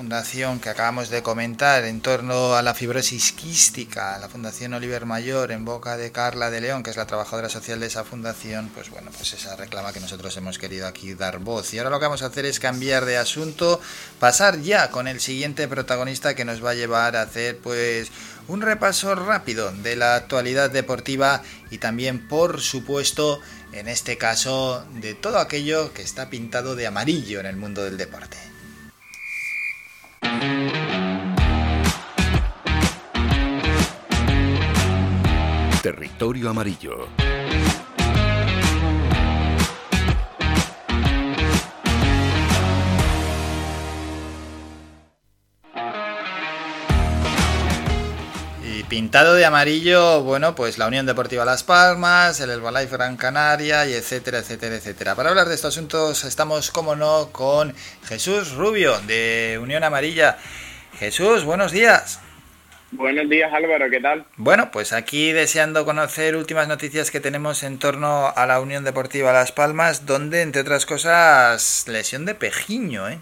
fundación que acabamos de comentar en torno a la fibrosis quística, la Fundación Oliver Mayor, en boca de Carla de León, que es la trabajadora social de esa fundación, pues bueno, pues esa reclama que nosotros hemos querido aquí dar voz. Y ahora lo que vamos a hacer es cambiar de asunto, pasar ya con el siguiente protagonista que nos va a llevar a hacer pues un repaso rápido de la actualidad deportiva y también, por supuesto, en este caso, de todo aquello que está pintado de amarillo en el mundo del deporte. Territorio amarillo. Pintado de amarillo, bueno, pues la Unión Deportiva Las Palmas, el Herbalife Gran Canaria y etcétera, etcétera, etcétera. Para hablar de estos asuntos estamos, como no, con Jesús Rubio de Unión Amarilla. Jesús, buenos días. Buenos días Álvaro, ¿qué tal? Bueno, pues aquí deseando conocer últimas noticias que tenemos en torno a la Unión Deportiva Las Palmas, donde, entre otras cosas, lesión de Pejiño, ¿eh?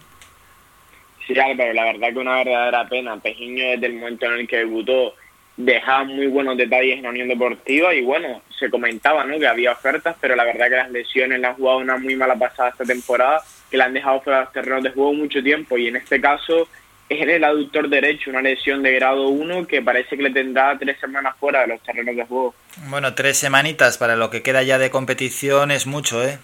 Sí, Álvaro, la verdad que una verdadera pena. Pejiño desde el momento en el que debutó dejaba muy buenos detalles en la Unión Deportiva y bueno, se comentaba ¿no? que había ofertas, pero la verdad que las lesiones le han jugado una muy mala pasada esta temporada, que le han dejado fuera de los terrenos de juego mucho tiempo y en este caso es en el aductor derecho, una lesión de grado 1 que parece que le tendrá tres semanas fuera de los terrenos de juego. Bueno, tres semanitas para lo que queda ya de competición es mucho, ¿eh?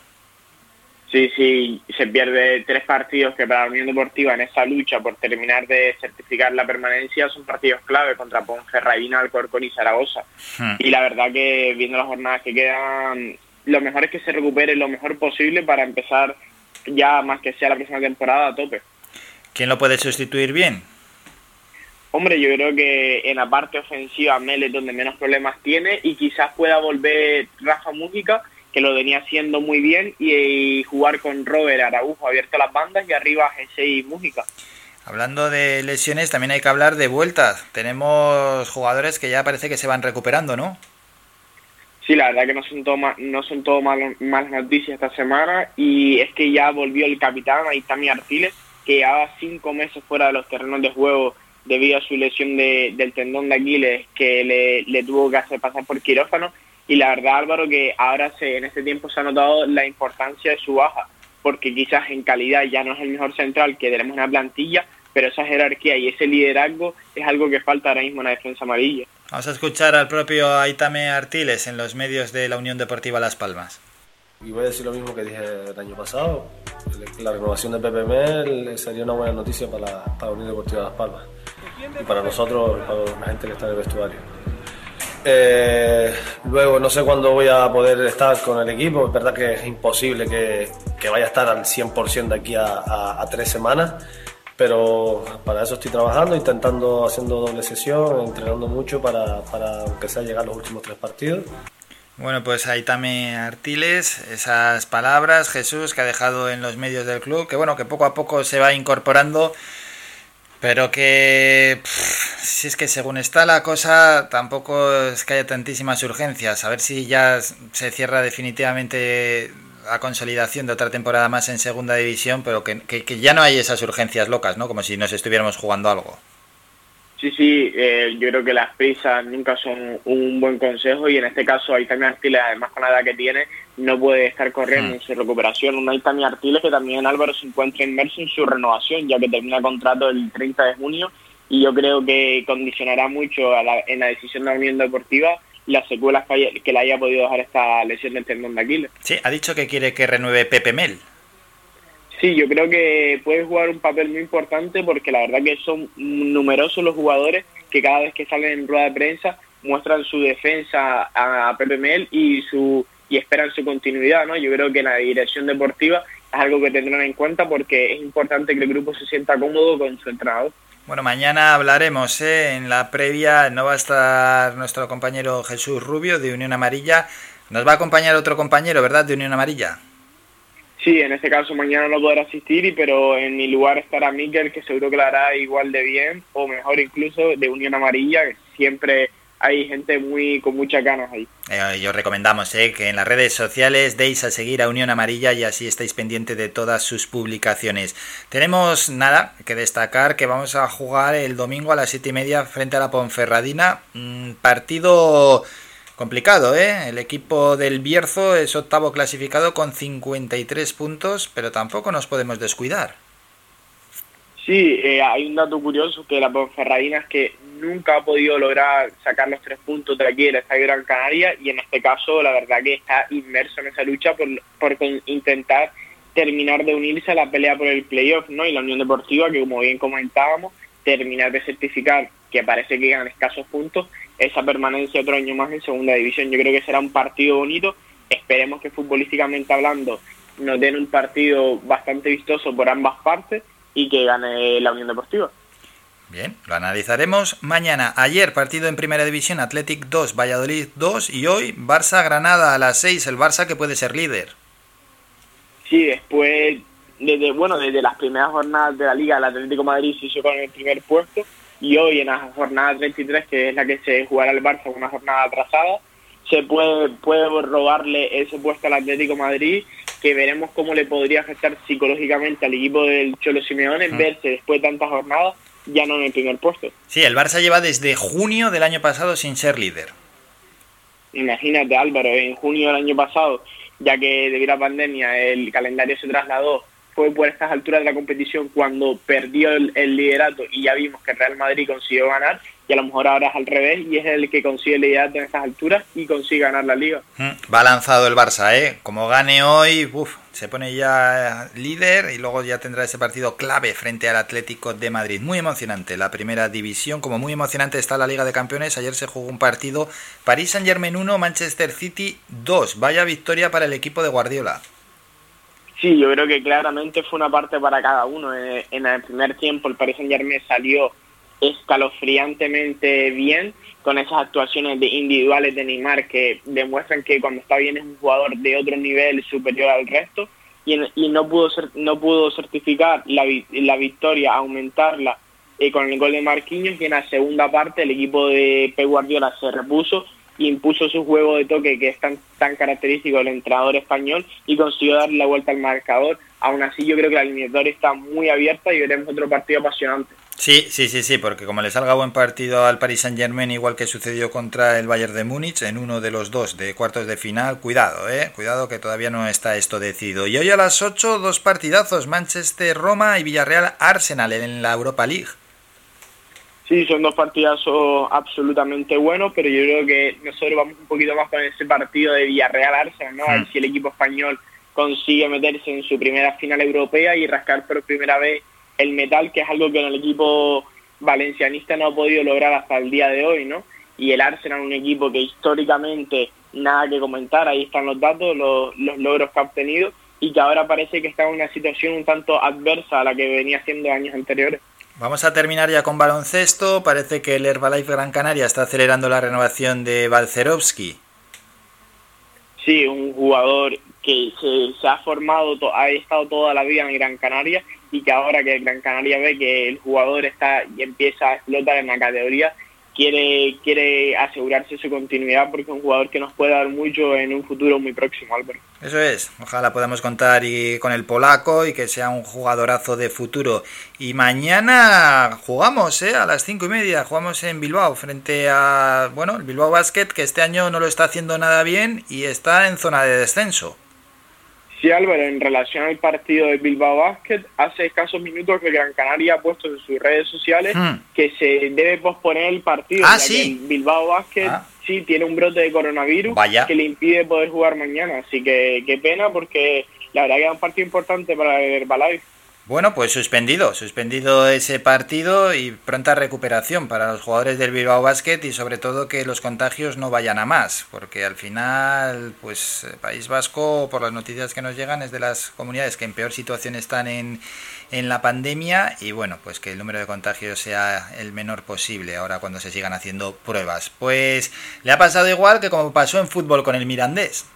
Sí, sí, se pierde tres partidos que para la Unión Deportiva en esa lucha por terminar de certificar la permanencia son partidos clave contra Ponferradina, Alcorcón y Zaragoza. Hmm. Y la verdad que viendo las jornadas que quedan, lo mejor es que se recupere lo mejor posible para empezar ya más que sea la próxima temporada a tope. ¿Quién lo puede sustituir bien? Hombre, yo creo que en la parte ofensiva Mel es donde menos problemas tiene y quizás pueda volver Rafa Mújica, que lo venía haciendo muy bien, y, y jugar con Robert Araujo abierto a las bandas y arriba Jesse y Mújica. Hablando de lesiones, también hay que hablar de vueltas. Tenemos jugadores que ya parece que se van recuperando, ¿no? Sí, la verdad que no son todo ma- no son todo mal- malas noticias esta semana y es que ya volvió el capitán Aitami Artiles, que llevaba cinco meses fuera de los terrenos de juego debido a su lesión de- del tendón de Aquiles que le, le tuvo que hacer pasar por quirófano y la verdad Álvaro que ahora se, en este tiempo se ha notado la importancia de su baja porque quizás en calidad ya no es el mejor central que tenemos en la plantilla pero esa jerarquía y ese liderazgo es algo que falta ahora mismo en la defensa amarilla. Vamos a escuchar al propio Aitame Artiles en los medios de la Unión Deportiva Las Palmas. Y voy a decir lo mismo que dije el año pasado. La renovación de Mel sería una buena noticia para la, para la Unión Deportiva Las Palmas. Y para nosotros, para la gente que está en el vestuario. Eh, luego, no sé cuándo voy a poder estar con el equipo. Es verdad que es imposible que, que vaya a estar al 100% de aquí a, a- a tres semanas. Pero para eso estoy trabajando, intentando, haciendo doble sesión, entrenando mucho para, para aunque sea llegar a los últimos tres partidos. Bueno, pues Aitame Artiles, esas palabras, Jesús, que ha dejado en los medios del club, que bueno, que poco a poco se va incorporando, pero que si es que según está la cosa, tampoco es que haya tantísimas urgencias. A ver si ya se cierra definitivamente la consolidación de otra temporada más en segunda división, pero que, que- que ya no hay esas urgencias locas, ¿no? Como si nos estuviéramos jugando algo. Sí, sí, eh, yo creo que las prisas nunca son un buen consejo y en este caso Aitami Artiles, además con la edad que tiene, no puede estar corriendo en su recuperación. Un Aitami Artiles que también Álvaro se encuentra inmerso en su renovación, ya que termina contrato el 30 de junio y yo creo que condicionará mucho a la- en la decisión de la Unión Deportiva las secuelas que, haya- que le haya podido dejar esta lesión del tendón de Aquiles. Sí, ha dicho que quiere que renueve Pepe Mel. Sí, yo creo que puede jugar un papel muy importante porque la verdad que son numerosos los jugadores que cada vez que salen en rueda de prensa muestran su defensa a Pepe Mel y su y esperan su continuidad, ¿no? Yo creo que la dirección deportiva es algo que tendrán en cuenta porque es importante que el grupo se sienta cómodo con su entrenador. Bueno, mañana hablaremos, ¿eh? En la previa no va a estar nuestro compañero Jesús Rubio de Unión Amarilla. Nos va a acompañar otro compañero, ¿verdad? De Unión Amarilla. Sí, en este caso mañana no podrá asistir, pero en mi lugar estará Miquel, que seguro que lo hará igual de bien, o mejor incluso de Unión Amarilla, que siempre hay gente muy con muchas ganas ahí. Eh, y os recomendamos eh, que en las redes sociales deis a seguir a Unión Amarilla y así estáis pendientes de todas sus publicaciones. Tenemos nada que destacar que vamos a jugar el domingo a las siete y media frente a la Ponferradina. Mm, partido complicado, ¿eh? El equipo del Bierzo es octavo clasificado con 53 puntos, pero tampoco nos podemos descuidar. Sí, eh, hay un dato curioso que la Ponferradina es que nunca ha podido lograr sacar los tres puntos de aquí del Estadio Gran Canaria y en este caso la verdad que está inmerso en esa lucha por, por intentar terminar de unirse a la pelea por el playoff, ¿no? Y la Unión Deportiva, que como bien comentábamos, terminar de certificar, que parece que ganan escasos puntos, esa permanencia otro año más en segunda división. Yo creo que será un partido bonito. Esperemos que futbolísticamente hablando nos den un partido bastante vistoso por ambas partes y que gane la Unión Deportiva. Bien, lo analizaremos mañana. Ayer partido en Primera División, Athletic 2, Valladolid 2 y hoy Barça Granada a las 6, el Barça que puede ser líder. Sí, después, desde, bueno, desde las primeras jornadas de la Liga, el Atlético de Madrid se hizo con el primer puesto y hoy en la jornada 33, que es la que se jugará el Barça, una jornada atrasada, se puede, puede robarle ese puesto al Atlético Madrid, que veremos cómo le podría afectar psicológicamente al equipo del Cholo Simeone Mm. verse después de tantas jornadas ya no en el primer puesto. Sí, el Barça lleva desde junio del año pasado sin ser líder. Imagínate Álvaro, en junio del año pasado, ya que debido a la pandemia el calendario se trasladó, fue por estas alturas de la competición cuando perdió el, liderato y ya vimos que Real Madrid consiguió ganar y a lo mejor ahora es al revés y es el que consigue el liderato en estas alturas y consigue ganar la liga. Mm, Va lanzado el Barça, ¿eh? Como gane hoy, uf, se pone ya líder y luego ya tendrá ese partido clave frente al Atlético de Madrid. Muy emocionante la primera división, como muy emocionante está la Liga de Campeones. Ayer se jugó un partido París Saint Germain 1, Manchester City 2. Vaya victoria para el equipo de Guardiola. Sí, yo creo que claramente fue una parte para cada uno. En, en el primer tiempo el Paris Saint Germain salió escalofriantemente bien con esas actuaciones de individuales de Neymar que demuestran que cuando está bien es un jugador de otro nivel superior al resto y, en- no pudo cer- no pudo certificar la, la victoria, aumentarla eh, con el gol de Marquinhos y en la segunda parte el equipo de Pep Guardiola se repuso impuso su juego de toque que es tan, tan característico del entrenador español y consiguió darle la vuelta al marcador. Aún así yo creo que la eliminatoria está muy abierta y veremos otro partido apasionante. Sí, sí, sí, sí, porque como le salga buen partido al Paris Saint Germain, igual que sucedió contra el Bayern de Múnich, en uno de los dos de cuartos de final, cuidado, eh, cuidado que todavía no está esto decidido. Y hoy a las 8, dos partidazos, Manchester-Roma y Villarreal-Arsenal en la Europa League. Sí, son dos partidazos absolutamente buenos, pero yo creo que nosotros vamos un poquito más con ese partido de Villarreal-Arsenal, ¿no? A ver Mm. si el equipo español consigue meterse en su primera final europea y rascar por primera vez el metal, que es algo que en el equipo valencianista no ha podido lograr hasta el día de hoy, ¿no? Y el Arsenal, un equipo que históricamente nada que comentar, ahí están los datos, los, los logros que ha obtenido y que ahora parece que está en una situación un tanto adversa a la que venía haciendo años anteriores. Vamos a terminar ya con baloncesto. Parece que el Herbalife Gran Canaria está acelerando la renovación de Balcerovski. Sí, un jugador que se, se ha formado, ha estado toda la vida en Gran Canaria y que ahora que Gran Canaria ve que el jugador está y empieza a explotar en la categoría, quiere quiere asegurarse su continuidad porque es un jugador que nos puede dar mucho en un futuro muy próximo, Álvaro. Eso es, ojalá podamos contar y con el polaco y que sea un jugadorazo de futuro. Y mañana jugamos, ¿eh? A las cinco y media, jugamos en Bilbao frente a, bueno, el Bilbao Basket, que este año no lo está haciendo nada bien y está en zona de descenso. Sí, Álvaro, en relación al partido de Bilbao Basket, hace escasos minutos que Gran Canaria ha puesto en sus redes sociales Hmm. que se debe posponer el partido. Ah, que sí. el Bilbao Basket sí tiene un brote de coronavirus Vaya. que le impide poder jugar mañana. Así que qué pena porque la verdad que es un partido importante para el Herbalife. Bueno, pues suspendido, suspendido ese partido y pronta recuperación para los jugadores del Bilbao Basket y sobre todo que los contagios no vayan a más, porque al final, pues eh, País Vasco, por las noticias que nos llegan, es de las comunidades que en peor situación están en, en la pandemia y bueno, pues que el número de contagios sea el menor posible ahora cuando se sigan haciendo pruebas. Pues le ha pasado igual que como pasó en fútbol con el Mirandés.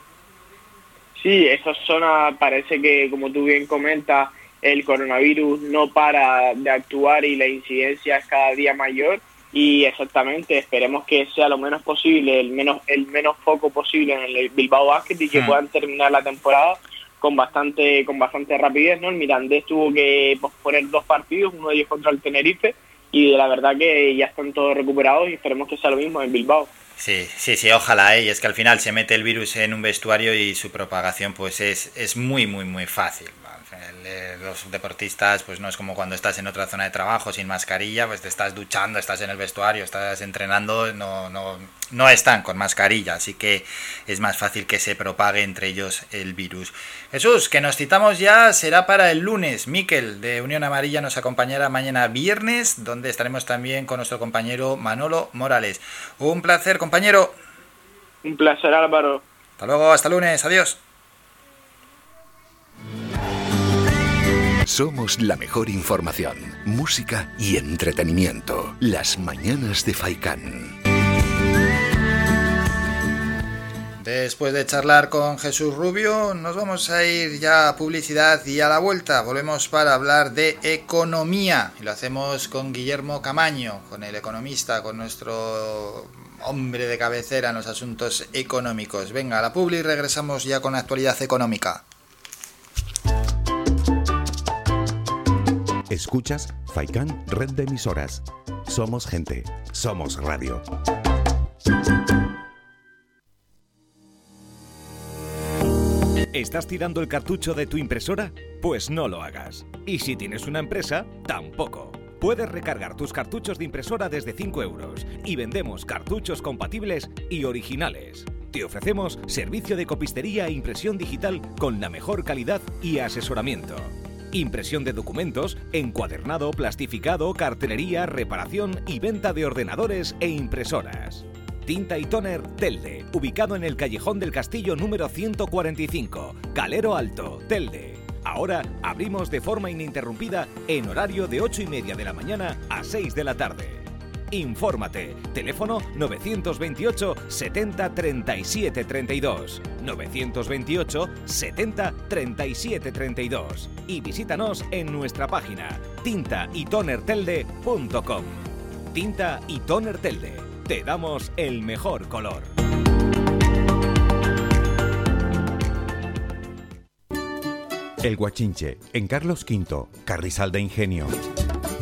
Sí, esa zona parece que, como tú bien comentas, el coronavirus no para de actuar y la incidencia es cada día mayor y exactamente esperemos que sea lo menos posible, el menos el menos foco posible en el Bilbao Basket y que Hmm. puedan terminar la temporada con bastante con bastante rapidez, ¿no? El Mirandés tuvo que posponer dos partidos, uno de ellos contra el Tenerife y la verdad que ya están todos recuperados y esperemos que sea lo mismo en Bilbao. Sí, sí, sí, ojalá, ¿eh? y es que al final se mete el virus en un vestuario y su propagación pues es, es muy, muy, muy fácil. Eh, Los deportistas, pues no es como cuando estás en otra zona de trabajo sin mascarilla, pues te estás duchando, estás en el vestuario, estás entrenando, no, no, no están con mascarilla, así que es más fácil que se propague entre ellos el virus. Jesús, que nos citamos ya será para el lunes. Miquel de Unión Amarilla nos acompañará mañana viernes, donde estaremos también con nuestro compañero Manolo Morales. Un placer, compañero. Un placer, Álvaro. Hasta luego, hasta lunes, adiós. Somos la mejor información, música y entretenimiento. Las mañanas de Faikán. Después de charlar con Jesús Rubio, nos vamos a ir ya a publicidad y a la vuelta volvemos para hablar de economía. Y lo hacemos con Guillermo Camaño, con el economista, con nuestro hombre de cabecera en los asuntos económicos. Venga, a la publi y regresamos ya con la actualidad económica. Escuchas Faikan Red de Emisoras. Somos gente, somos radio. ¿Estás tirando el cartucho de tu impresora? Pues no lo hagas. Y si tienes una empresa, tampoco. Puedes recargar tus cartuchos de impresora desde 5 euros y vendemos cartuchos compatibles y originales. Te ofrecemos servicio de copistería e impresión digital con la mejor calidad y asesoramiento. Impresión de documentos, encuadernado, plastificado, cartelería, reparación y venta de ordenadores e impresoras. Tinta y Toner Telde, ubicado en el Callejón del Castillo número 145, Calero Alto, Telde. Ahora abrimos de forma ininterrumpida en horario de 8 y media de la mañana a 6 de la tarde. Infórmate. Teléfono 928 70 37 32. 928 70 37 32. Y visítanos en nuestra página tintaytonertelde.com. Tinta y Toner Telde. Te damos el mejor color. El Guachinche, en Carlos V, Carrizal de Ingenio.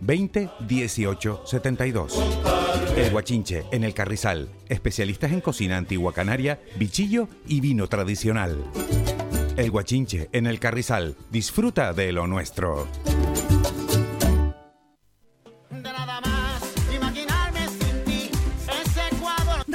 20 18 72. El Guachinche, en el Carrizal, especialistas en cocina antigua canaria, bichillo y vino tradicional. El Guachinche, en el Carrizal, disfruta de lo nuestro.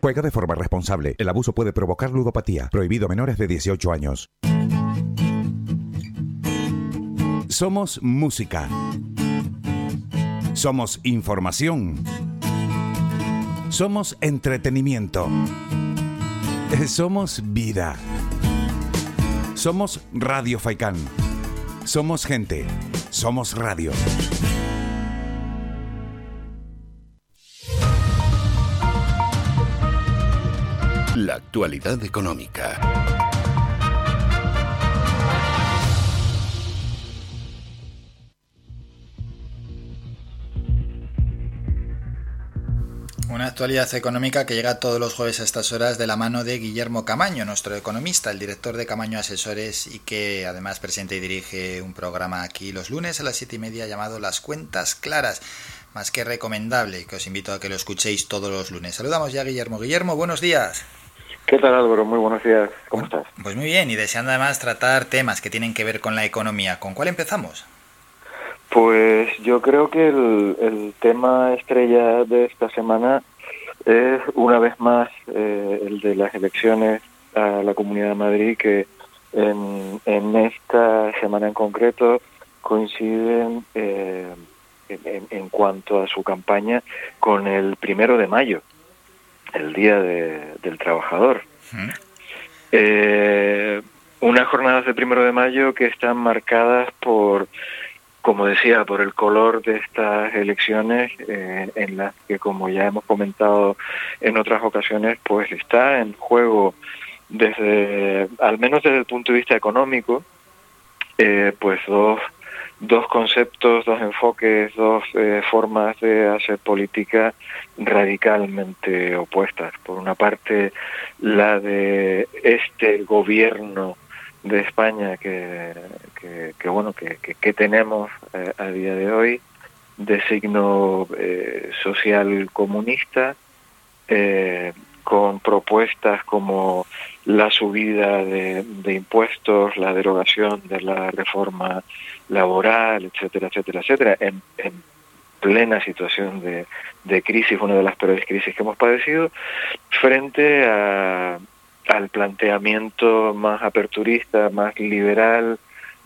Juega de forma responsable. El abuso puede provocar ludopatía. Prohibido a menores de 18 años. Somos música. Somos información. Somos entretenimiento. Somos vida. Somos Radio Faikán. Somos gente. Somos radio. La actualidad económica. Una actualidad económica que llega todos los jueves a estas horas de la mano de Guillermo Camaño, nuestro economista, el director de Camaño Asesores y que además presenta y dirige un programa aquí los lunes a las siete y media llamado Las Cuentas Claras, más que recomendable, que os invito a que lo escuchéis todos los lunes. Saludamos ya a Guillermo. Guillermo, buenos días. ¿Qué tal Álvaro? Muy buenos días. ¿Cómo estás? Pues muy bien, y deseando además tratar temas que tienen que ver con la economía. ¿Con cuál empezamos? Pues yo creo que el, el tema estrella de esta semana es una vez más eh, el de las elecciones a la Comunidad de Madrid que en, en esta semana en concreto coinciden eh, en, en cuanto a su campaña con el primero de mayo, el Día de- del Trabajador. Eh, unas jornadas del primero de mayo que están marcadas por, como decía, por el color de estas elecciones, eh, en las que, como ya hemos comentado en otras ocasiones, pues está en juego desde, al menos desde el punto de vista económico, eh, pues dos, dos conceptos, dos enfoques, dos eh, formas de hacer política radicalmente opuestas. Por una parte, la de este gobierno de España que, bueno que, que, tenemos eh, a día de hoy de signo eh, social comunista eh, con propuestas como la subida de impuestos, la derogación de la reforma laboral, etcétera, etcétera, etcétera, en, en plena situación de, de crisis, una de las peores crisis que hemos padecido, frente a, al planteamiento más aperturista, más liberal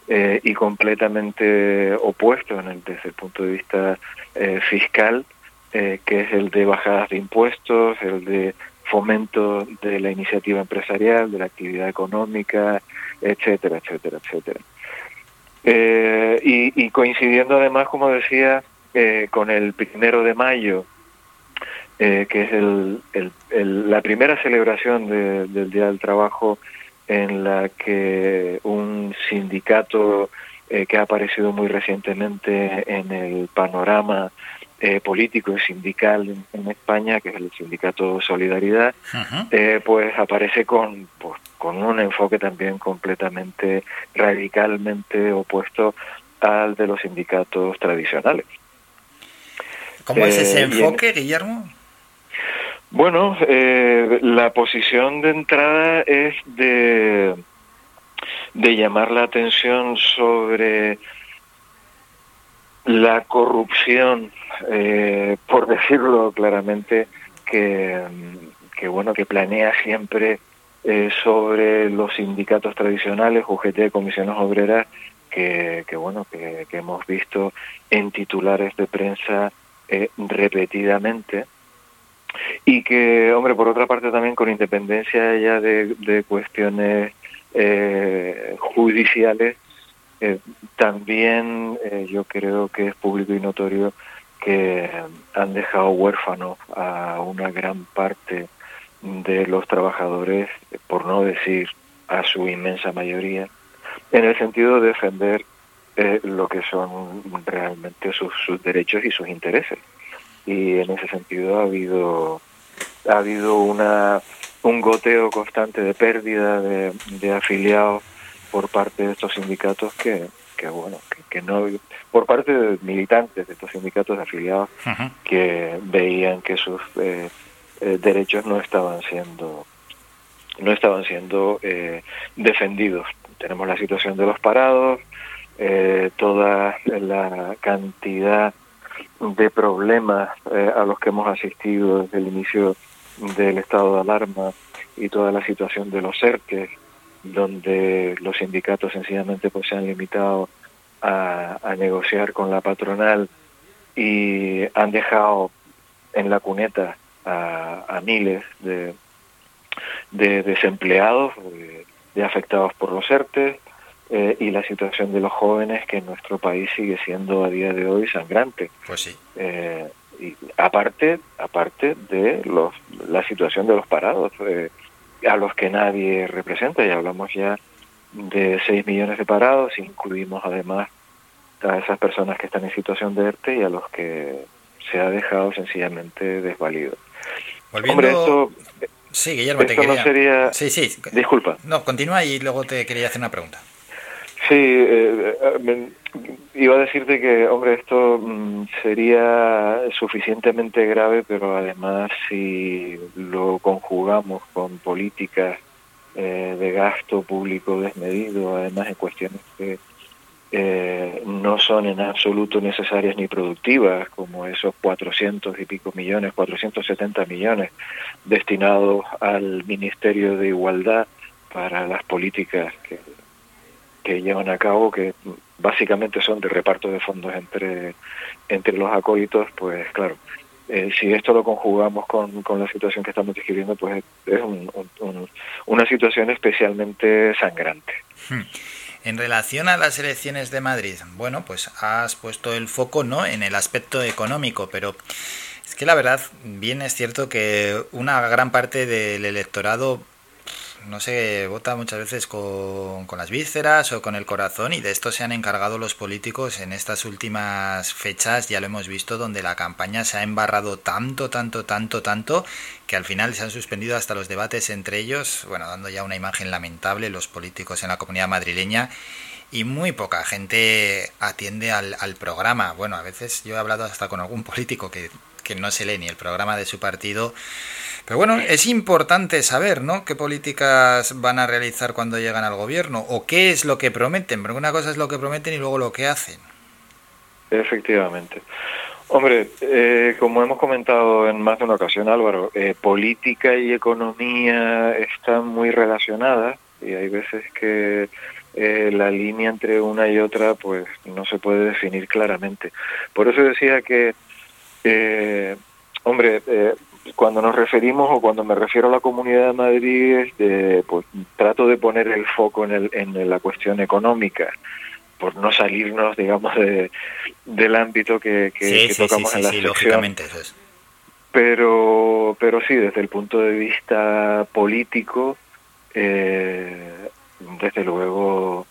eh, y completamente opuesto en el, desde el punto de vista eh, fiscal, eh, que es el de bajadas de impuestos, el de fomento de la iniciativa empresarial, de la actividad económica, etcétera, etcétera, etcétera. Eh, y, coincidiendo además, como decía, eh, con el primero de mayo, eh, que es el, el, la primera celebración de- del Día del Trabajo en la que un sindicato eh, que ha aparecido muy recientemente en el panorama eh, político y sindical en, en España, que es el sindicato Solidaridad, eh, pues aparece con, pues, con un enfoque también completamente radicalmente opuesto al de los sindicatos tradicionales. ¿Cómo es ese Eh, en- enfoque, Guillermo? Bueno, la posición de entrada es de, de llamar la atención sobre la corrupción, eh, por decirlo claramente, que, bueno que planea siempre eh, sobre los sindicatos tradicionales, UGT, comisiones obreras, que, que bueno que, que hemos visto en titulares de prensa eh, repetidamente. Y que, hombre, por otra parte también con independencia ya de, de cuestiones eh, judiciales, eh, también eh, yo creo que es público y notorio que han dejado huérfanos a una gran parte de los trabajadores, por no decir a su inmensa mayoría, en el sentido de defender eh, lo que son realmente sus, sus derechos y sus intereses. Y en ese sentido ha habido ha habido una un goteo constante de pérdida de, de afiliados por parte de estos sindicatos que, que bueno que, que no por parte de militantes de estos sindicatos afiliados que veían que sus eh, eh, derechos no estaban siendo no estaban siendo eh, defendidos. Tenemos la situación de los parados eh, toda la cantidad de problemas eh, a los que hemos asistido desde el inicio del estado de alarma y toda la situación de los ERTE, donde los sindicatos sencillamente pues se han limitado a, a negociar con la patronal y han dejado en la cuneta a, a miles de, de desempleados, de, de afectados por los ERTE, eh, y la situación de los jóvenes que en nuestro país sigue siendo a día de hoy sangrante. Pues sí. Eh, y aparte, aparte de los, la situación de los parados, eh, a los que nadie representa y hablamos ya de 6 millones de parados, incluimos además a esas personas que están en situación de ERTE y a los que se ha dejado sencillamente desvalido. Volviendo... Hombre, esto, Sí, Guillermo, te esto quería... no sería... Sí, sí. Disculpa. No, continúa y luego te quería hacer una pregunta. Sí, eh, eh, iba a decirte que, hombre, esto mm, sería suficientemente grave, pero además si lo conjugamos con políticas eh, de gasto público desmedido, además en cuestiones que eh, no son en absoluto necesarias ni productivas, como esos 400 y pico millones, 470 millones destinados al Ministerio de Igualdad para las políticas que, que llevan a cabo, que básicamente son de reparto de fondos entre, entre los acólitos, pues claro, eh, si esto lo conjugamos con, con la situación que estamos describiendo, pues es un- un- un- una situación especialmente sangrante. Hmm. En relación a las elecciones de Madrid, bueno, pues has puesto el foco no en el aspecto económico, pero es que la verdad, bien es cierto que una gran parte del electorado no sé, vota muchas veces con, con las vísceras o con el corazón y de esto se han encargado los políticos en estas últimas fechas, ya lo hemos visto, donde la campaña se ha embarrado tanto, tanto, tanto, tanto, que al final se han suspendido hasta los debates entre ellos, bueno, dando ya una imagen lamentable los políticos en la comunidad madrileña y muy poca gente atiende al, al programa. Bueno, a veces yo he hablado hasta con algún político que, que no se lee ni el programa de su partido. Pero bueno, es importante saber, ¿no? ¿Qué políticas van a realizar cuando llegan al gobierno? ¿O qué es lo que prometen? Porque una cosa es lo que prometen y luego lo que hacen. Efectivamente. Hombre, eh, como hemos comentado en más de una ocasión, Álvaro, eh, política y economía están muy relacionadas y hay veces que eh, la línea entre una y otra pues no se puede definir claramente. Por eso decía que, eh, hombre, eh, cuando nos referimos o cuando me refiero a la Comunidad de Madrid, este, pues trato de poner el foco en, el, en la cuestión económica por no salirnos, digamos, de, del ámbito que, que, Sí, que sí, tocamos sí, en la sí, sección. lógicamente eso es. Pero, pero sí, desde el punto de vista político, eh, desde luego,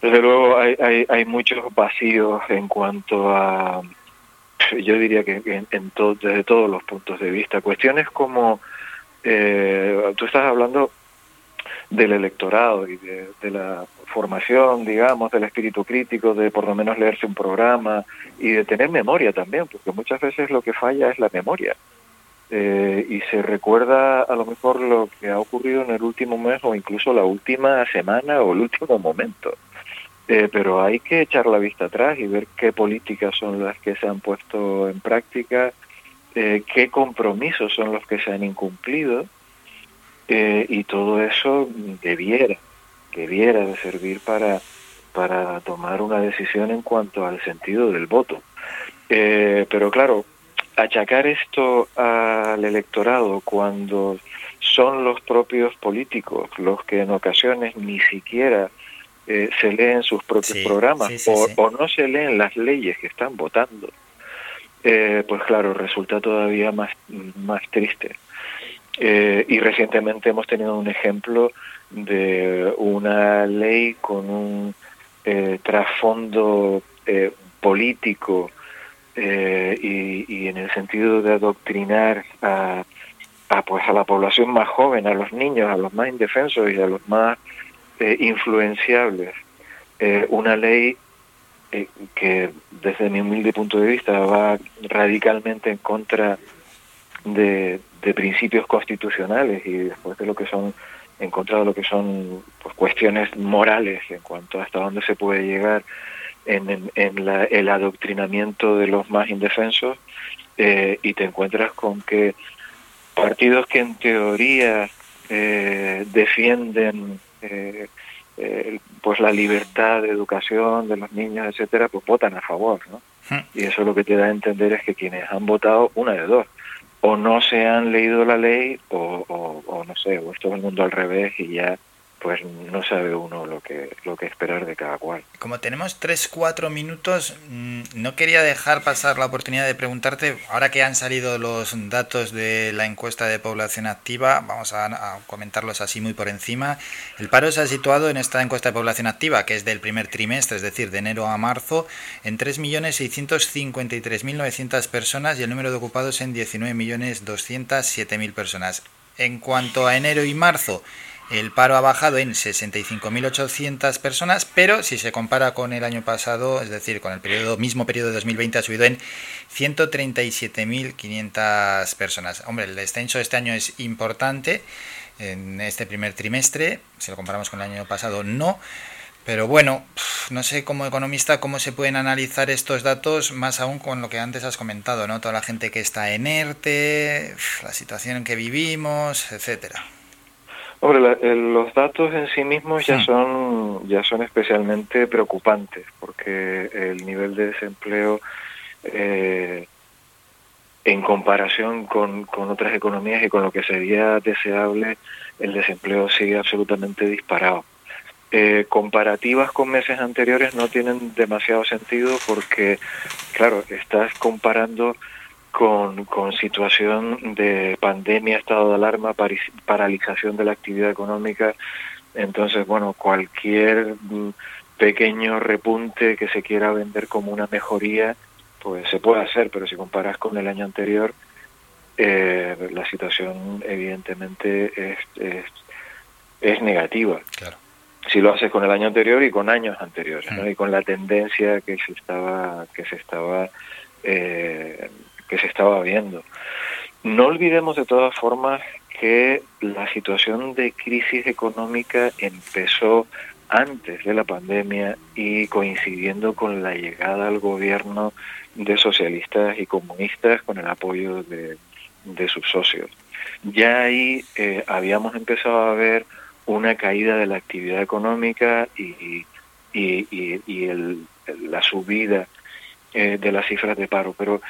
desde luego hay, hay, hay muchos vacíos en cuanto a, yo diría que en, en to- desde todos los puntos de vista. Cuestiones como, eh, tú estás hablando del electorado y de, de la formación, digamos, del espíritu crítico, de por lo menos leerse un programa y de tener memoria también, porque muchas veces lo que falla es la memoria. Eh, y se recuerda a lo mejor lo que ha ocurrido en el último mes o incluso la última semana o el último momento. Eh, pero hay que echar la vista atrás y ver qué políticas son las que se han puesto en práctica, eh, qué compromisos son los que se han incumplido eh, y todo eso debiera, debiera de servir para, para tomar una decisión en cuanto al sentido del voto. Eh, pero claro, achacar esto al electorado cuando son los propios políticos los que en ocasiones ni siquiera eh, se leen sus propios Sí, programas sí, sí, o, no se leen las leyes que están votando, eh, pues claro, resulta todavía más, más triste. Eh, y recientemente hemos tenido un ejemplo de una ley con un eh, trasfondo eh, político eh, y, y en el sentido de adoctrinar a, a, pues a la población más joven, a los niños, a los más indefensos y a los más eh, influenciables. Eh, una ley eh, que desde mi humilde punto de vista va radicalmente en contra de, de principios constitucionales y después de lo que son en contra de lo que son pues, cuestiones morales en cuanto a hasta dónde se puede llegar en, en, en la- el adoctrinamiento de los más indefensos eh, y te encuentras con que partidos que en teoría eh, defienden eh, eh, pues la libertad de educación de los niños etcétera pues votan a favor ¿no? y eso lo que te da a entender es que quienes han votado una de dos o no se han leído la ley o, o, o no sé o es todo el mundo al revés y ya pues no sabe uno lo que lo que esperar de cada cual. Como tenemos 3-4 minutos, mm, no quería dejar pasar la oportunidad de preguntarte, ahora que han salido los datos de la encuesta de población activa, vamos a, a comentarlos así muy por encima. El paro se ha situado en esta encuesta de población activa, que es del primer trimestre, es decir, de enero a marzo, en 3.653.900 personas y el número de ocupados en 19.207.000 personas. En cuanto a enero y marzo, el paro ha bajado en 65.800 personas, pero si se compara con el año pasado, es decir, con el mismo periodo de 2020, ha subido en 137.500 personas. Hombre, el descenso este año es importante en este primer trimestre, si lo comparamos con el año pasado, no. Pero bueno, no sé como economista cómo se pueden analizar estos datos, más aún con lo que antes has comentado, ¿no? Toda la gente que está enerte, la situación en que vivimos, etcétera. Hombre, la- el- los datos en sí mismos ya son ya son especialmente preocupantes porque el nivel de desempleo eh, en comparación con, con otras economías y con lo que sería deseable, el desempleo sigue absolutamente disparado. Eh, comparativas con meses anteriores no tienen demasiado sentido porque, claro, estás comparando con, con situación de pandemia, estado de alarma, paralización de la actividad económica. Entonces, bueno, cualquier mm, pequeño repunte que se quiera vender como una mejoría, pues se puede hacer, pero si comparas con el año anterior, eh, la situación evidentemente es, es, es negativa. Claro. Si lo haces con el año anterior y con años anteriores, ¿no? y con la tendencia que se estaba que se estaba eh, que se estaba viendo. No olvidemos de todas formas que la situación de crisis económica empezó antes de la pandemia y coincidiendo con la llegada al gobierno de socialistas y comunistas con el apoyo de, sus socios. Ya ahí eh, habíamos empezado a ver una caída de la actividad económica y, y, y, y el, la subida eh, de las cifras de paro. Pero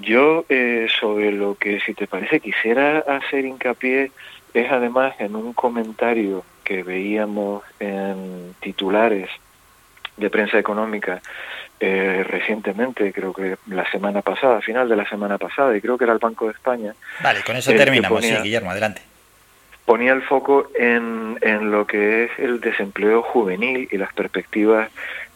yo eh, sobre lo que, si te parece, quisiera hacer hincapié es además en un comentario que veíamos en titulares de prensa económica eh, recientemente, creo que la semana pasada, final de la semana pasada, y creo que era el Banco de España. Vale, con eso terminamos. ponía- Sí, Guillermo, adelante. ponía el foco en, en lo que es el desempleo juvenil y las perspectivas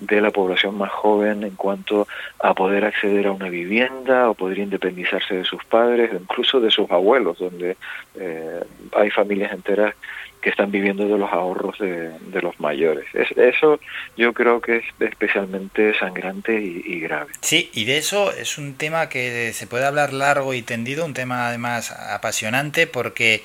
de la población más joven en cuanto a poder acceder a una vivienda o poder independizarse de sus padres o incluso de sus abuelos, donde eh, hay familias enteras que están viviendo de los ahorros de, de los mayores. Es- eso yo creo que es especialmente sangrante y, y grave. Sí, y de eso es un tema que se puede hablar largo y tendido, un tema además apasionante porque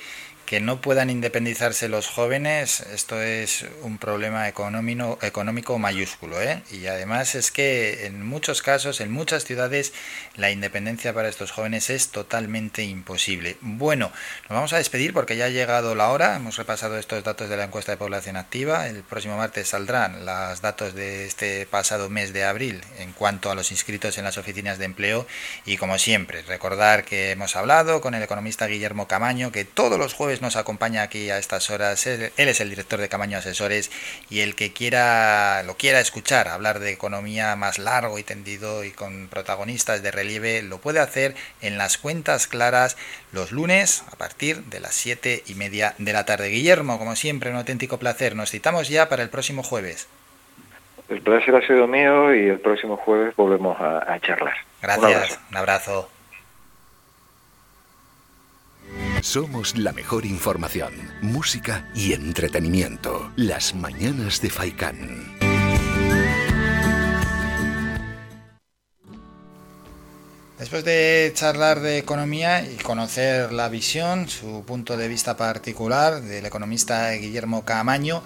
que no puedan independizarse los jóvenes, esto es un problema económico, económico mayúsculo. ¿eh? Y además es que en muchos casos, en muchas ciudades, la independencia para estos jóvenes es totalmente imposible. Bueno, nos vamos a despedir porque ya ha llegado la hora, hemos repasado estos datos de la encuesta de población activa, el próximo martes saldrán los datos de este pasado mes de abril en cuanto a los inscritos en las oficinas de empleo y como siempre, recordar que hemos hablado con el economista Guillermo Camaño, que todos los jueves nos acompaña aquí a estas horas. Él, es el director de Camaño Asesores y el que quiera lo quiera escuchar hablar de economía más largo y tendido y con protagonistas de relieve lo puede hacer en las cuentas claras los lunes a partir de las siete y media de la tarde. Guillermo, como siempre, un auténtico placer. Nos citamos ya para el próximo jueves. El placer ha sido mío y el próximo jueves volvemos a, a charlar. Un abrazo. Gracias, un abrazo. Somos la mejor información, música y entretenimiento. Las mañanas de Faikán. Después de charlar de economía y conocer la visión, su punto de vista particular del economista Guillermo Camaño,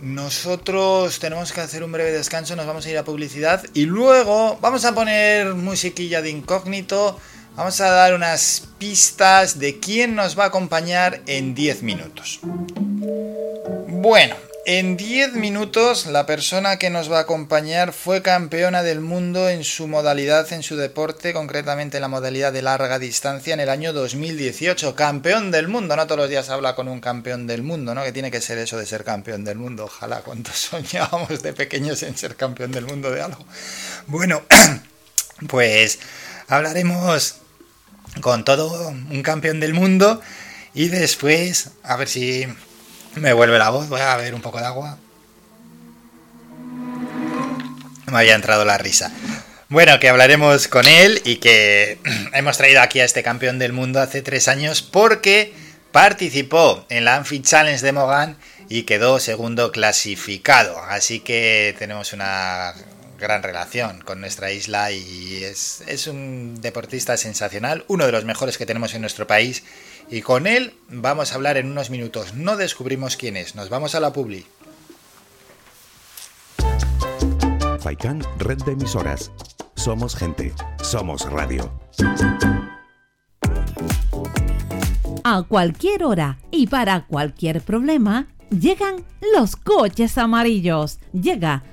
nosotros tenemos que hacer un breve descanso, nos vamos a ir a publicidad y luego vamos a poner musiquilla de incógnito, vamos a dar unas pistas de quién nos va a acompañar en 10 minutos. Bueno, En 10 minutos, la persona que nos va a acompañar fue campeona del mundo en su modalidad, en su deporte, concretamente en la modalidad de larga distancia en el año 2018. Campeón del mundo, no todos los días habla con un campeón del mundo, ¿no? Que tiene que ser eso de ser campeón del mundo. Ojalá, cuántos soñábamos de pequeños en ser campeón del mundo de algo. Bueno, pues hablaremos con todo un campeón del mundo y después, a ver si me vuelve la voz, voy a beber un poco de agua. Me había entrado la risa. Bueno, que hablaremos con él y que hemos traído aquí a este campeón del mundo hace tres años porque participó en la Amphi Challenge de Mogan y quedó segundo clasificado. Así que tenemos una gran relación con nuestra isla y es, es un deportista sensacional, uno de los mejores que tenemos en nuestro país y con él vamos a hablar en unos minutos. No descubrimos quién es, nos vamos a la publi. Faikan, red de emisoras. Somos gente, somos radio. A cualquier hora y para cualquier problema, llegan los coches amarillos. Llega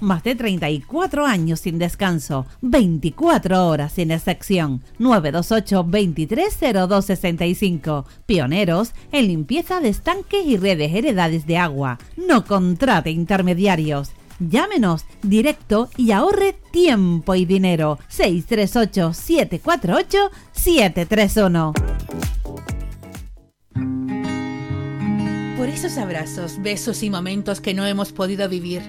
Más de 34 años sin descanso, 24 horas sin excepción. 928 230265 Pioneros en limpieza de estanques y redes heredades de agua. No contrate intermediarios. Llámenos directo y ahorre tiempo y dinero. 638 748 731 Por esos abrazos, besos y momentos que no hemos podido vivir.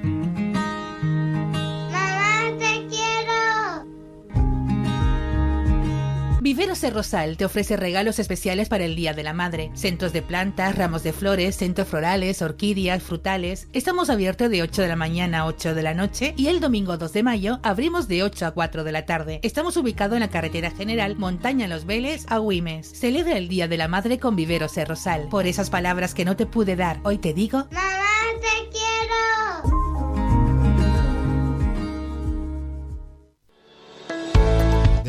Viveros El Rosal te ofrece regalos especiales para el Día de la Madre. Centros de plantas, ramos de flores, centros florales, orquídeas, frutales. Estamos abiertos de 8 de la mañana a 8 de la noche y el domingo 2 de mayo abrimos de 8 a 4 de la tarde. Estamos ubicados en la carretera general Montaña Los Vélez a Güimes. Celebra el Día de la Madre con Viveros El Rosal. Por esas palabras que no te pude dar, hoy te digo... ¡Mamá, te quiero!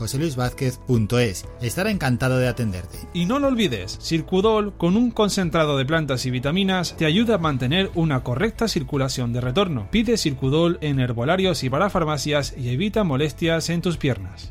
joseluisvázquez.es. Estará encantado de atenderte. Y no lo olvides, Circudol con un concentrado de plantas y vitaminas te ayuda a mantener una correcta circulación de retorno. Pide Circudol en herbolarios y para farmacias y evita molestias en tus piernas.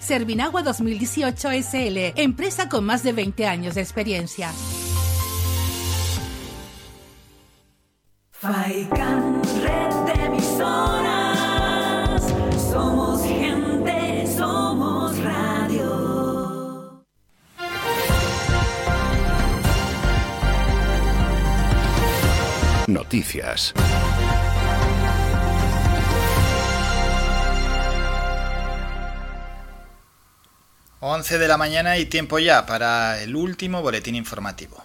Servinagua 2018 SL, empresa con más de 20 años de experiencia. Faikan, red de emisoras. Somos gente, somos radio. Noticias. Once de la mañana y tiempo ya para el último boletín informativo.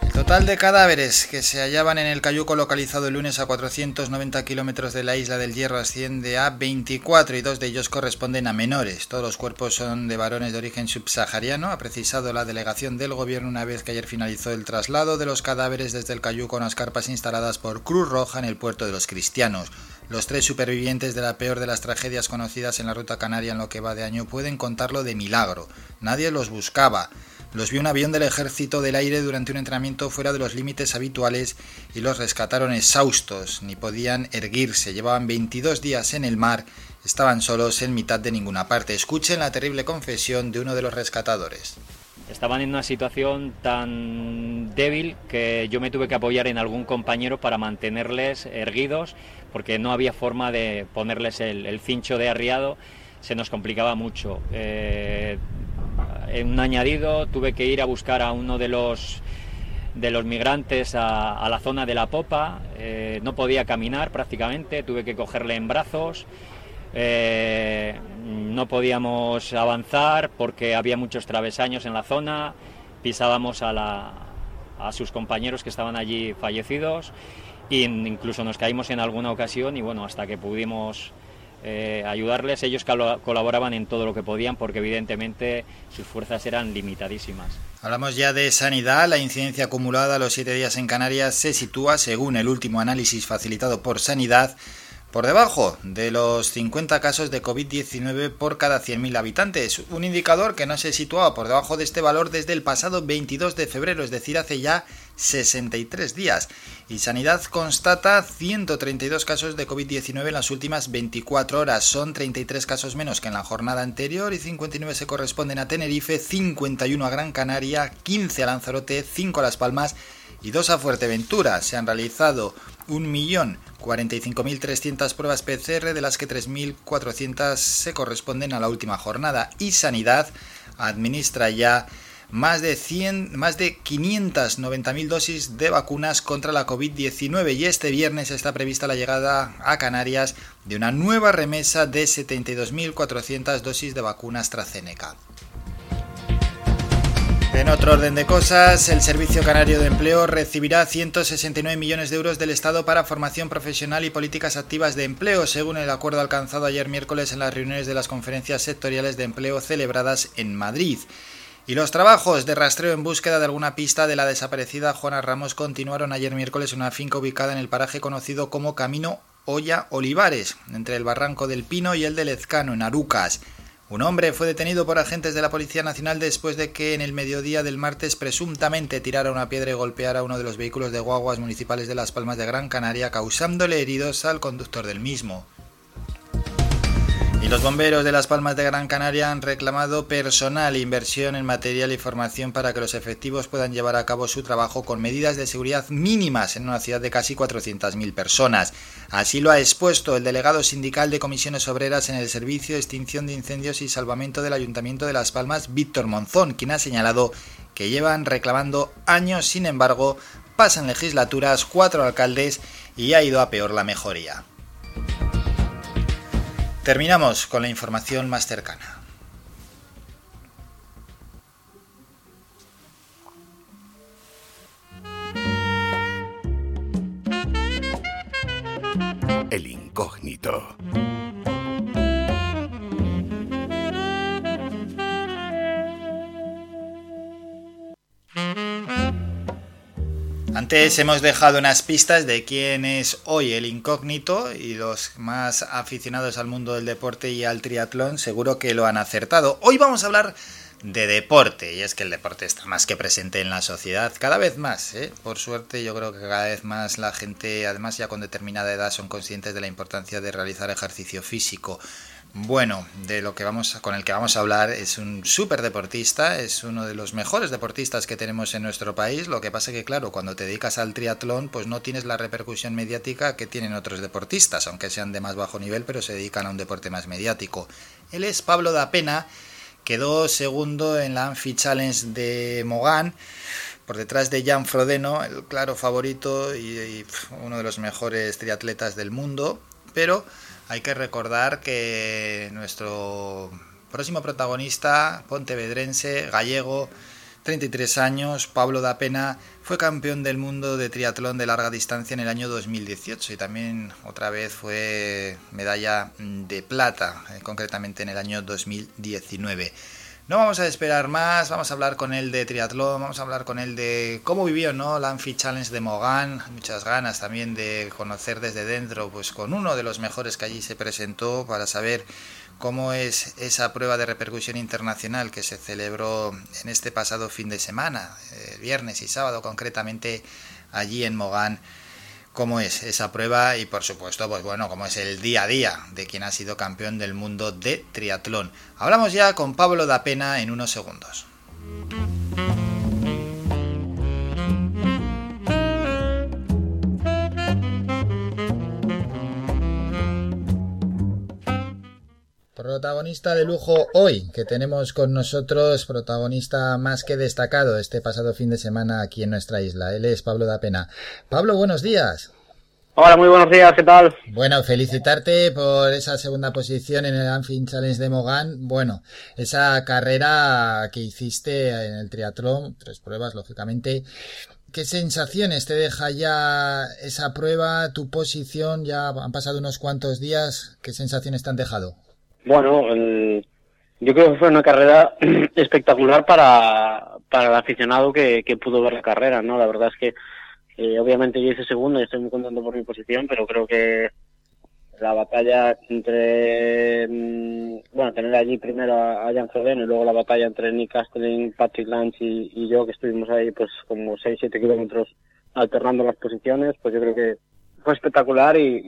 El total de cadáveres que se hallaban en el cayuco localizado el lunes a 490 kilómetros de la isla del Hierro asciende a 24 y dos de ellos corresponden a menores. Todos los cuerpos son de varones de origen subsahariano, ha precisado la delegación del gobierno una vez que ayer finalizó el traslado de los cadáveres desde el cayuco a unas carpas instaladas por Cruz Roja en el puerto de los Cristianos. Los tres supervivientes de la peor de las tragedias conocidas en la ruta canaria en lo que va de año pueden contarlo de milagro. Nadie los buscaba. Los vio un avión del ejército del aire durante un entrenamiento fuera de los límites habituales y los rescataron exhaustos, ni podían erguirse. Llevaban 22 días en el mar, estaban solos en mitad de ninguna parte. Escuchen la terrible confesión de uno de los rescatadores. Estaban en una situación tan débil que yo me tuve que apoyar en algún compañero para mantenerles erguidos, porque no había forma de ponerles el, cincho de arriado, se nos complicaba mucho. Eh, en un añadido tuve que ir a buscar a uno de los de los migrantes a, a la zona de la popa, eh, no podía caminar prácticamente, tuve que cogerle en brazos. Eh, no podíamos avanzar porque había muchos travesaños en la zona, pisábamos a, sus compañeros que estaban allí fallecidos e incluso nos caímos en alguna ocasión y bueno, hasta que pudimos eh, ayudarles, ellos colaboraban en todo lo que podían porque evidentemente sus fuerzas eran limitadísimas. Hablamos ya de sanidad. La incidencia acumulada a los siete días en Canarias se sitúa, según el último análisis facilitado por Sanidad, por debajo de los 50 casos de COVID-19 por cada 100.000 habitantes, un indicador que no se situaba por debajo de este valor desde el pasado 22 de febrero, es decir, hace ya 63 días. Y Sanidad constata 132 casos de COVID-19 en las últimas 24 horas. Son 33 casos menos que en la jornada anterior y 59 se corresponden a Tenerife, 51 a Gran Canaria, 15 a Lanzarote, 5 a Las Palmas y 2 a Fuerteventura. Se han realizado 1.045.300 pruebas PCR, de las que 3.400 se corresponden a la última jornada. Y Sanidad administra ya más de 100, más de 590.000 dosis de vacunas contra la COVID-19 y este viernes está prevista la llegada a Canarias de una nueva remesa de 72.400 dosis de vacuna AstraZeneca. En otro orden de cosas, el Servicio Canario de Empleo recibirá 169 millones de euros del Estado para formación profesional y políticas activas de empleo, según el acuerdo alcanzado ayer miércoles en las reuniones de las conferencias sectoriales de empleo celebradas en Madrid. Y los trabajos de rastreo en búsqueda de alguna pista de la desaparecida Juana Ramos continuaron ayer miércoles en una finca ubicada en el paraje conocido como Camino Olla Olivares, entre el Barranco del Pino y el de Lezcano, en Arucas. Un hombre fue detenido por agentes de la Policía Nacional después de que en el mediodía del martes presuntamente tirara una piedra y golpeara uno de los vehículos de guaguas municipales de Las Palmas de Gran Canaria, causándole heridos al conductor del mismo. Y los bomberos de Las Palmas de Gran Canaria han reclamado personal inversión en material y formación para que los efectivos puedan llevar a cabo su trabajo con medidas de seguridad mínimas en una ciudad de casi 400.000 personas. Así lo ha expuesto el delegado sindical de comisiones obreras en el Servicio de Extinción de Incendios y Salvamento del Ayuntamiento de Las Palmas, Víctor Monzón, quien ha señalado que llevan reclamando años, sin embargo, pasan legislaturas, cuatro alcaldes y ha ido a peor la mejoría. Terminamos con la información más cercana. El incógnito. Antes hemos dejado unas pistas de quién es hoy el incógnito y los más aficionados al mundo del deporte y al triatlón seguro que lo han acertado. Hoy vamos a hablar de deporte y es que el deporte está más que presente en la sociedad cada vez más. ¿eh? Por suerte yo creo que cada vez más la gente, además ya con determinada edad, son conscientes de la importancia de realizar ejercicio físico. Bueno, de lo que vamos con el que vamos a hablar es un súper deportista, es uno de los mejores deportistas que tenemos en nuestro país. Lo que pasa que, claro, cuando te dedicas al triatlón, pues no tienes la repercusión mediática que tienen otros deportistas, aunque sean de más bajo nivel, pero se dedican a un deporte más mediático. Él es Pablo da Pena, quedó segundo en la Amphi Challenge de Mogán por detrás de Jan Frodeno, el claro favorito y, y uno de los mejores triatletas del mundo, pero hay que recordar que nuestro próximo protagonista, pontevedrense, gallego, 33 años, Pablo da Pena, fue campeón del mundo de triatlón de larga distancia en el año 2018 y también otra vez fue medalla de plata, eh, concretamente en el año 2019. No vamos a esperar más, vamos a hablar con él de triatlón, vamos a hablar con él de cómo vivió ¿no? la Challenge de Mogán, muchas ganas también de conocer desde dentro, pues con uno de los mejores que allí se presentó para saber cómo es esa prueba de repercusión internacional que se celebró en este pasado fin de semana, eh, viernes y sábado concretamente allí en Mogán cómo es esa prueba y por supuesto, pues bueno, cómo es el día a día de quien ha sido campeón del mundo de triatlón. Hablamos ya con Pablo da Pena en unos segundos. Protagonista de lujo hoy, que tenemos con nosotros, protagonista más que destacado este pasado fin de semana aquí en nuestra isla. Él es Pablo da Pena. Pablo, buenos días. Hola, muy buenos días, ¿qué tal? Bueno, felicitarte por esa segunda posición en el Anfin Challenge de Mogán. Bueno, esa carrera que hiciste en el triatlón, tres pruebas, lógicamente. ¿Qué sensaciones te deja ya esa prueba, tu posición? Ya han pasado unos cuantos días. ¿Qué sensaciones te han dejado? Bueno, el- yo creo que fue una carrera espectacular para, para el aficionado que, que pudo ver la carrera, ¿no? La verdad es que eh, obviamente yo hice segundo y estoy muy contento por mi posición, pero creo que la batalla entre, mm, bueno, tener allí primero a, Jan Frodeno y luego la batalla entre Nick Astley, Patrick Lance y, y yo, que estuvimos ahí pues como 6-7 kilómetros alternando las posiciones, pues yo creo que fue espectacular y,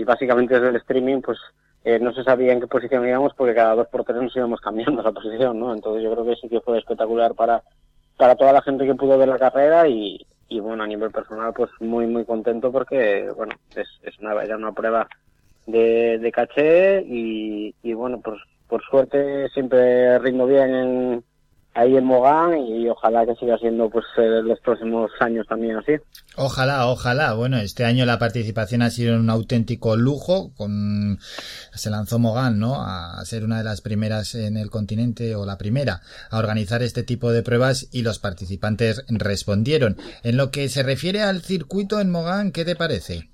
y básicamente desde el streaming pues eh, no se sabía en qué posición íbamos porque cada dos por tres nos íbamos cambiando la posición, ¿no? Entonces yo creo que sí que fue espectacular para, para toda la gente que pudo ver la carrera y, y bueno, a nivel personal pues muy muy contento porque bueno, es, es una, era una prueba de, de caché y, y bueno, pues por suerte siempre rindo bien en, ahí en Mogán y ojalá que siga siendo pues eh, los próximos años también así. Ojalá, ojalá. Bueno, este año la participación ha sido un auténtico lujo. Con se lanzó Mogán, ¿no? A ser una de las primeras en el continente o la primera a organizar este tipo de pruebas y los participantes respondieron. En lo que se refiere al circuito en Mogán, ¿qué te parece?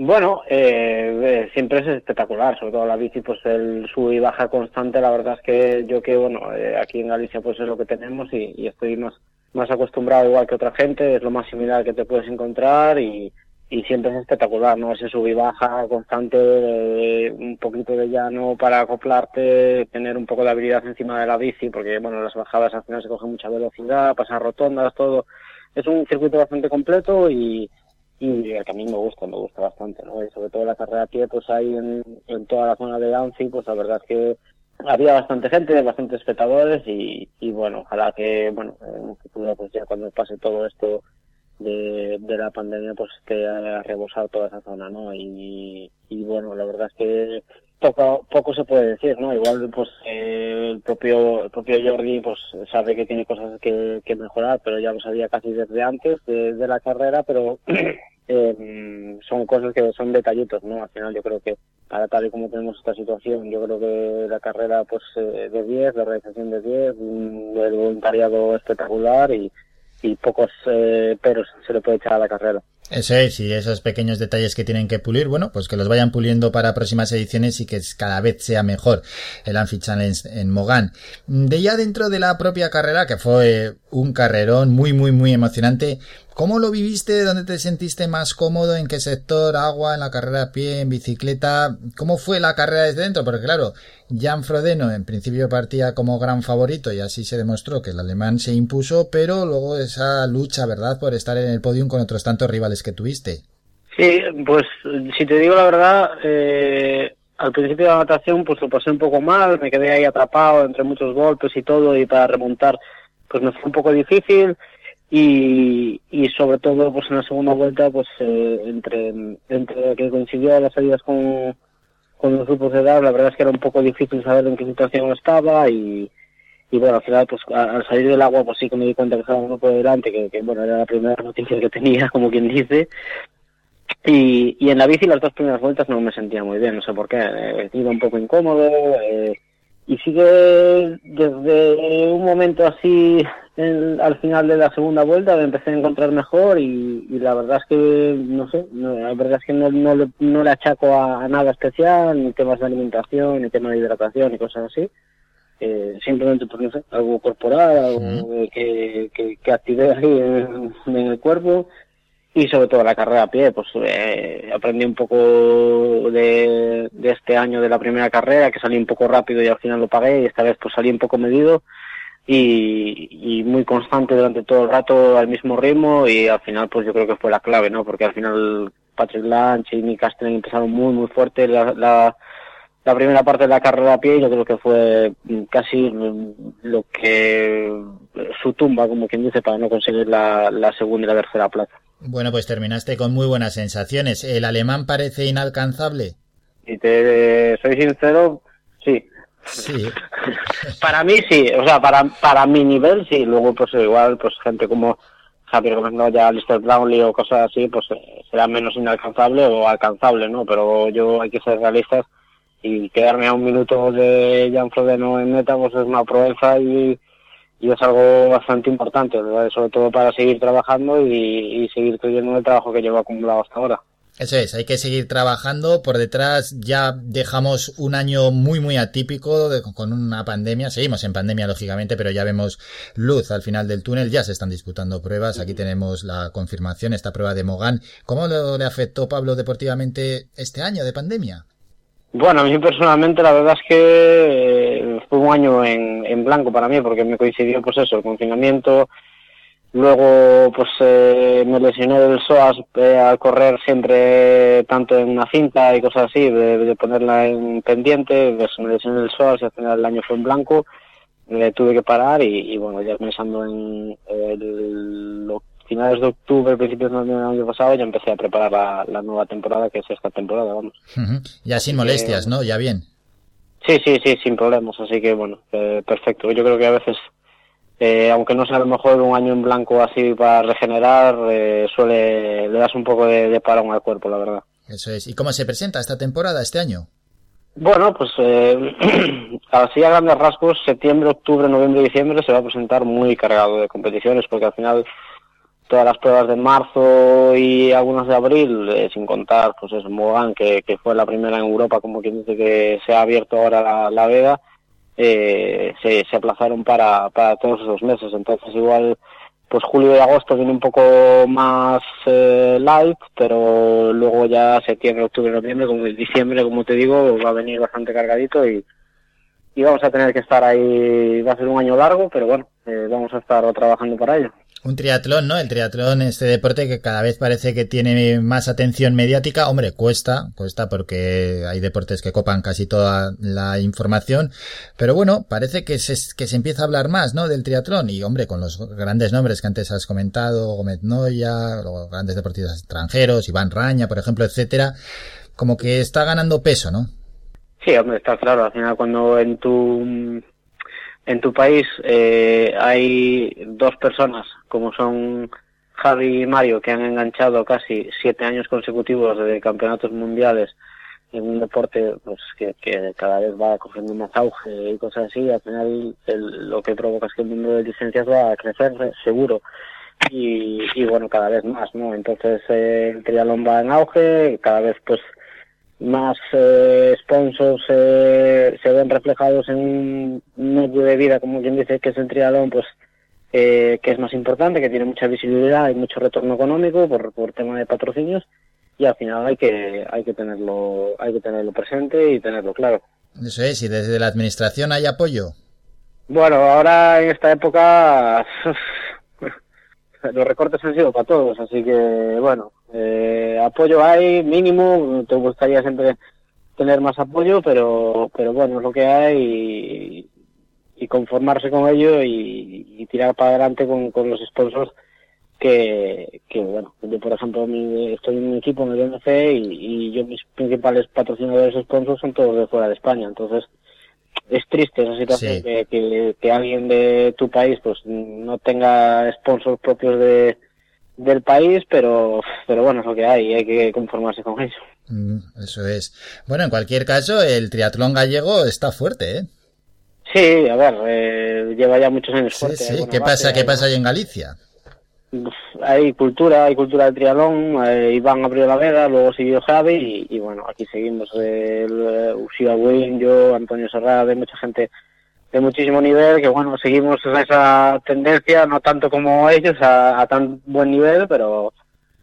Bueno, eh, eh, siempre es espectacular, sobre todo la bici, pues el sub y baja constante, la verdad es que yo que, bueno, eh, aquí en Galicia pues es lo que tenemos y, y estoy más, más acostumbrado igual que otra gente, es lo más similar que te puedes encontrar y, y siempre es espectacular, ¿no? Ese sub y baja constante, un poquito de llano para acoplarte, tener un poco de habilidad encima de la bici, porque, bueno, las bajadas al final se coge mucha velocidad, pasar rotondas, todo. Es un circuito bastante completo y, y que a mí me gusta, me gusta bastante, ¿no? Y sobre todo la carrera a pie, pues ahí en, en toda la zona de Anfi, pues la verdad es que había bastante gente, bastantes espectadores y, y bueno, ojalá que, bueno, en futuro, pues ya cuando pase todo esto de, de la pandemia, pues que haya rebosado toda esa zona, ¿no? Y, y bueno, la verdad es que poco, poco se puede decir, ¿no? Igual, pues, eh, el propio, el propio Jordi, pues, sabe que tiene cosas que, que mejorar, pero ya lo sabía casi desde antes de, la carrera, pero eh, son cosas que son detallitos, ¿no? Al final yo creo que para tal y como tenemos esta situación, yo creo que la carrera, pues, eh, de 10, la realización de 10, un- el voluntariado espectacular y, y pocos eh, peros se le puede echar a la carrera. Eso es, y esos pequeños detalles que tienen que pulir, bueno, pues que los vayan puliendo para próximas ediciones y que cada vez sea mejor el Amphi Challenge en Mogán. De ya dentro de la propia carrera, que fue un carrerón muy, muy, muy emocionante, ¿cómo lo viviste? ¿Dónde te sentiste más cómodo? ¿En qué sector? ¿Agua? ¿En la carrera a pie? ¿En bicicleta? ¿Cómo fue la carrera desde dentro? Porque claro, Jan Frodeno en principio partía como gran favorito y así se demostró que el alemán se impuso, pero luego esa lucha, ¿verdad?, por estar en el podium con otros tantos rivales que tuviste. Sí, pues si te digo la verdad, eh, al principio de la natación pues lo pasé un poco mal, me quedé ahí atrapado entre muchos golpes y todo y para remontar pues me fue un poco difícil y, y sobre todo pues en la segunda vuelta pues eh, entre, entre que coincidió las salidas con, con los grupos de edad la verdad es que era un poco difícil saber en qué situación estaba y, y bueno, al final, pues al salir del agua, pues sí que me di cuenta que estaba uno por delante, que, que bueno, era la primera noticia que tenía, como quien dice. Y, y en la bici las dos primeras vueltas no me sentía muy bien, no sé por qué, eh, iba un poco incómodo. eh, y sí que desde un momento así, en- al final de la segunda vuelta, me empecé a encontrar mejor y, y la verdad es que, no sé, no, la verdad es que no, no, le, no le achaco a, a nada especial, ni temas de alimentación, ni temas de hidratación, ni cosas así. Eh, simplemente por no sé, algo corporal, algo que, que, que activé ahí en, en el cuerpo y sobre todo la carrera a pie, pues eh, aprendí un poco de, de este año de la primera carrera, que salí un poco rápido y al final lo pagué y esta vez pues salí un poco medido y, y muy constante durante todo el rato al mismo ritmo y al final pues yo creo que fue la clave, ¿no? Porque al final Patrick Lange y Nick Castelen empezaron muy muy fuerte la, la, la primera parte de la carrera a pie y yo creo que fue mm, casi mm, lo que su tumba, como quien dice, para no conseguir la, la segunda y la tercera plaza. Bueno, pues terminaste con muy buenas sensaciones. ¿El alemán parece inalcanzable? Y te soy sincero, sí. Sí. para mí sí, o sea, para, para mi nivel sí. Luego, pues igual, pues gente como Javier Gómez Noya, Lister Brownlee o cosas así, pues eh, será menos inalcanzable o alcanzable, ¿no? Pero yo hay que ser realistas y quedarme a un minuto de Jan Frodeno en meta, pues es una proeza y, y es algo bastante importante, ¿verdad? sobre todo para seguir trabajando y, y seguir creyendo en el trabajo que llevo acumulado hasta ahora. Eso es, hay que seguir trabajando. Por detrás ya dejamos un año muy, muy atípico de- con una pandemia. Seguimos en pandemia, lógicamente, pero ya vemos luz al final del túnel. Ya se están disputando pruebas. Aquí tenemos la confirmación, esta prueba de Mogán. ¿Cómo lo- le afectó Pablo deportivamente este año de pandemia? Bueno, a mí personalmente la verdad es que eh, fue un año en, en blanco para mí porque me coincidió pues eso, el confinamiento, luego pues eh, me lesioné del psoas eh, al correr siempre tanto en una cinta y cosas así, de, ponerla en pendiente, me lesioné del psoas y al final el año fue en blanco, eh, tuve que parar y, bueno, ya pensando en el- los finales de octubre, principios del año pasado, ya empecé a preparar la, la nueva temporada que es esta temporada, vamos. Ujú. Ya sin molestias, ¿no? Ya bien. Sí, sí, sí, sin problemas. Así que bueno, eh, perfecto. Yo creo que a veces, eh, aunque no sea a lo mejor un año en blanco así para regenerar, eh, suele le das un poco de, de parón al cuerpo, la verdad. Eso es. ¿Y cómo se presenta esta temporada, este año? Bueno, pues eh, así a grandes rasgos, septiembre, octubre, noviembre y diciembre se va a presentar muy cargado de competiciones porque al final todas las pruebas de marzo y algunas de abril, eh, sin contar pues es Mogán, que, que fue la primera en Europa, como quien dice que se ha abierto ahora la, la veda, eh, se, se aplazaron para, para todos esos meses. Entonces igual pues julio y agosto viene un poco más eh, light, pero luego ya septiembre, octubre, noviembre, como diciembre, como te digo, va a venir bastante cargadito y, y vamos a tener que estar ahí, va a ser un año largo, pero bueno, eh, vamos a estar trabajando para ello. Un triatlón, ¿no? El triatlón, este deporte que cada vez parece que tiene más atención mediática. Hombre, cuesta, cuesta porque hay deportes que copan casi toda la información. Pero bueno, parece que se, que se empieza a hablar más, ¿no? Del triatlón. Y hombre, con los grandes nombres que antes has comentado, Gómez Noya, los grandes deportistas extranjeros, Iván Raña, por ejemplo, etcétera, como que está ganando peso, ¿no? Sí, hombre, está claro. Al final, cuando en tu en tu país eh, hay dos personas, como son Javi y Mario, que han enganchado casi siete años consecutivos de campeonatos mundiales en un deporte pues que, que cada vez va cogiendo más auge y cosas así, al final el- lo que provoca es que el mundo de licencias va a crecer eh, seguro. Y, y bueno cada vez más no entonces eh, el triatlón va en auge cada vez pues más eh, sponsors eh, se ven reflejados en un medio de vida como quien dice que es el triatlón pues eh, que es más importante que tiene mucha visibilidad y mucho retorno económico por, por tema de patrocinios y al final hay que hay que tenerlo hay que tenerlo presente y tenerlo claro Eso es, y desde la administración hay apoyo. bueno ahora en esta época los recortes han sido para todos así que bueno eh, apoyo hay mínimo te gustaría siempre tener más apoyo pero pero bueno es lo que hay y, conformarse con ello y, tirar para adelante con, con los sponsors que, que bueno yo por ejemplo estoy en un equipo en el BMC y, y yo mis principales patrocinadores sponsors son todos de fuera de España entonces es triste esa situación Sí. que, que, que alguien de tu país pues no tenga sponsors propios de del país pero pero bueno es lo que hay hay que conformarse con ello Mm, Eso es. Bueno, en cualquier caso, el triatlón gallego está fuerte, ¿eh? sí a ver eh, lleva ya muchos años Sí, fuerte sí. buena ¿Qué base, pasa, qué pasa ahí en Galicia? Hay cultura, hay cultura del triatlón, eh, Iván abrió la veda, luego siguió Javi y, y bueno, aquí seguimos. El eh, Ushia Win, yo, Antonio Serrade, mucha gente de muchísimo nivel, que bueno, seguimos esa tendencia, no tanto como ellos, a, a tan buen nivel, pero,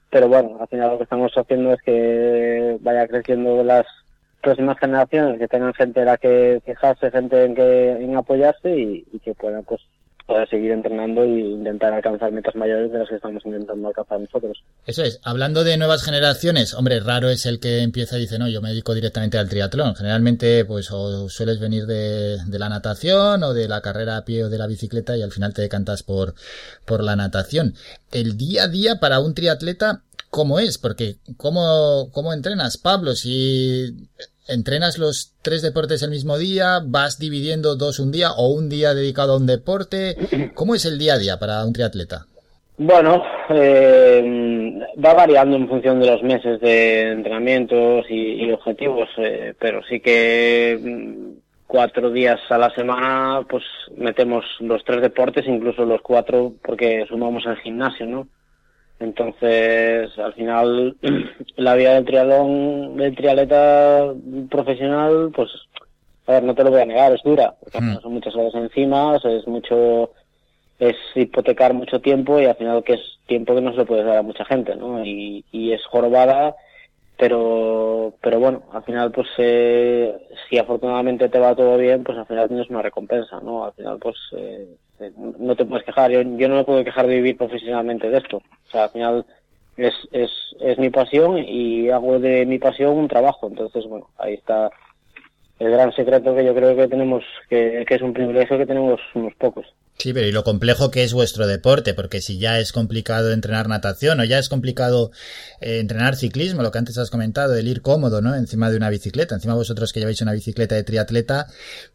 pero bueno, al final lo que estamos haciendo es que vaya creciendo las próximas generaciones, que tengan gente en la que fijarse, gente en que en apoyarse y, y que puedan pues poder seguir entrenando e intentar alcanzar metas mayores de las que estamos intentando alcanzar nosotros. Eso es, hablando de nuevas generaciones, hombre, raro es el que empieza y dice, no, yo me dedico directamente al triatlón. Generalmente, pues, o sueles venir de, de la natación o de la carrera a pie o de la bicicleta y al final te decantas por, por la natación. El día a día para un triatleta, ¿cómo es? Porque, ¿cómo, cómo entrenas, Pablo? Si ¿Entrenas los tres deportes el mismo día? ¿Vas dividiendo dos un día o un día dedicado a un deporte? ¿Cómo es el día a día para un triatleta? Bueno, eh, va variando en función de los meses de entrenamientos y, y objetivos, eh, pero sí que mm, cuatro días a la semana pues metemos los tres deportes, incluso los cuatro porque sumamos el gimnasio, ¿no? Entonces, al final, la vida del triatlón, del triatleta profesional, pues, a ver, no te lo voy a negar, es dura, porque final son muchas horas encima, es mucho, es hipotecar mucho tiempo y al final que es tiempo que no se le puede dar a mucha gente, ¿no? Y, y es jorobada, pero, pero bueno, al final, pues, eh, si afortunadamente te va todo bien, pues al final tienes una recompensa, ¿no? Al final, pues, eh, eh, no te puedes quejar. Yo, yo no me puedo quejar de vivir profesionalmente de esto. O sea, al final es, es, es mi pasión y hago de mi pasión un trabajo. Entonces, bueno, ahí está el gran secreto que yo creo que tenemos, que, que es un privilegio que tenemos unos pocos. Sí, pero y lo complejo que es vuestro deporte, porque si ya es complicado entrenar natación o ya es complicado eh, entrenar ciclismo, lo que antes has comentado, el ir cómodo, ¿no? Encima de una bicicleta, encima vosotros que lleváis una bicicleta de triatleta,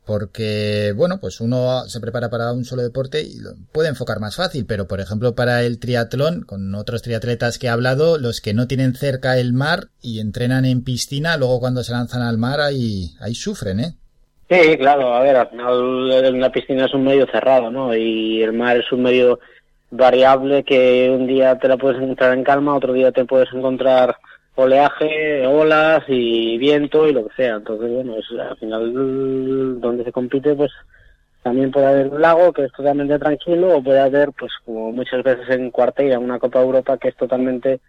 porque, bueno, pues uno se prepara para un solo deporte y puede enfocar más fácil, pero por ejemplo para el triatlón, con otros triatletas que he hablado, los que no tienen cerca el mar y entrenan en piscina, luego cuando se lanzan al mar ahí, ahí sufren, ¿eh? Sí, claro, a ver, al final una piscina es un medio cerrado, ¿no? Y el mar es un medio variable que un día te la puedes encontrar en calma, otro día te puedes encontrar oleaje, olas y viento y lo que sea. Entonces, bueno, es, al final donde se compite, pues también puede haber un lago que es totalmente tranquilo o puede haber, pues como muchas veces en Cuarteira, una Copa Europa que es totalmente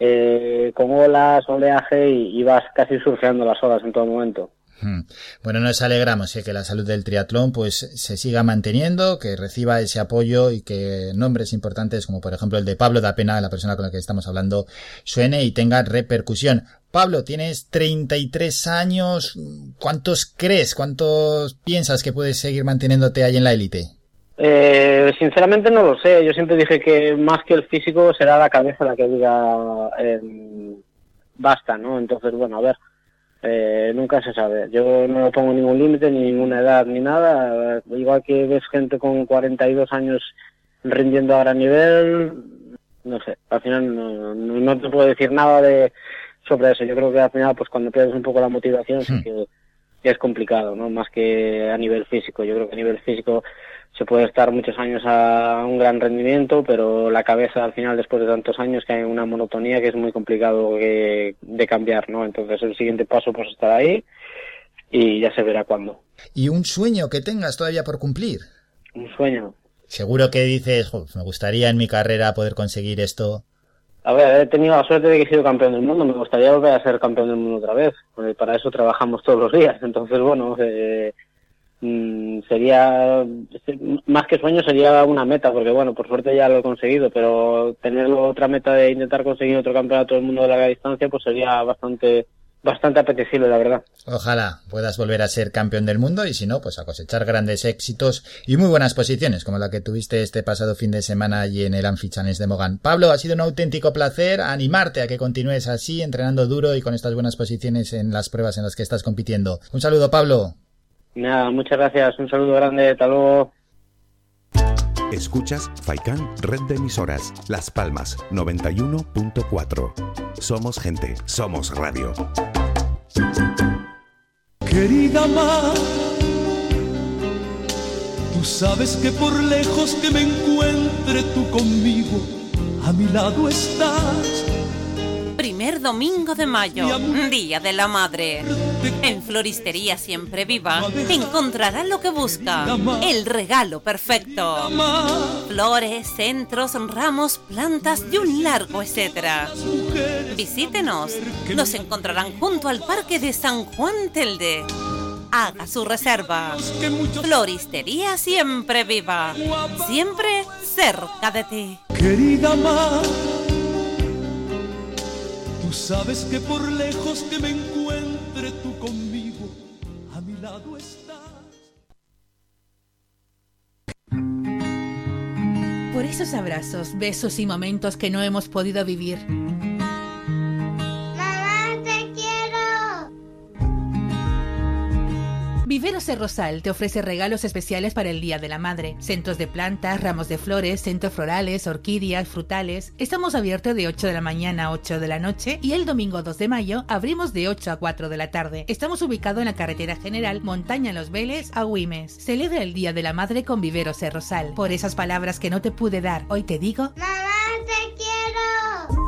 eh, con olas, oleaje y, y vas casi surfeando las olas en todo momento. Hmm. Bueno, nos alegramos eh, que la salud del triatlón pues se siga manteniendo, que reciba ese apoyo y que nombres importantes como por ejemplo el de Pablo da Pena, la persona con la que estamos hablando, suene y tenga repercusión. Pablo, tienes 33 años, ¿cuántos crees, cuántos piensas que puedes seguir manteniéndote ahí en la élite? Eh, sinceramente no lo sé. Yo siempre dije que más que el físico será la cabeza la que diga eh, basta, ¿no? Entonces, bueno, a ver. Eh, nunca se sabe. Yo no le pongo ningún límite, ni ninguna edad, ni nada. Igual que ves gente con 42 años rindiendo a gran nivel, no sé. Al final no, no, no te puedo decir nada de sobre eso. Yo creo que al final, pues cuando pierdes un poco la motivación, sí que, que es complicado, ¿no? Más que a nivel físico. Yo creo que a nivel físico se puede estar muchos años a un gran rendimiento, pero la cabeza al final, después de tantos años, que hay una monotonía que es muy complicado que- de cambiar, ¿no? Entonces el siguiente paso pues estar ahí y ya se verá cuándo. ¿Y un sueño que tengas todavía por cumplir? Un sueño. Seguro que dices, "Jo, me gustaría en mi carrera poder conseguir esto. A ver, he tenido la suerte de que he sido campeón del mundo. Me gustaría volver a ser campeón del mundo otra vez. porque para eso trabajamos todos los días. Entonces, bueno, eh, mm, sería más que sueño sería una meta, porque bueno, por suerte ya lo he conseguido, pero tener otra meta de intentar conseguir otro campeonato del mundo de larga distancia, pues sería bastante bastante apetecible, la verdad. Ojalá puedas volver a ser campeón del mundo y si no, pues a cosechar grandes éxitos y muy buenas posiciones, como la que tuviste este pasado fin de semana allí en el Amphichanes de Mogán. Pablo, ha sido un auténtico placer animarte a que continúes así, entrenando duro y con estas buenas posiciones en las pruebas en las que estás compitiendo. Un saludo, Pablo. Nada, muchas gracias, un saludo grande, hasta luego. Escuchas Faikan Red de Emisoras, Las Palmas 91.4. Somos gente, somos radio. Querida mar, tú sabes que por lejos que me encuentre tú conmigo, a mi lado estás. Primer domingo de mayo, Día de la Madre. En Floristería Siempre Viva encontrará lo que busca, el regalo perfecto. Flores, centros, ramos, plantas y un largo etcétera. Visítenos, nos encontrarán junto al Parque de San Juan Telde. Haga su reserva. Floristería Siempre Viva, siempre cerca de ti. Querida mar, tú sabes que por lejos que me encuentre tú conmigo, a mi lado estás. Por esos abrazos, besos y momentos que no hemos podido vivir. Viveros de Rosal te ofrece regalos especiales para el Día de la Madre. Centros de plantas, ramos de flores, centros florales, orquídeas, frutales. Estamos abiertos de 8 de la mañana a 8 de la noche y el domingo 2 de mayo abrimos de 8 a 4 de la tarde. Estamos ubicados en la carretera general Montaña Los Vélez a Güimes. Celebra el Día de la Madre con Viveros de Rosal. Por esas palabras que no te pude dar, hoy te digo... ¡Mamá, te quiero!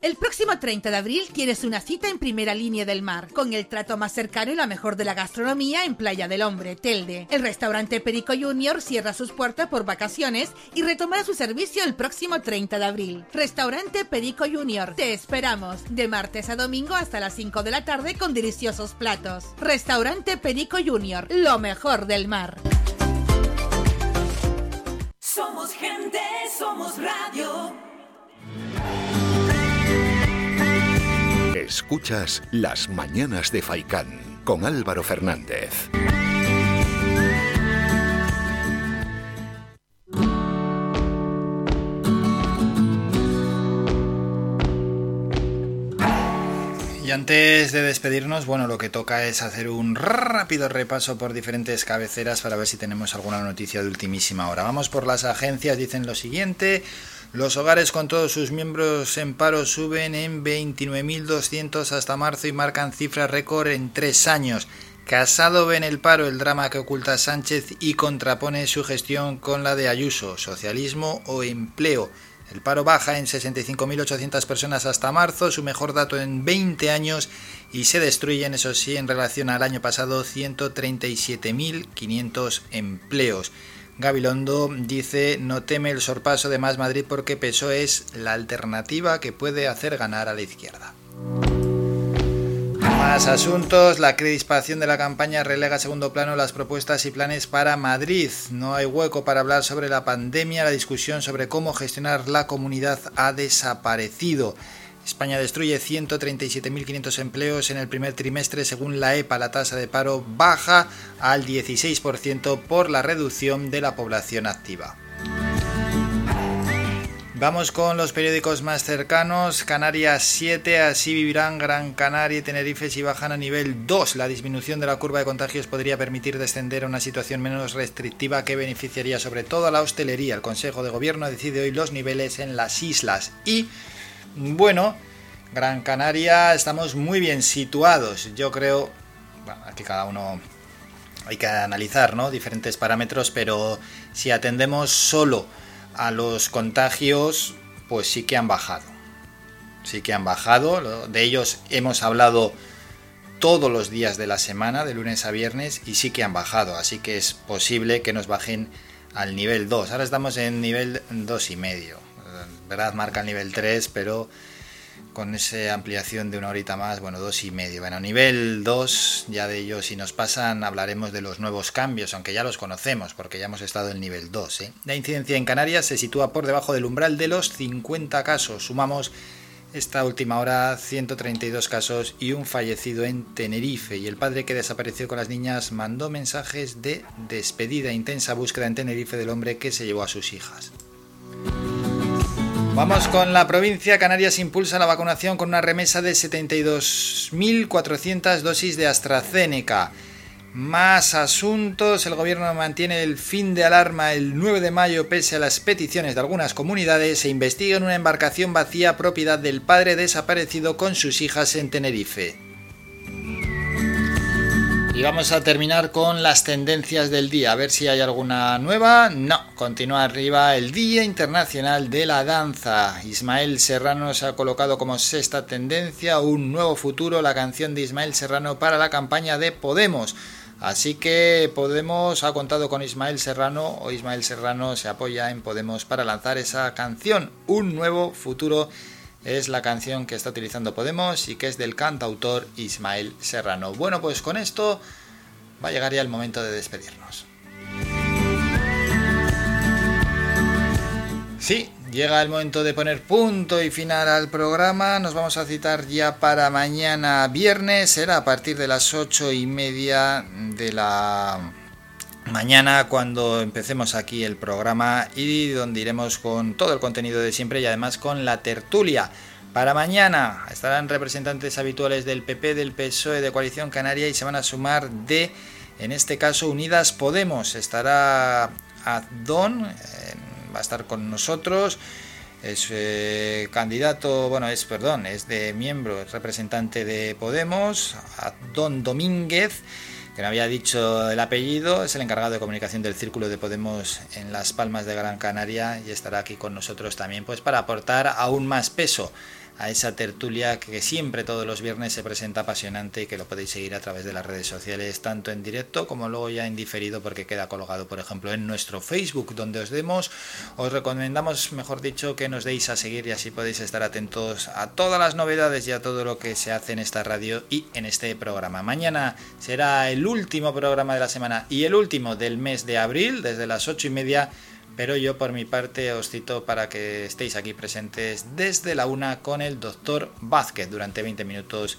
El próximo 30 de abril tienes una cita en primera línea del mar, con el trato más cercano y la mejor de la gastronomía en Playa del Hombre, Telde. El restaurante Perico Junior cierra sus puertas por vacaciones y retomará su servicio el próximo 30 de abril. Restaurante Perico Junior, te esperamos de martes a domingo hasta las 5 de la tarde con deliciosos platos. Restaurante Perico Junior, lo mejor del mar. Somos gente, somos radio. Escuchas Las Mañanas de Faicán con Álvaro Fernández. Y antes de despedirnos, bueno, lo que toca es hacer un rápido repaso por diferentes cabeceras para ver si tenemos alguna noticia de ultimísima hora. Vamos por las agencias, dicen lo siguiente. Los hogares con todos sus miembros en paro suben en 29.200 hasta marzo y marcan cifra récord en tres años. Casado ve en el paro el drama que oculta Sánchez y contrapone su gestión con la de Ayuso, socialismo o empleo. El paro baja en 65.800 personas hasta marzo, su mejor dato en 20 años, y se destruyen, eso sí, en relación al año pasado, 137.500 empleos. Gabilondo dice, no teme el sorpaso de Más Madrid porque PSOE es la alternativa que puede hacer ganar a la izquierda. Más asuntos, la crispación de la campaña relega a segundo plano las propuestas y planes para Madrid. No hay hueco para hablar sobre la pandemia, la discusión sobre cómo gestionar la comunidad ha desaparecido. España destruye 137.500 empleos en el primer trimestre según la EPA. La tasa de paro baja al 16% por la reducción de la población activa. Vamos con los periódicos más cercanos. Canarias 7, así vivirán Gran Canaria y Tenerife si bajan a nivel 2. La disminución de la curva de contagios podría permitir descender a una situación menos restrictiva que beneficiaría sobre todo a la hostelería. El Consejo de Gobierno decide hoy los niveles en las islas. Y, bueno, Gran Canaria estamos muy bien situados. Yo creo, bueno, aquí cada uno hay que analizar, ¿no? Diferentes parámetros, pero si atendemos solo a los contagios, pues sí que han bajado. Sí que han bajado. De ellos hemos hablado todos los días de la semana, de lunes a viernes, y sí que han bajado. Así que es posible que nos bajen al nivel 2. Ahora estamos en nivel 2 y medio. ¿Verdad? Marca el nivel 3, pero con esa ampliación de una horita más, bueno, dos y medio. Bueno, nivel 2, ya de ellos si nos pasan hablaremos de los nuevos cambios, aunque ya los conocemos porque ya hemos estado en nivel 2. ¿eh? La incidencia en Canarias se sitúa por debajo del umbral de los 50 casos. Sumamos esta última hora 132 casos y un fallecido en Tenerife. Y el padre que desapareció con las niñas mandó mensajes de despedida, intensa búsqueda en Tenerife del hombre que se llevó a sus hijas. Vamos con la provincia. Canarias impulsa la vacunación con una remesa de 72.400 dosis de AstraZeneca. Más asuntos. El gobierno mantiene el fin de alarma el 9 de mayo pese a las peticiones de algunas comunidades. Se investiga en una embarcación vacía propiedad del padre desaparecido con sus hijas en Tenerife. Y vamos a terminar con las tendencias del día, a ver si hay alguna nueva. No, continúa arriba el Día Internacional de la Danza. Ismael Serrano se ha colocado como sexta tendencia, un nuevo futuro, la canción de Ismael Serrano para la campaña de Podemos. Así que Podemos ha contado con Ismael Serrano o Ismael Serrano se apoya en Podemos para lanzar esa canción, un nuevo futuro es la canción que está utilizando Podemos y que es del cantautor Ismael Serrano. Bueno, pues con esto va a llegar ya el momento de despedirnos. Sí, llega el momento de poner punto y final al programa. Nos vamos a citar ya para mañana viernes. Será a partir de las ocho y media de la mañana cuando empecemos aquí el programa y donde iremos con todo el contenido de siempre y además con la tertulia. Para mañana estarán representantes habituales del PP, del PSOE, de Coalición Canaria y se van a sumar de, en este caso, Unidas Podemos. Estará Adón, eh, va a estar con nosotros. Es eh, candidato, bueno, es, perdón, es de miembro, es representante de Podemos, Adón Domínguez que no había dicho el apellido, es el encargado de comunicación del Círculo de Podemos en Las Palmas de Gran Canaria y estará aquí con nosotros también pues para aportar aún más peso a esa tertulia que siempre todos los viernes se presenta apasionante y que lo podéis seguir a través de las redes sociales, tanto en directo como luego ya en diferido, porque queda colgado, por ejemplo, en nuestro Facebook, donde os demos, os recomendamos, mejor dicho, que nos deis a seguir y así podéis estar atentos a todas las novedades y a todo lo que se hace en esta radio y en este programa. Mañana será el último programa de la semana y el último del mes de abril, desde las ocho y media pero yo por mi parte os cito para que estéis aquí presentes desde la una con el doctor Vázquez durante 20 minutos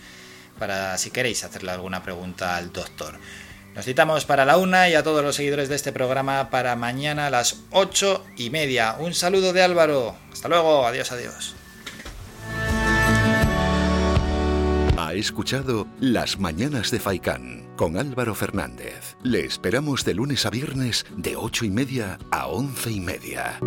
para si queréis hacerle alguna pregunta al doctor. Nos citamos para la una y a todos los seguidores de este programa para mañana a las ocho y media. Un saludo de Álvaro. Hasta luego. Adiós, adiós. Ha escuchado Las Mañanas de Faicán con Álvaro Fernández. Le esperamos de lunes a viernes de ocho y media a once y media.